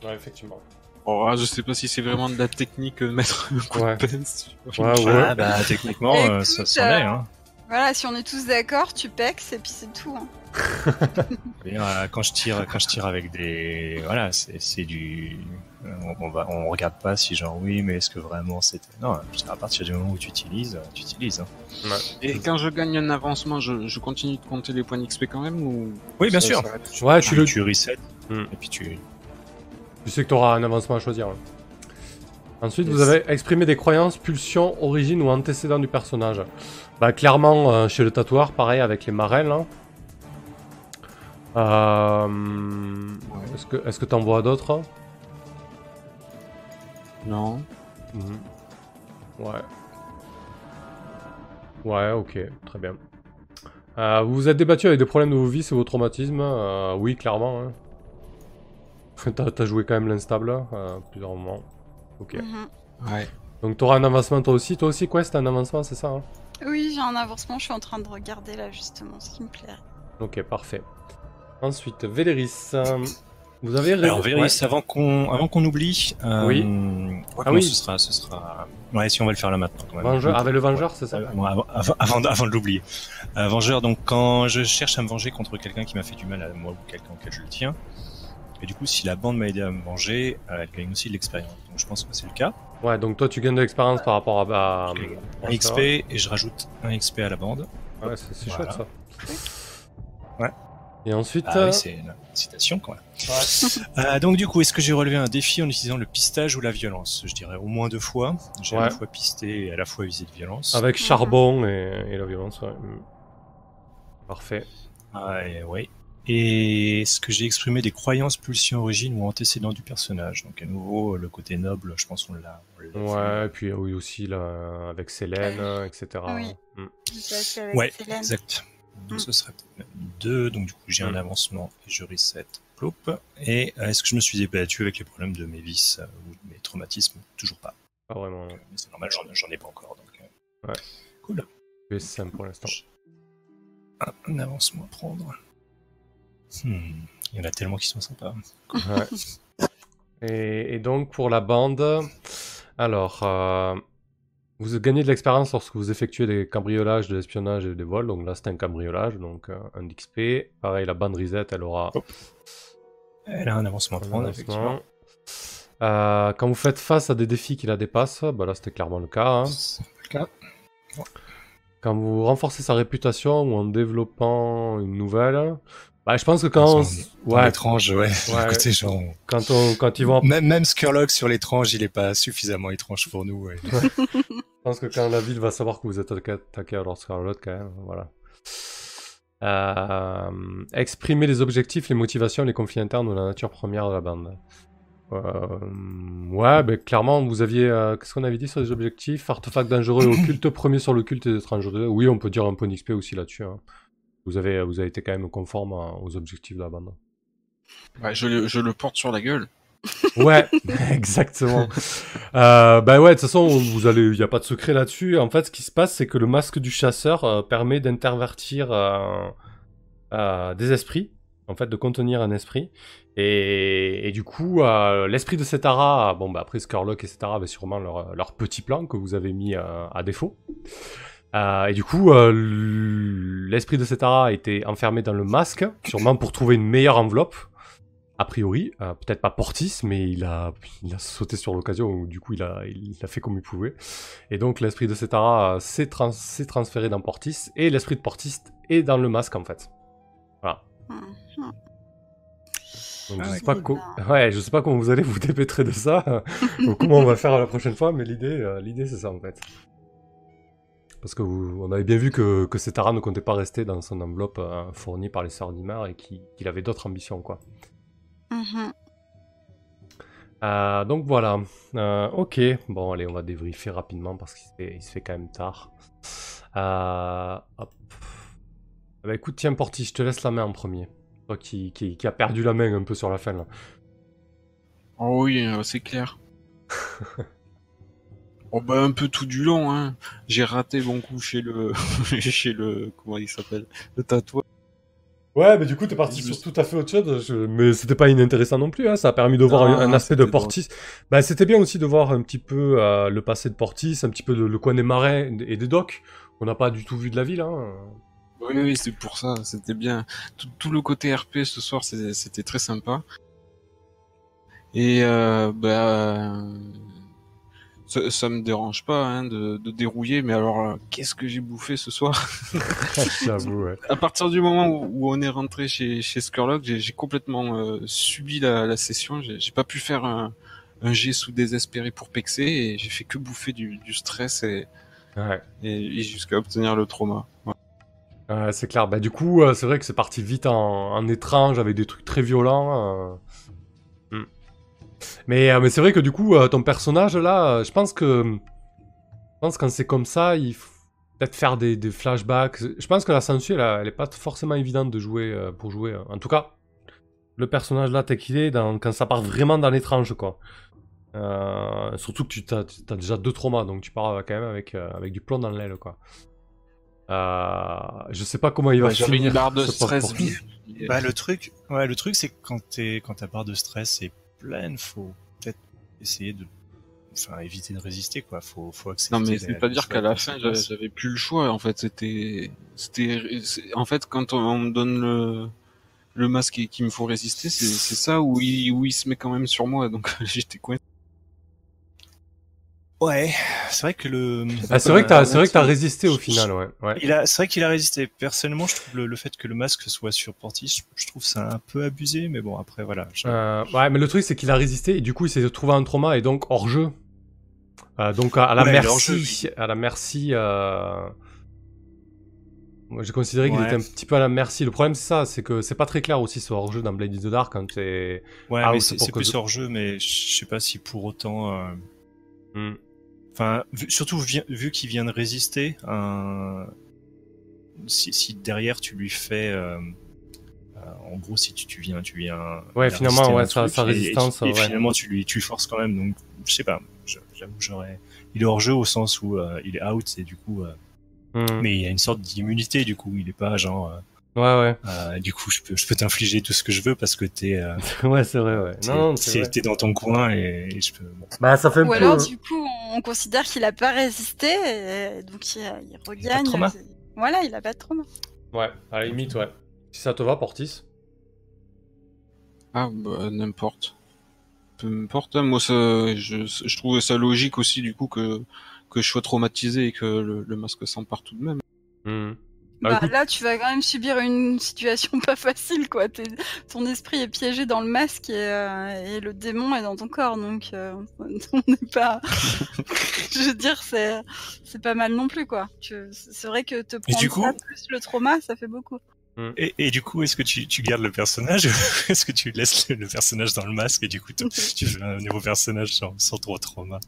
Ouais, effectivement. Oh, je sais pas si c'est vraiment de la technique de mettre un coup Ouais. de pince. Ouais, ouais. Ah, bah, techniquement, euh, ça s'en euh, est. Hein. Voilà, si on est tous d'accord, tu pex et puis c'est tout. hein. Euh, quand je tire, quand je tire avec des, voilà, c'est c'est du, euh, on, on va, on regarde pas si genre oui, mais est-ce que vraiment c'était, non, à partir du moment où tu utilises, tu utilises. Hein. Et quand je gagne un avancement, je, je continue de compter les points d'XP quand même ou? Oui, bien ça sûr. Ouais, tu, tu le, tu reset Hmm. et puis tu, Tu sais que tu auras un avancement à choisir. Ensuite, vous avez exprimé des croyances, pulsions, origines ou antécédents du personnage. Bah, clairement, euh, chez le tatoueur, pareil avec les marelles. là. Euh, Est-ce que est-ce que t'en vois d'autres? Non. Mhm. Ouais. Ouais, ok, très bien. Euh, vous vous êtes débattu avec des problèmes de vos vies et vos traumatismes Euh, Oui, clairement. hein. T'as joué quand même l'instable euh, à plusieurs moments. Ok. Mhm. Ouais. Donc t'auras un avancement toi aussi. Toi aussi, Quest, un avancement, c'est ça hein Oui, j'ai un avancement, je suis en train de regarder là justement ce qui me plaît. Ok, parfait. Ensuite, Véléris. euh, vous avez Alors, ouais. Véris, avant qu'on avant qu'on oublie, euh, Oui. ouais, Ah non, oui. ce sera, ce sera. Ouais, si on va le faire là maintenant. Quand même. Vengeur, avec le Vengeur, c'est ça Euh, bon, avant, avant, avant, de- avant de l'oublier. Euh, vengeur, donc quand je cherche à me venger contre quelqu'un qui m'a fait du mal à moi ou quelqu'un auquel je le tiens, et du coup, si la bande m'a aidé à me venger, euh, elle gagne aussi de l'expérience. Donc je pense que c'est le cas. Ouais, donc toi tu gagnes de l'expérience par rapport à. Un XP et je rajoute un XP à la bande. Ouais, c'est Voilà. chouette ça. Ouais. Et ensuite. Ah euh, oui, c'est une citation quand même. Euh, donc du coup, est-ce que j'ai relevé un défi en utilisant le pistage ou la violence? Je dirais au moins deux fois. J'ai à la fois pisté et à la fois visé de violence. Avec charbon et, et la violence, ouais. Mm. Parfait. Ah, et, ouais. Et est-ce que j'ai exprimé des croyances, pulsions, origines ou antécédents du personnage Donc à nouveau, le côté noble, je pense qu'on l'a. on l'a vu. Ouais, et puis oui aussi là, avec Célène, etc. Oui. Mm. Avec Ouais, Célène. exact. Donc Mm. ce serait peut-être même deux. Donc du coup, j'ai un Mm. avancement et je reset. Et euh, est-ce que je me suis débattu avec les problèmes de mes vices euh, ou de mes traumatismes? Toujours pas. Pas vraiment. Donc, mais c'est normal, j'en, j'en ai pas encore. Donc, euh, Ouais. Cool. C'est simple pour l'instant. Un, un avancement à prendre. Hmm. Il y en a tellement qui sont sympas. Ouais. Et, et donc pour la bande, alors euh, vous gagnez de l'expérience lorsque vous effectuez des cambriolages, de l'espionnage et des vols. Donc là c'est un cambriolage, donc euh, un XP. Pareil, la bande reset, elle aura Oh. Elle a un avancement prendre, avancement. effectivement. Euh, quand vous faites face à des défis qui la dépassent, bah là c'était clairement le cas. hein. Le cas. Quand vous renforcez sa réputation ou en développant une nouvelle, bah je pense que quand on... ouais, l'étrange, ouais. Ouais. Côté genre, quand on quand ils vont Même, même Skurlock sur l'étrange, il est pas suffisamment étrange pour nous. ouais. Je pense que quand la ville va savoir que vous êtes attaqué, à Lord Scarlet, quand même, voilà. Euh, exprimer les objectifs, les motivations, les conflits internes ou la nature première de la bande. Euh, ouais, ben clairement, vous aviez. euh, Qu'est-ce qu'on avait dit sur les objectifs? Artefact dangereux et occulte, premier sur le culte et étrange. Oui, on peut dire un point d'XP aussi là-dessus. hein. Vous, avez, vous avez été quand même conforme aux objectifs de la bande. Ouais, je, le, je le porte sur la gueule. Ouais, exactement. Euh, bah ouais, de toute façon, vous allez, il n'y a pas de secret là-dessus. En fait, ce qui se passe, c'est que le masque du chasseur euh, permet d'intervertir euh, euh, des esprits en fait, de contenir un esprit. Et, et du coup, euh, l'esprit de Setara, bon, bah, après Skurlock et Setara avaient sûrement leur, leur petit plan que vous avez mis euh, à défaut. Euh, et du coup, euh, l'esprit de Setara a été enfermé dans le masque, sûrement pour trouver une meilleure enveloppe. A priori, euh, peut-être pas Portis, mais il a, il a sauté sur l'occasion, ou du coup il a, il a fait comme il pouvait. Et donc l'esprit de Setara euh, s'est trans- s'est transféré dans Portis, et l'esprit de Portis est dans le masque en fait. Mhm. Donc Ah je ouais. sais pas co- ouais, je sais pas comment vous allez vous dépêtrer de ça, ou comment on va faire la prochaine fois, mais l'idée, euh, l'idée c'est ça en fait. Parce que vous, on avait bien vu que, que Setara ne comptait pas rester dans son enveloppe euh, fournie par les sœurs d'Imar et qu'il qu'il avait d'autres ambitions quoi. Mhm. Euh, donc voilà. Euh, ok. Bon, allez, on va débriefer rapidement parce qu'il se fait, il se fait quand même tard. Euh, hop. Bah écoute, tiens, Porti, je te laisse la main en premier. Toi qui, qui, qui a perdu la main un peu sur la fin là. Oh oui, c'est clair. oh bah un peu tout du long, hein. J'ai raté mon coup chez le, chez le, comment il s'appelle, le tatouage. Ouais, mais du coup, t'es parti sur tout à fait autre chose. je- Mais c'était pas inintéressant non plus. Hein. Ça a permis de voir un, un aspect de drôle. Portis. Bah, c'était bien aussi de voir un petit peu euh, le passé de Portis, un petit peu le, le coin des marais et des docks. On n'a pas du tout vu de la ville. Hein. Oui, oui, c'est pour ça, c'était bien. Tout, tout le côté RP ce soir, c'était très sympa. Et euh, bah, ça, ça me dérange pas hein, de, de dérouiller, mais alors euh, qu'est-ce que j'ai bouffé ce soir? J'avoue, ouais. À partir du moment où, où on est rentré chez, chez Skurlock, j'ai complètement euh, subi la, la session. J'ai pas pu faire un, un jet sous désespéré pour pexer et j'ai fait que bouffer du, du stress et, ouais. et, et jusqu'à obtenir le trauma. Ouais. Ouais, c'est clair. Bah, du coup, euh, c'est vrai que c'est parti vite en, en étrange avec des trucs très violents. Mais, euh, mais c'est vrai que du coup, euh, ton personnage là, euh, je pense que. Je pense que quand c'est comme ça, il faut peut-être faire des, des flashbacks. Je pense que la censure, elle, elle est pas forcément évidente de jouer euh, pour jouer. euh. En tout cas, le personnage là, tel qu'il est, dans, quand ça part vraiment dans l'étrange, quoi. Euh, surtout que tu as, as déjà deux traumas, donc tu pars quand même avec, euh, avec du plomb dans l'aile, quoi. Euh, je sais pas comment il va Ouais, J'avais finir. une barre de stress. Bah, le truc, ouais, le truc, c'est que quand t'es, quand ta barre de stress est pleine, faut peut-être essayer de, enfin, éviter de résister, quoi. Faut, faut accepter. Non mais c'est pas dire qu'à la fin j'avais plus le choix en fait c'était c'était en fait quand on, on me donne le le masque et qu'il me faut résister c'est c'est ça où il où il se met quand même sur moi donc j'étais coincé. Ouais, c'est vrai que le. Ah, c'est vrai que t'as, Euh, c'est vrai que t'as résisté au final, ouais. ouais. Il a, c'est vrai qu'il a résisté. Personnellement, je trouve le, le fait que le masque soit sur Portis, je, trouve ça un peu abusé, mais bon, après, voilà. je- Euh, ouais, mais le truc c'est qu'il a résisté et du coup il s'est trouvé un trauma et donc hors jeu. Euh, donc à, à la Ouais, merci, hors-jeu, à la merci. Euh... Moi j'ai considéré qu'il Ouais. était un petit peu à la merci. Le problème c'est ça, c'est que c'est pas très clair aussi ce hors jeu dans Blade in the Dark quand t'es. Ouais, Ah, mais c'est plus je- hors jeu, mais je sais pas si pour autant. euh, Hmm. Enfin, vu- surtout vu, vu qu'il vient de résister, un... si, si derrière tu lui fais, euh, euh, en gros, si tu, tu viens, tu viens. Ouais, finalement, ouais, sa- sa et- et- résistance, Et, ouais. finalement, tu lui, tu forces quand même. Donc, je sais pas. J'avoue, j'aurais. Il est hors jeu au sens où euh, il est out, et du coup. euh, Hmm. Mais il y a une sorte d'immunité, du coup. Il est pas genre. Euh, Ouais, ouais. euh, du coup, je peux, je peux t'infliger tout ce que je veux parce que t'es, euh, ouais, c'est vrai, ouais. t'es, Non, c'est t'es- vrai. t'es dans ton coin et, et je peux. bon. Bah, ça fait un Ou peu. alors, du coup, on considère qu'il a pas résisté, et donc il, il regagne. trauma. Voilà, il a pas de trauma. Ouais, à la limite, ouais. Si ça te va, Portis. Ah bah n'importe. Peu importe hein, moi ça je je trouvais ça logique aussi du coup que que je sois traumatisé et que le, le masque s'empare tout de même. Hmm. Bah, Bah, là, tu vas quand même subir une situation pas facile, quoi. Ton esprit est piégé dans le masque et, euh, et le démon est dans ton corps, donc euh, on n'est pas. Je veux dire, c'est c'est pas mal non plus, quoi. Tu- C'est vrai que te prendre coup- ça plus le trauma, ça fait beaucoup. Et, et du coup, est-ce que tu, tu gardes le personnage ou est-ce que tu laisses le, le personnage dans le masque et du coup tu fais un nouveau personnage sans, sans trop trauma?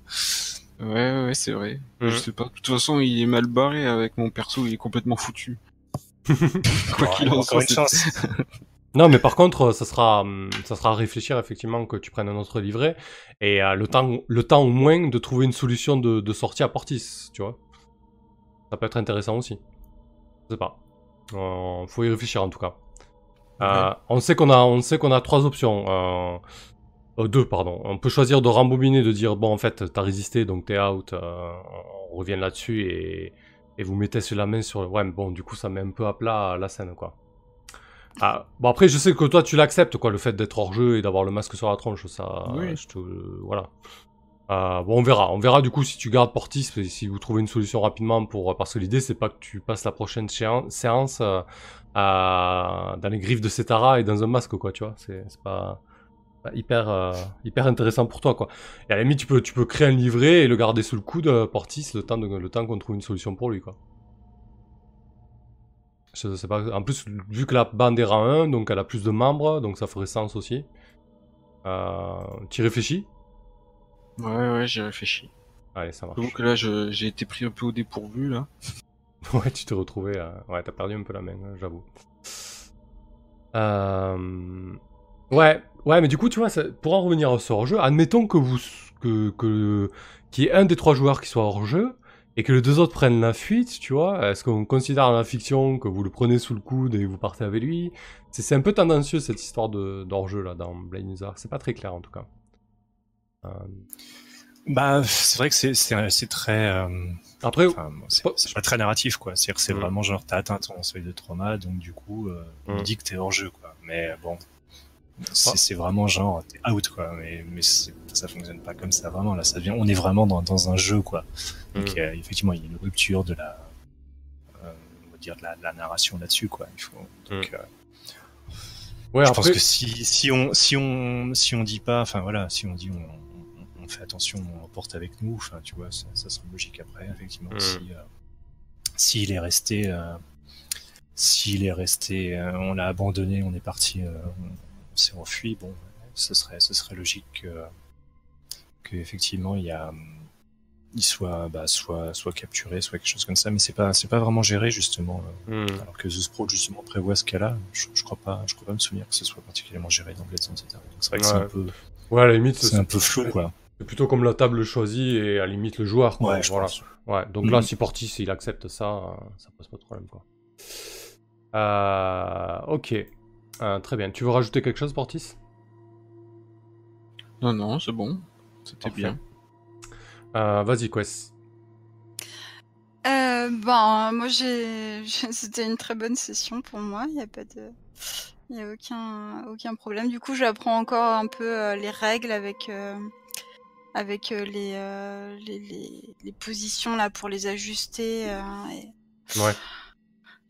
Ouais ouais c'est vrai. Mhm. Je sais pas. De toute façon il est mal barré avec mon perso il est complètement foutu. Quoi qu'il en Encore soit. une c'est- chance. Non, mais par contre, ça sera, hum, ça sera à réfléchir effectivement que tu prennes un autre livret et euh, le temps, le temps au moins de trouver une solution de, de sortie à Portis, tu vois. Ça peut être intéressant aussi. Je sais pas. Euh, faut y réfléchir en tout cas. Euh, on sait qu'on a, on sait qu'on a trois options. Euh, deux, pardon. On peut choisir de rembobiner, de dire bon en fait t'as résisté donc t'es out. euh, on revient là-dessus et, et vous mettez sur la main sur. Ouais, mais bon du coup ça met un peu à plat la scène quoi. Ah, bon après je sais que toi tu l'acceptes quoi, le fait d'être hors jeu et d'avoir le masque sur la tronche, ça. Oui. Je te, voilà. Euh, bon on verra, on verra du coup si tu gardes Portis, si vous trouvez une solution rapidement pour parce que l'idée c'est pas que tu passes la prochaine séan- séance euh, dans les griffes de Cetara et dans un masque quoi, tu vois, c'est c'est pas pas hyper, euh, hyper intéressant pour toi, quoi. Et à la limite, tu peux, tu peux créer un livret et le garder sous le coude, euh, Portis, le temps, de, le temps qu'on trouve une solution pour lui, quoi. Je sais pas. En plus, vu que la bande est rang 1, donc elle a plus de membres, donc ça ferait sens aussi. Euh, tu réfléchis? Ouais, ouais, j'ai réfléchi. Allez, ça marche. Que là, j'ai été pris un peu au dépourvu, là. Ouais, tu t'es retrouvé. euh, Ouais, t'as perdu un peu la main, hein, j'avoue. Euh... Ouais, ouais, mais du coup, tu vois, ça- pour en revenir sur hors-jeu, admettons que vous, que, que, qu'il y ait un des trois joueurs qui soit hors-jeu et que les deux autres prennent la fuite, tu vois. Est-ce qu'on considère dans la fiction que vous le prenez sous le coude et vous partez avec lui? C'est c'est un peu tendancieux cette histoire de d'hors-jeu là dans Blade User. C'est pas très clair en tout cas. Euh, Bah, c'est vrai que c'est c'est c'est très. euh, Après, Enfin, c'est pas- c'est pas très narratif, quoi. C'est-à-dire que c'est Mm. vraiment genre, t'as atteint ton seuil de trauma, donc du coup, euh, on Mm. dit que t'es hors jeu, quoi. Mais bon, c'est vraiment genre, t'es out, quoi. Mais, mais ça fonctionne pas comme ça, vraiment. Là, ça devient, on est vraiment dans, dans un jeu, quoi. Donc, Mm. euh, effectivement, il y a une rupture de la, euh, on va dire, de la, de la narration là-dessus, quoi. Il faut, donc, euh, ouais, je après, pense que si, si on, si on, si on dit pas, enfin voilà, si on dit on, on, on fait attention, on porte avec nous, enfin tu vois, ça, ça sera logique après, effectivement. Mm. Si, euh, s'il est resté, euh, s'il est resté, euh, on l'a abandonné, on est parti, on s'est enfui, bon, ce serait, ce serait logique que, que effectivement il y a, il soit, bah, soit, soit capturé, soit quelque chose comme ça, mais c'est pas, c'est pas vraiment géré justement. Hmm. alors que The Sprawl justement prévoit ce cas-là, je, je crois pas, je crois pas me souvenir que ce soit particulièrement géré dans Blade etc. Donc c'est vrai que c'est un peu, ouais, à la limite, c'est un peu flou quoi. C'est plutôt comme la table choisie et à la limite le joueur. Quoi. Ouais, je voilà. pense. Ouais, donc là, si Portis il accepte ça, euh, ça pose pas de problème. Quoi. Euh, ok. Euh, très bien. Tu veux rajouter quelque chose, Portis? Non, non, c'est bon. C'était bien. euh, Vas-y, Quest. Euh, ben, moi, j'ai, c'était une très bonne session pour moi. Il n'y a pas de, il y a aucun, aucun problème. Du coup, j'apprends encore un peu euh, les règles avec, euh, avec les, euh, les, les, les positions là pour les ajuster euh, et, Ouais.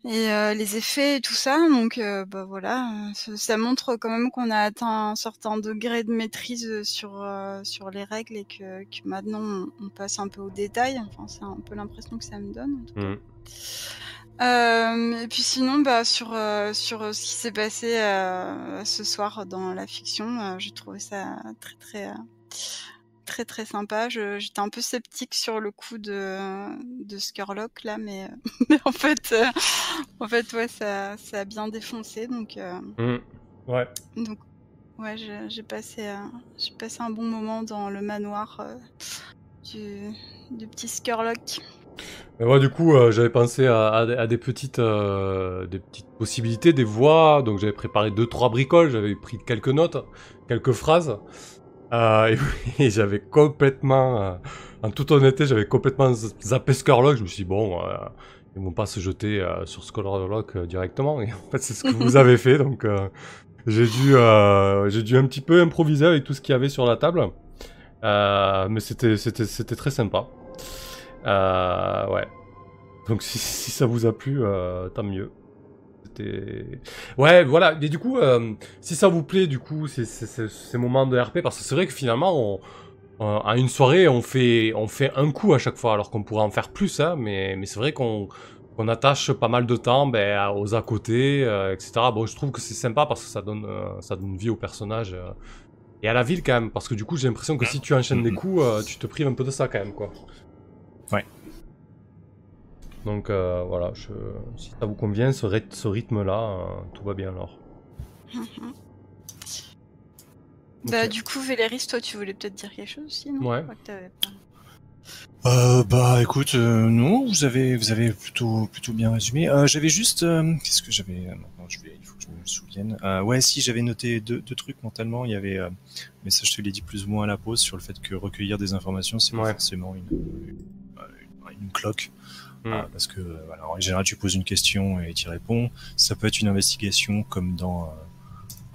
Et euh, les effets et tout ça. Donc, euh, bah voilà, euh, ça, montre quand même qu'on a atteint un certain degré de maîtrise sur euh, sur les règles et que, que maintenant on, passe un peu au détail. Enfin, c'est un peu l'impression que ça me donne. en tout cas. Mhm. Euh, et puis sinon, bah sur euh, sur euh, ce qui s'est passé euh, ce soir dans la fiction, euh, j'ai trouvé ça très très euh, très très sympa. J'étais un peu sceptique sur le coup de de Skurlock là, mais mais en fait euh, en fait ouais ça ça a bien défoncé donc euh, Mhm. Ouais. donc ouais j'ai passé euh, j'ai passé un bon moment dans le manoir du du petit Skurlock. Mais moi, du coup, euh, j'avais pensé à, à des- à des petites, euh, des petites possibilités, des voix. Donc, j'avais préparé deux, trois bricoles. J'avais pris quelques notes, quelques phrases. Euh, et, et j'avais complètement, euh, en toute honnêteté, j'avais complètement zappé Skurlock. Je me suis dit, bon, euh, ils vont pas se jeter euh, sur Skurlock euh, directement. Et en fait, c'est ce que vous avez fait. Donc, j'ai dû, j'ai dû un petit peu improviser avec tout ce qu'il y avait sur la table. Mais c'était, c'était, c'était très sympa. Ouais. Donc si, si ça vous a plu, tant mieux. C'était... Ouais, voilà. Et du coup, euh, si ça vous plaît, du coup, ces, ces, ces- ces moments de RP, parce que c'est vrai que finalement, on, euh, à une soirée, on fait, on fait un coup à chaque fois, alors qu'on pourrait en faire plus, hein, mais, mais c'est vrai qu'on qu'on attache pas mal de temps ben, aux à côté, euh, etc. Bon, je trouve que c'est sympa parce que ça donne, euh, ça donne vie au personnage euh, et à la ville quand même, parce que du coup, j'ai l'impression que si tu enchaînes des Mhm. coups, tu te prives un peu de ça quand même, quoi. Ouais. Donc euh, voilà, je... si ça vous convient, ce, ryth- ce rythme-là, euh, tout va bien alors. Bah Ok. du coup Véléris, toi tu voulais peut-être dire quelque chose aussi, non Ouais. Je crois que t'avais pas- Euh, bah écoute, euh, non, vous avez vous avez plutôt plutôt bien résumé. Euh, j'avais juste euh, qu'est-ce que j'avais maintenant je vais il faut que je me souvienne. Euh, ouais, si j'avais noté deux, deux trucs mentalement, il y avait euh, mais ça je te l'ai dit plus ou moins à la pause sur le fait que recueillir des informations c'est pas forcément une une, une, une cloque Mm. Euh, parce que euh, voilà, en général tu poses une question et tu réponds. Ça peut être une investigation comme dans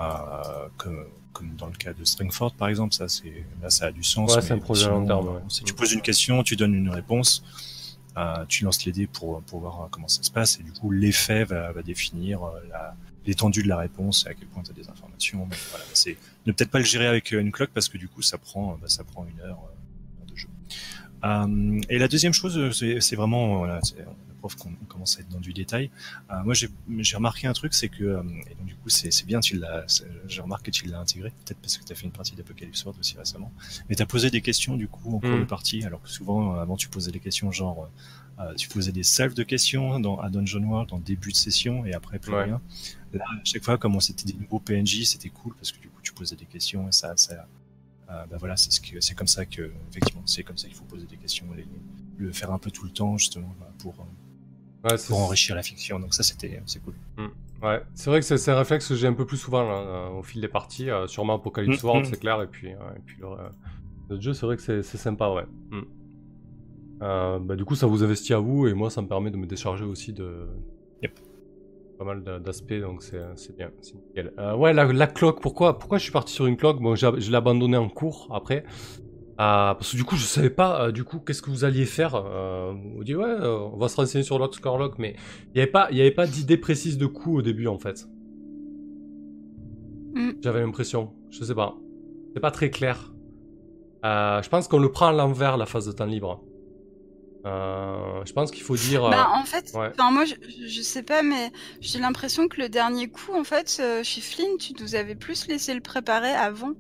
euh, euh, comme comme dans le cas de Stringford par exemple, ça c'est là ça a du sens. Ouais, c'est un projet à long sinon, terme, ouais. euh, Si tu poses une question, tu donnes une réponse, euh, tu lances les dés pour pour voir euh, comment ça se passe et du coup l'effet va, va définir euh, la l'étendue de la réponse et à quel point tu as des informations. Voilà, c'est ne peut-être pas le gérer avec euh, une cloque parce que du coup ça prend bah, ça prend une heure euh. Euh, et la deuxième chose, c'est vraiment voilà, la prof qu'on on commence à être dans du détail. Euh, moi, j'ai remarqué un truc, c'est que euh, et donc du coup, c'est bien, tu l'as, c'est- j'ai remarqué que tu l'as intégré, peut-être parce que tu as fait une partie d'Apocalypse World aussi récemment. Mais tu as posé des questions du coup en cours Mm. de partie, alors que souvent avant tu posais des questions genre euh, tu posais des salves de questions dans à Dungeon World en début de session et après plus Ouais. rien. Là, à chaque fois, comme c'était des nouveaux PNJ, c'était cool parce que du coup tu posais des questions et ça, ça bah voilà, c'est ce que c'est comme ça que effectivement c'est comme ça qu'il faut poser des questions, les, le faire un peu tout le temps justement bah, pour euh, Ouais, pour enrichir la fiction. Donc ça c'était c'est cool. Ouais, c'est vrai que c'est un réflexe que j'ai un peu plus souvent là, euh, au fil des parties, euh, sûrement Apocalypse Mm, World, mm. c'est clair, et puis, euh, et puis le, euh, le jeu, c'est vrai que c'est sympa, ouais. Mm. Euh, bah, du coup, ça vous investit à vous, et moi, ça me permet de me décharger aussi de. Pas mal d'a- d'aspects, donc c'est bien, c'est nickel. Euh, ouais, la, la cloque, pourquoi, pourquoi je suis parti sur une cloque? Bon, je l'ai abandonné en cours après. Euh, parce que du coup, je savais pas, euh, du coup, qu'est-ce que vous alliez faire. On dit, ouais, on va se renseigner sur l'autre Scorlock, mais il n'y avait pas, il y avait pas d'idée précise de coup au début, en fait. Mm. J'avais l'impression, je sais pas. C'est pas très clair. Je pense qu'on le prend à l'envers, la phase de temps libre. Euh, je pense qu'il faut dire... euh, Bah, en fait, ouais. enfin, moi, je, je sais pas, mais j'ai l'impression que le dernier coup, en fait, euh, chez Flynn, tu nous avais plus laissé le préparer avant.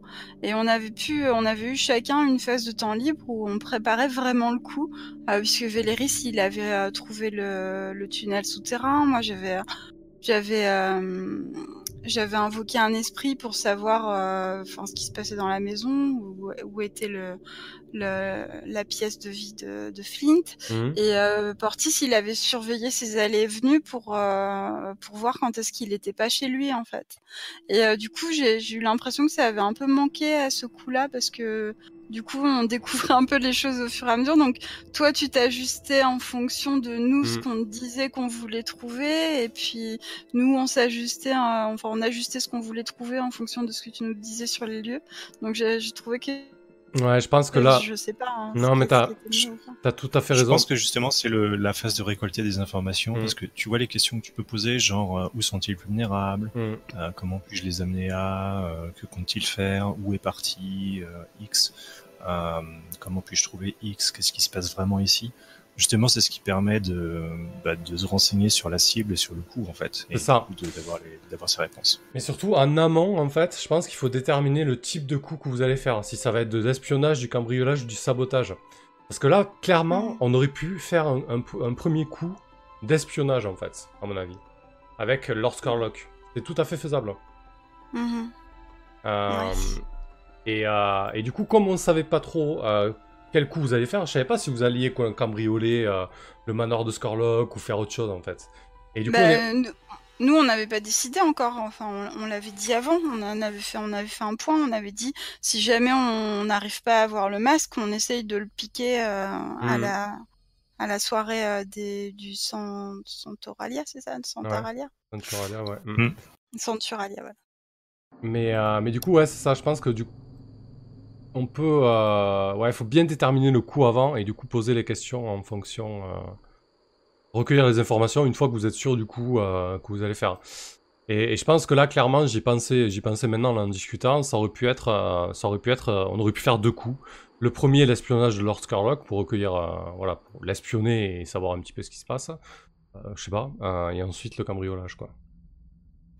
Et on avait pu, on avait eu chacun une phase de temps libre où on préparait vraiment le coup. Euh, puisque Véléris, il avait euh, trouvé le, le tunnel souterrain. Moi, j'avais, j'avais, euh, j'avais invoqué un esprit pour savoir, euh, ce qui se passait dans la maison, où, où était le, le, la pièce de vie de, de Flint. mhm. Et euh, Portis, il avait surveillé ses allées et venues pour euh, pour voir quand est-ce qu'il était pas chez lui en fait. Et euh, du coup, j'ai j'ai eu l'impression que ça avait un peu manqué à ce coup-là parce que du coup, on découvrait un peu les choses au fur et à mesure. Donc, toi, tu t'ajustais en fonction de nous ce Mhm. qu'on disait qu'on voulait trouver, et puis nous, on s'ajustait, euh, enfin, on ajustait ce qu'on voulait trouver en fonction de ce que tu nous disais sur les lieux. Donc, j'ai trouvé que Ouais, je pense que là, je sais pas. hein, Non, mais t'as- t'as tout à fait Je raison. pense que justement c'est le la phase de récolter des informations Mm. parce que tu vois les questions que tu peux poser genre euh, où sont-ils plus vulnérables, Mhm. Euh, comment puis-je les amener à, euh, que compte-t-il faire, où est parti euh, X, Euh, comment puis-je trouver X, qu'est-ce qui se passe vraiment ici. Justement, c'est ce qui permet de, bah, de se renseigner sur la cible et sur le coup, en fait, et C'est ça. d'avoir ses réponses. Mais surtout, en amont, en fait, je pense qu'il faut déterminer le type de coup que vous allez faire. Si ça va être de l'espionnage, du cambriolage du sabotage. Parce que là, clairement, on aurait pu faire un, un p- un premier coup d'espionnage, en fait, à mon avis. Avec Lord Scarlock. C'est tout à fait faisable. Mhm. Euh, Ouais. et, euh, et du coup, comme on ne savait pas trop euh, quel coup vous allez faire, je savais pas si vous alliez quoi, cambrioler euh, le manoir de Scarlock ou faire autre chose, en fait. Et du coup, on est- Ben, nous- on n'avait pas décidé encore. Enfin, on, on l'avait dit avant. On en avait fait, on avait fait un point. On avait dit si jamais on n'arrive pas à avoir le masque, on essaye de le piquer euh, à la à la soirée euh, des du San- Santoralia, c'est ça, Santaralia, Centuralia, ouais. Mm. Mm. Santuralia, voilà. Mais, euh, mais du coup, ouais, c'est ça. Je pense que du coup, on peut. euh, ouais, il faut bien déterminer le coup avant et du coup poser les questions en fonction. euh, recueillir les informations une fois que vous êtes sûr du coup euh, que vous allez faire. Et, je pense que là, clairement, j'y pensais, j'y pensais maintenant en discutant. Ça aurait pu être, ça aurait pu être, on aurait pu faire deux coups. Le premier, l'espionnage de Lord Scarlock pour recueillir, voilà, l'espionner et savoir un petit peu ce qui se passe. Je sais pas. et ensuite le cambriolage, quoi.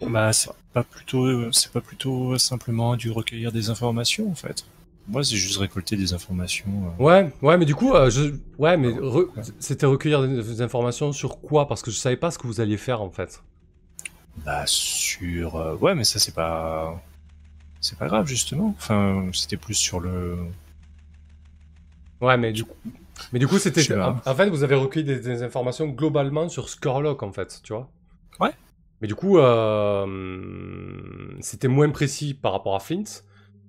Bah, c'est pas plutôt, c'est pas plutôt simplement du recueillir des informations, en fait. Moi, c'est juste récolter des informations. euh, Ouais, ouais, mais du coup, euh, je... ouais, mais re- c'était recueillir des, informations sur quoi? Parce que je savais pas ce que vous alliez faire en fait. Bah, sur, euh, ouais, mais ça, c'est pas, c'est pas grave, justement. Enfin, c'était plus sur le, Ouais, mais du coup, Mais du coup, c'était. En, en fait, vous avez recueilli des, des informations globalement sur Skurlock, en fait, tu vois? Ouais. Mais du coup, c'était moins précis par rapport à Flint.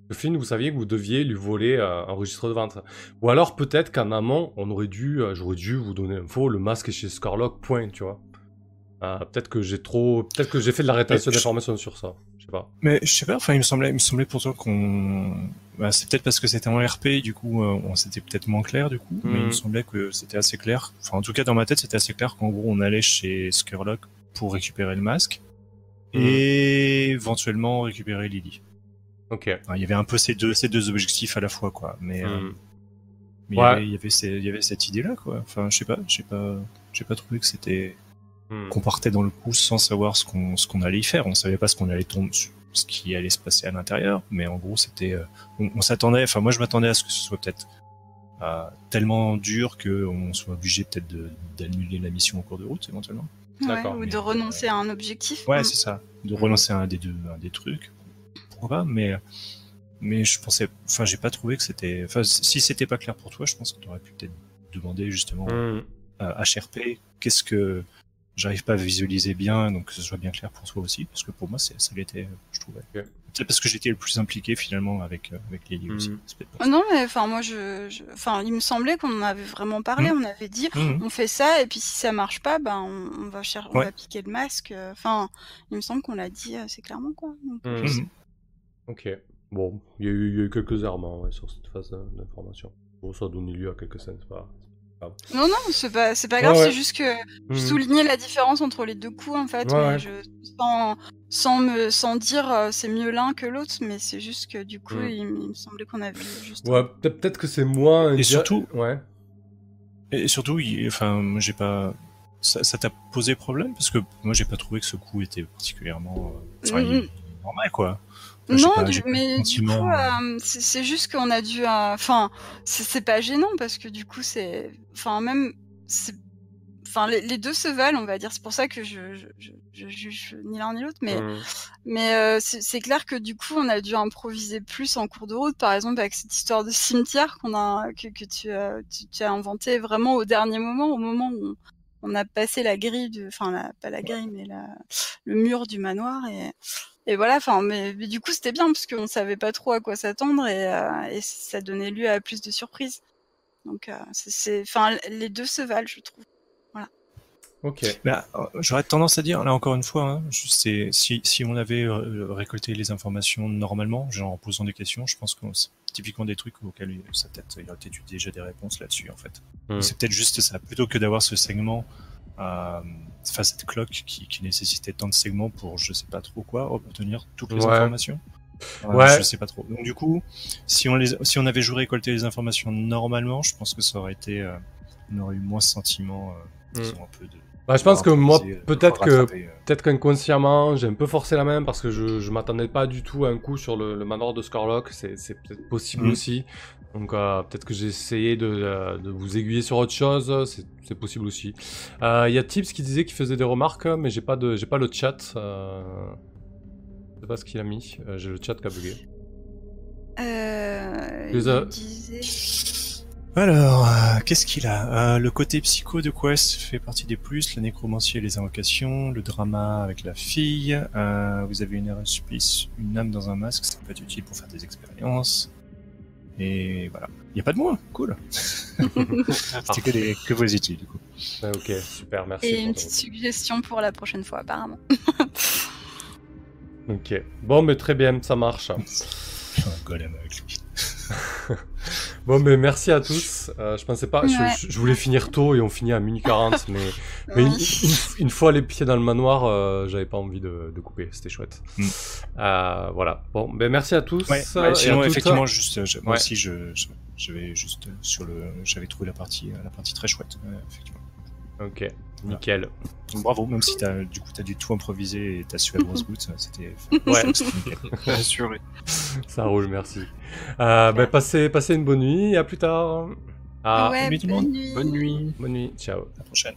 Que Flint, vous saviez que vous deviez lui voler euh, un registre de vente. Ou alors, peut-être qu'en amont, on aurait dû, euh, j'aurais dû vous donner l'info, le masque est chez Skurlock, point, tu vois. Euh, peut-être que j'ai trop. Peut-être que j'ai fait de la rétention d'informations sur ça. Je sais pas. Mais je sais pas, enfin, il me semblait, il me semblait pourtant qu'on. Bah, c'est peut-être parce que c'était en RP, du coup, euh, on c'était peut-être moins clair, du coup, mais il me semblait que c'était assez clair. Enfin, en tout cas, dans ma tête, c'était assez clair qu'en gros, on allait chez Skurlock pour récupérer le masque Mhm. et éventuellement récupérer Lily. Ok. Enfin, il y avait un peu ces deux, ces deux objectifs à la fois, quoi. Mais, euh, Hmm. il, y avait, il y avait ces- il y avait cette idée-là, quoi. Enfin, je sais pas, j'ai pas, j'ai pas trouvé que c'était Hmm. qu'on partait dans le coup sans savoir ce qu'on ce qu'on allait y faire. On savait pas ce qu'on allait tomber, ce qui allait se passer à l'intérieur, mais en gros c'était, euh, on, on s'attendait. Enfin moi je m'attendais à ce que ce soit peut-être euh, tellement dur que on soit obligé peut-être d'annuler la mission en cours de route éventuellement. Ouais, D'accord, ou mais, de renoncer à un objectif. Ouais c'est ça, de relancer un des deux, un des trucs. Pourquoi pas, mais mais je pensais, enfin j'ai pas trouvé que c'était, enfin si c'était pas clair pour toi, je pense que tu aurais pu peut-être demander justement Hmm. euh, HRP, qu'est-ce que j'arrive pas à visualiser bien, donc que ce soit bien clair pour toi aussi, parce que pour moi, c'est, ça l'était, euh, je trouvais. Peut-être parce que j'étais le plus impliqué finalement avec, euh, avec Lily aussi. C'est pour Oh non, mais enfin, moi, je, enfin, il me semblait qu'on en avait vraiment parlé. Mm. On avait dit, on fait ça, et puis si ça marche pas, ben, on, on va cher- on Ouais. va piquer le masque. euh, Enfin, il me semble qu'on l'a dit assez clairement, quoi. Donc, Hmm. je sais- Mhm. Ok. Bon, il y, a eu il y a eu quelques errements ouais, sur cette phase d'in- d'information. Bon, ça a donné lieu à quelques scènes, c'est pas. Non, non, c'est pas, c'est pas grave. Ouais, ouais. C'est juste que je Hmm. soulignais la différence entre les deux coups, en fait. Ouais, mais ouais. je, sans, sans me, sans dire euh, c'est mieux l'un que l'autre, mais c'est juste que du coup, Mm. il, me- il me semblait qu'on avait juste. Ouais, peut-être peut-être que c'est moins. Et surtout- Ouais. Et surtout, il- enfin, moi, j'ai pas, ça, ça t'a posé problème? Parce que moi, j'ai pas trouvé que ce coup était particulièrement, euh, enfin, il est Mhm. normal quoi. Non, pas- du- mais du coup, euh, euh, c'est juste qu'on a dû. euh, Enfin, c'est c'est pas gênant parce que du coup, c'est. Enfin, même. c'est- Enfin, les, les deux se valent, on va dire. C'est pour ça que je, je, je, je juge ni l'un ni l'autre. Mais, Hmm. mais euh, c'est c'est clair que du coup, on a dû improviser plus en cours de route. Par exemple, avec cette histoire de cimetière qu'on a, que, que tu, as, tu, tu as inventé vraiment au dernier moment, au moment où on, on a passé la grille, de, enfin, la, pas la grille, mais la, le mur du manoir. Et, et voilà, enfin, mais, mais du coup, c'était bien parce qu'on savait pas trop à quoi s'attendre et, euh, et ça donnait lieu à plus de surprises. Donc, euh, c'est- enfin, les deux se valent, je trouve. Ok. Bah, j'aurais tendance à dire, là encore une fois, hein, c'est- si, si on avait euh, récolté les informations normalement, genre en posant des questions, je pense que c'est typiquement des trucs auxquels il- sa tête, il aurait peut-être eu déjà des réponses là-dessus en fait. Hmm. C'est peut-être juste ça, plutôt que d'avoir ce segment, euh, enfin cette cloque qui, qui nécessitait tant de segments pour je sais pas trop quoi, obtenir toutes les Ouais. informations. Euh, Ouais. Je sais pas trop. Donc du coup, si on les, si on avait joué récolter les informations normalement, je pense que ça aurait été, euh, on aurait eu moins ce sentiment, euh, disons, un peu de. Bah, je pense que moi, euh, peut-être que euh. peut-être qu'inconsciemment, j'ai un peu forcé la main parce que je, je m'attendais pas du tout à un coup sur le, le manoir de Scarlock. C'est peut-être possible Mhm. aussi. Donc euh, peut-être que j'ai essayé de, de vous aiguiller sur autre chose. C'est- possible aussi. Euh, Il y a Tips qui disait qu'il faisait des remarques, mais j'ai pas de j'ai pas le chat. Euh... Je sais pas ce qu'il a mis. Euh, j'ai le chat qui a bugué. Euh, Les il a- disait... Alors, euh, qu'est-ce qu'il a? Euh, Le côté psycho de Quest fait partie des plus, la nécromancie et les invocations, le drama avec la fille, euh, vous avez une Erasmus, une âme dans un masque, ça peut être utile pour faire des expériences. Et voilà. Il n'y a pas de moins, cool. C'était que, des, que vos études, du coup. Ouais, ok, super, merci. Et une petite suggestion pour la prochaine fois, apparemment. Ok. Bon, mais très bien, ça marche. Un golem avec lui. Bon, mais merci à tous. Euh, je pensais pas. je- Ouais. Je, je voulais finir tôt et on finit à minuit 40, mais, mais une, Oui. une- une fois les pieds dans le manoir, euh, j'avais pas envie de, de couper. C'était chouette. Mm. Euh, voilà. Bon, ben merci à tous. Ouais, euh, ouais, et sinon, à toutes. effectivement, juste, je- moi Ouais. aussi, je, je- j'avais juste sur le, j'avais trouvé la partie, la partie très chouette, effectivement. Ok, nickel. Donc, bravo, même si t'as, du coup, t'as dû tout improviser et t'as su à grosse goutte, c'était, Ouais. Assuré. ça roule, merci. Euh, ben, passez, passez une bonne nuit et à plus tard. Ah, ouais, nuit tout le monde. bonne nuit. Bonne nuit. bonne nuit. Ciao. À la prochaine.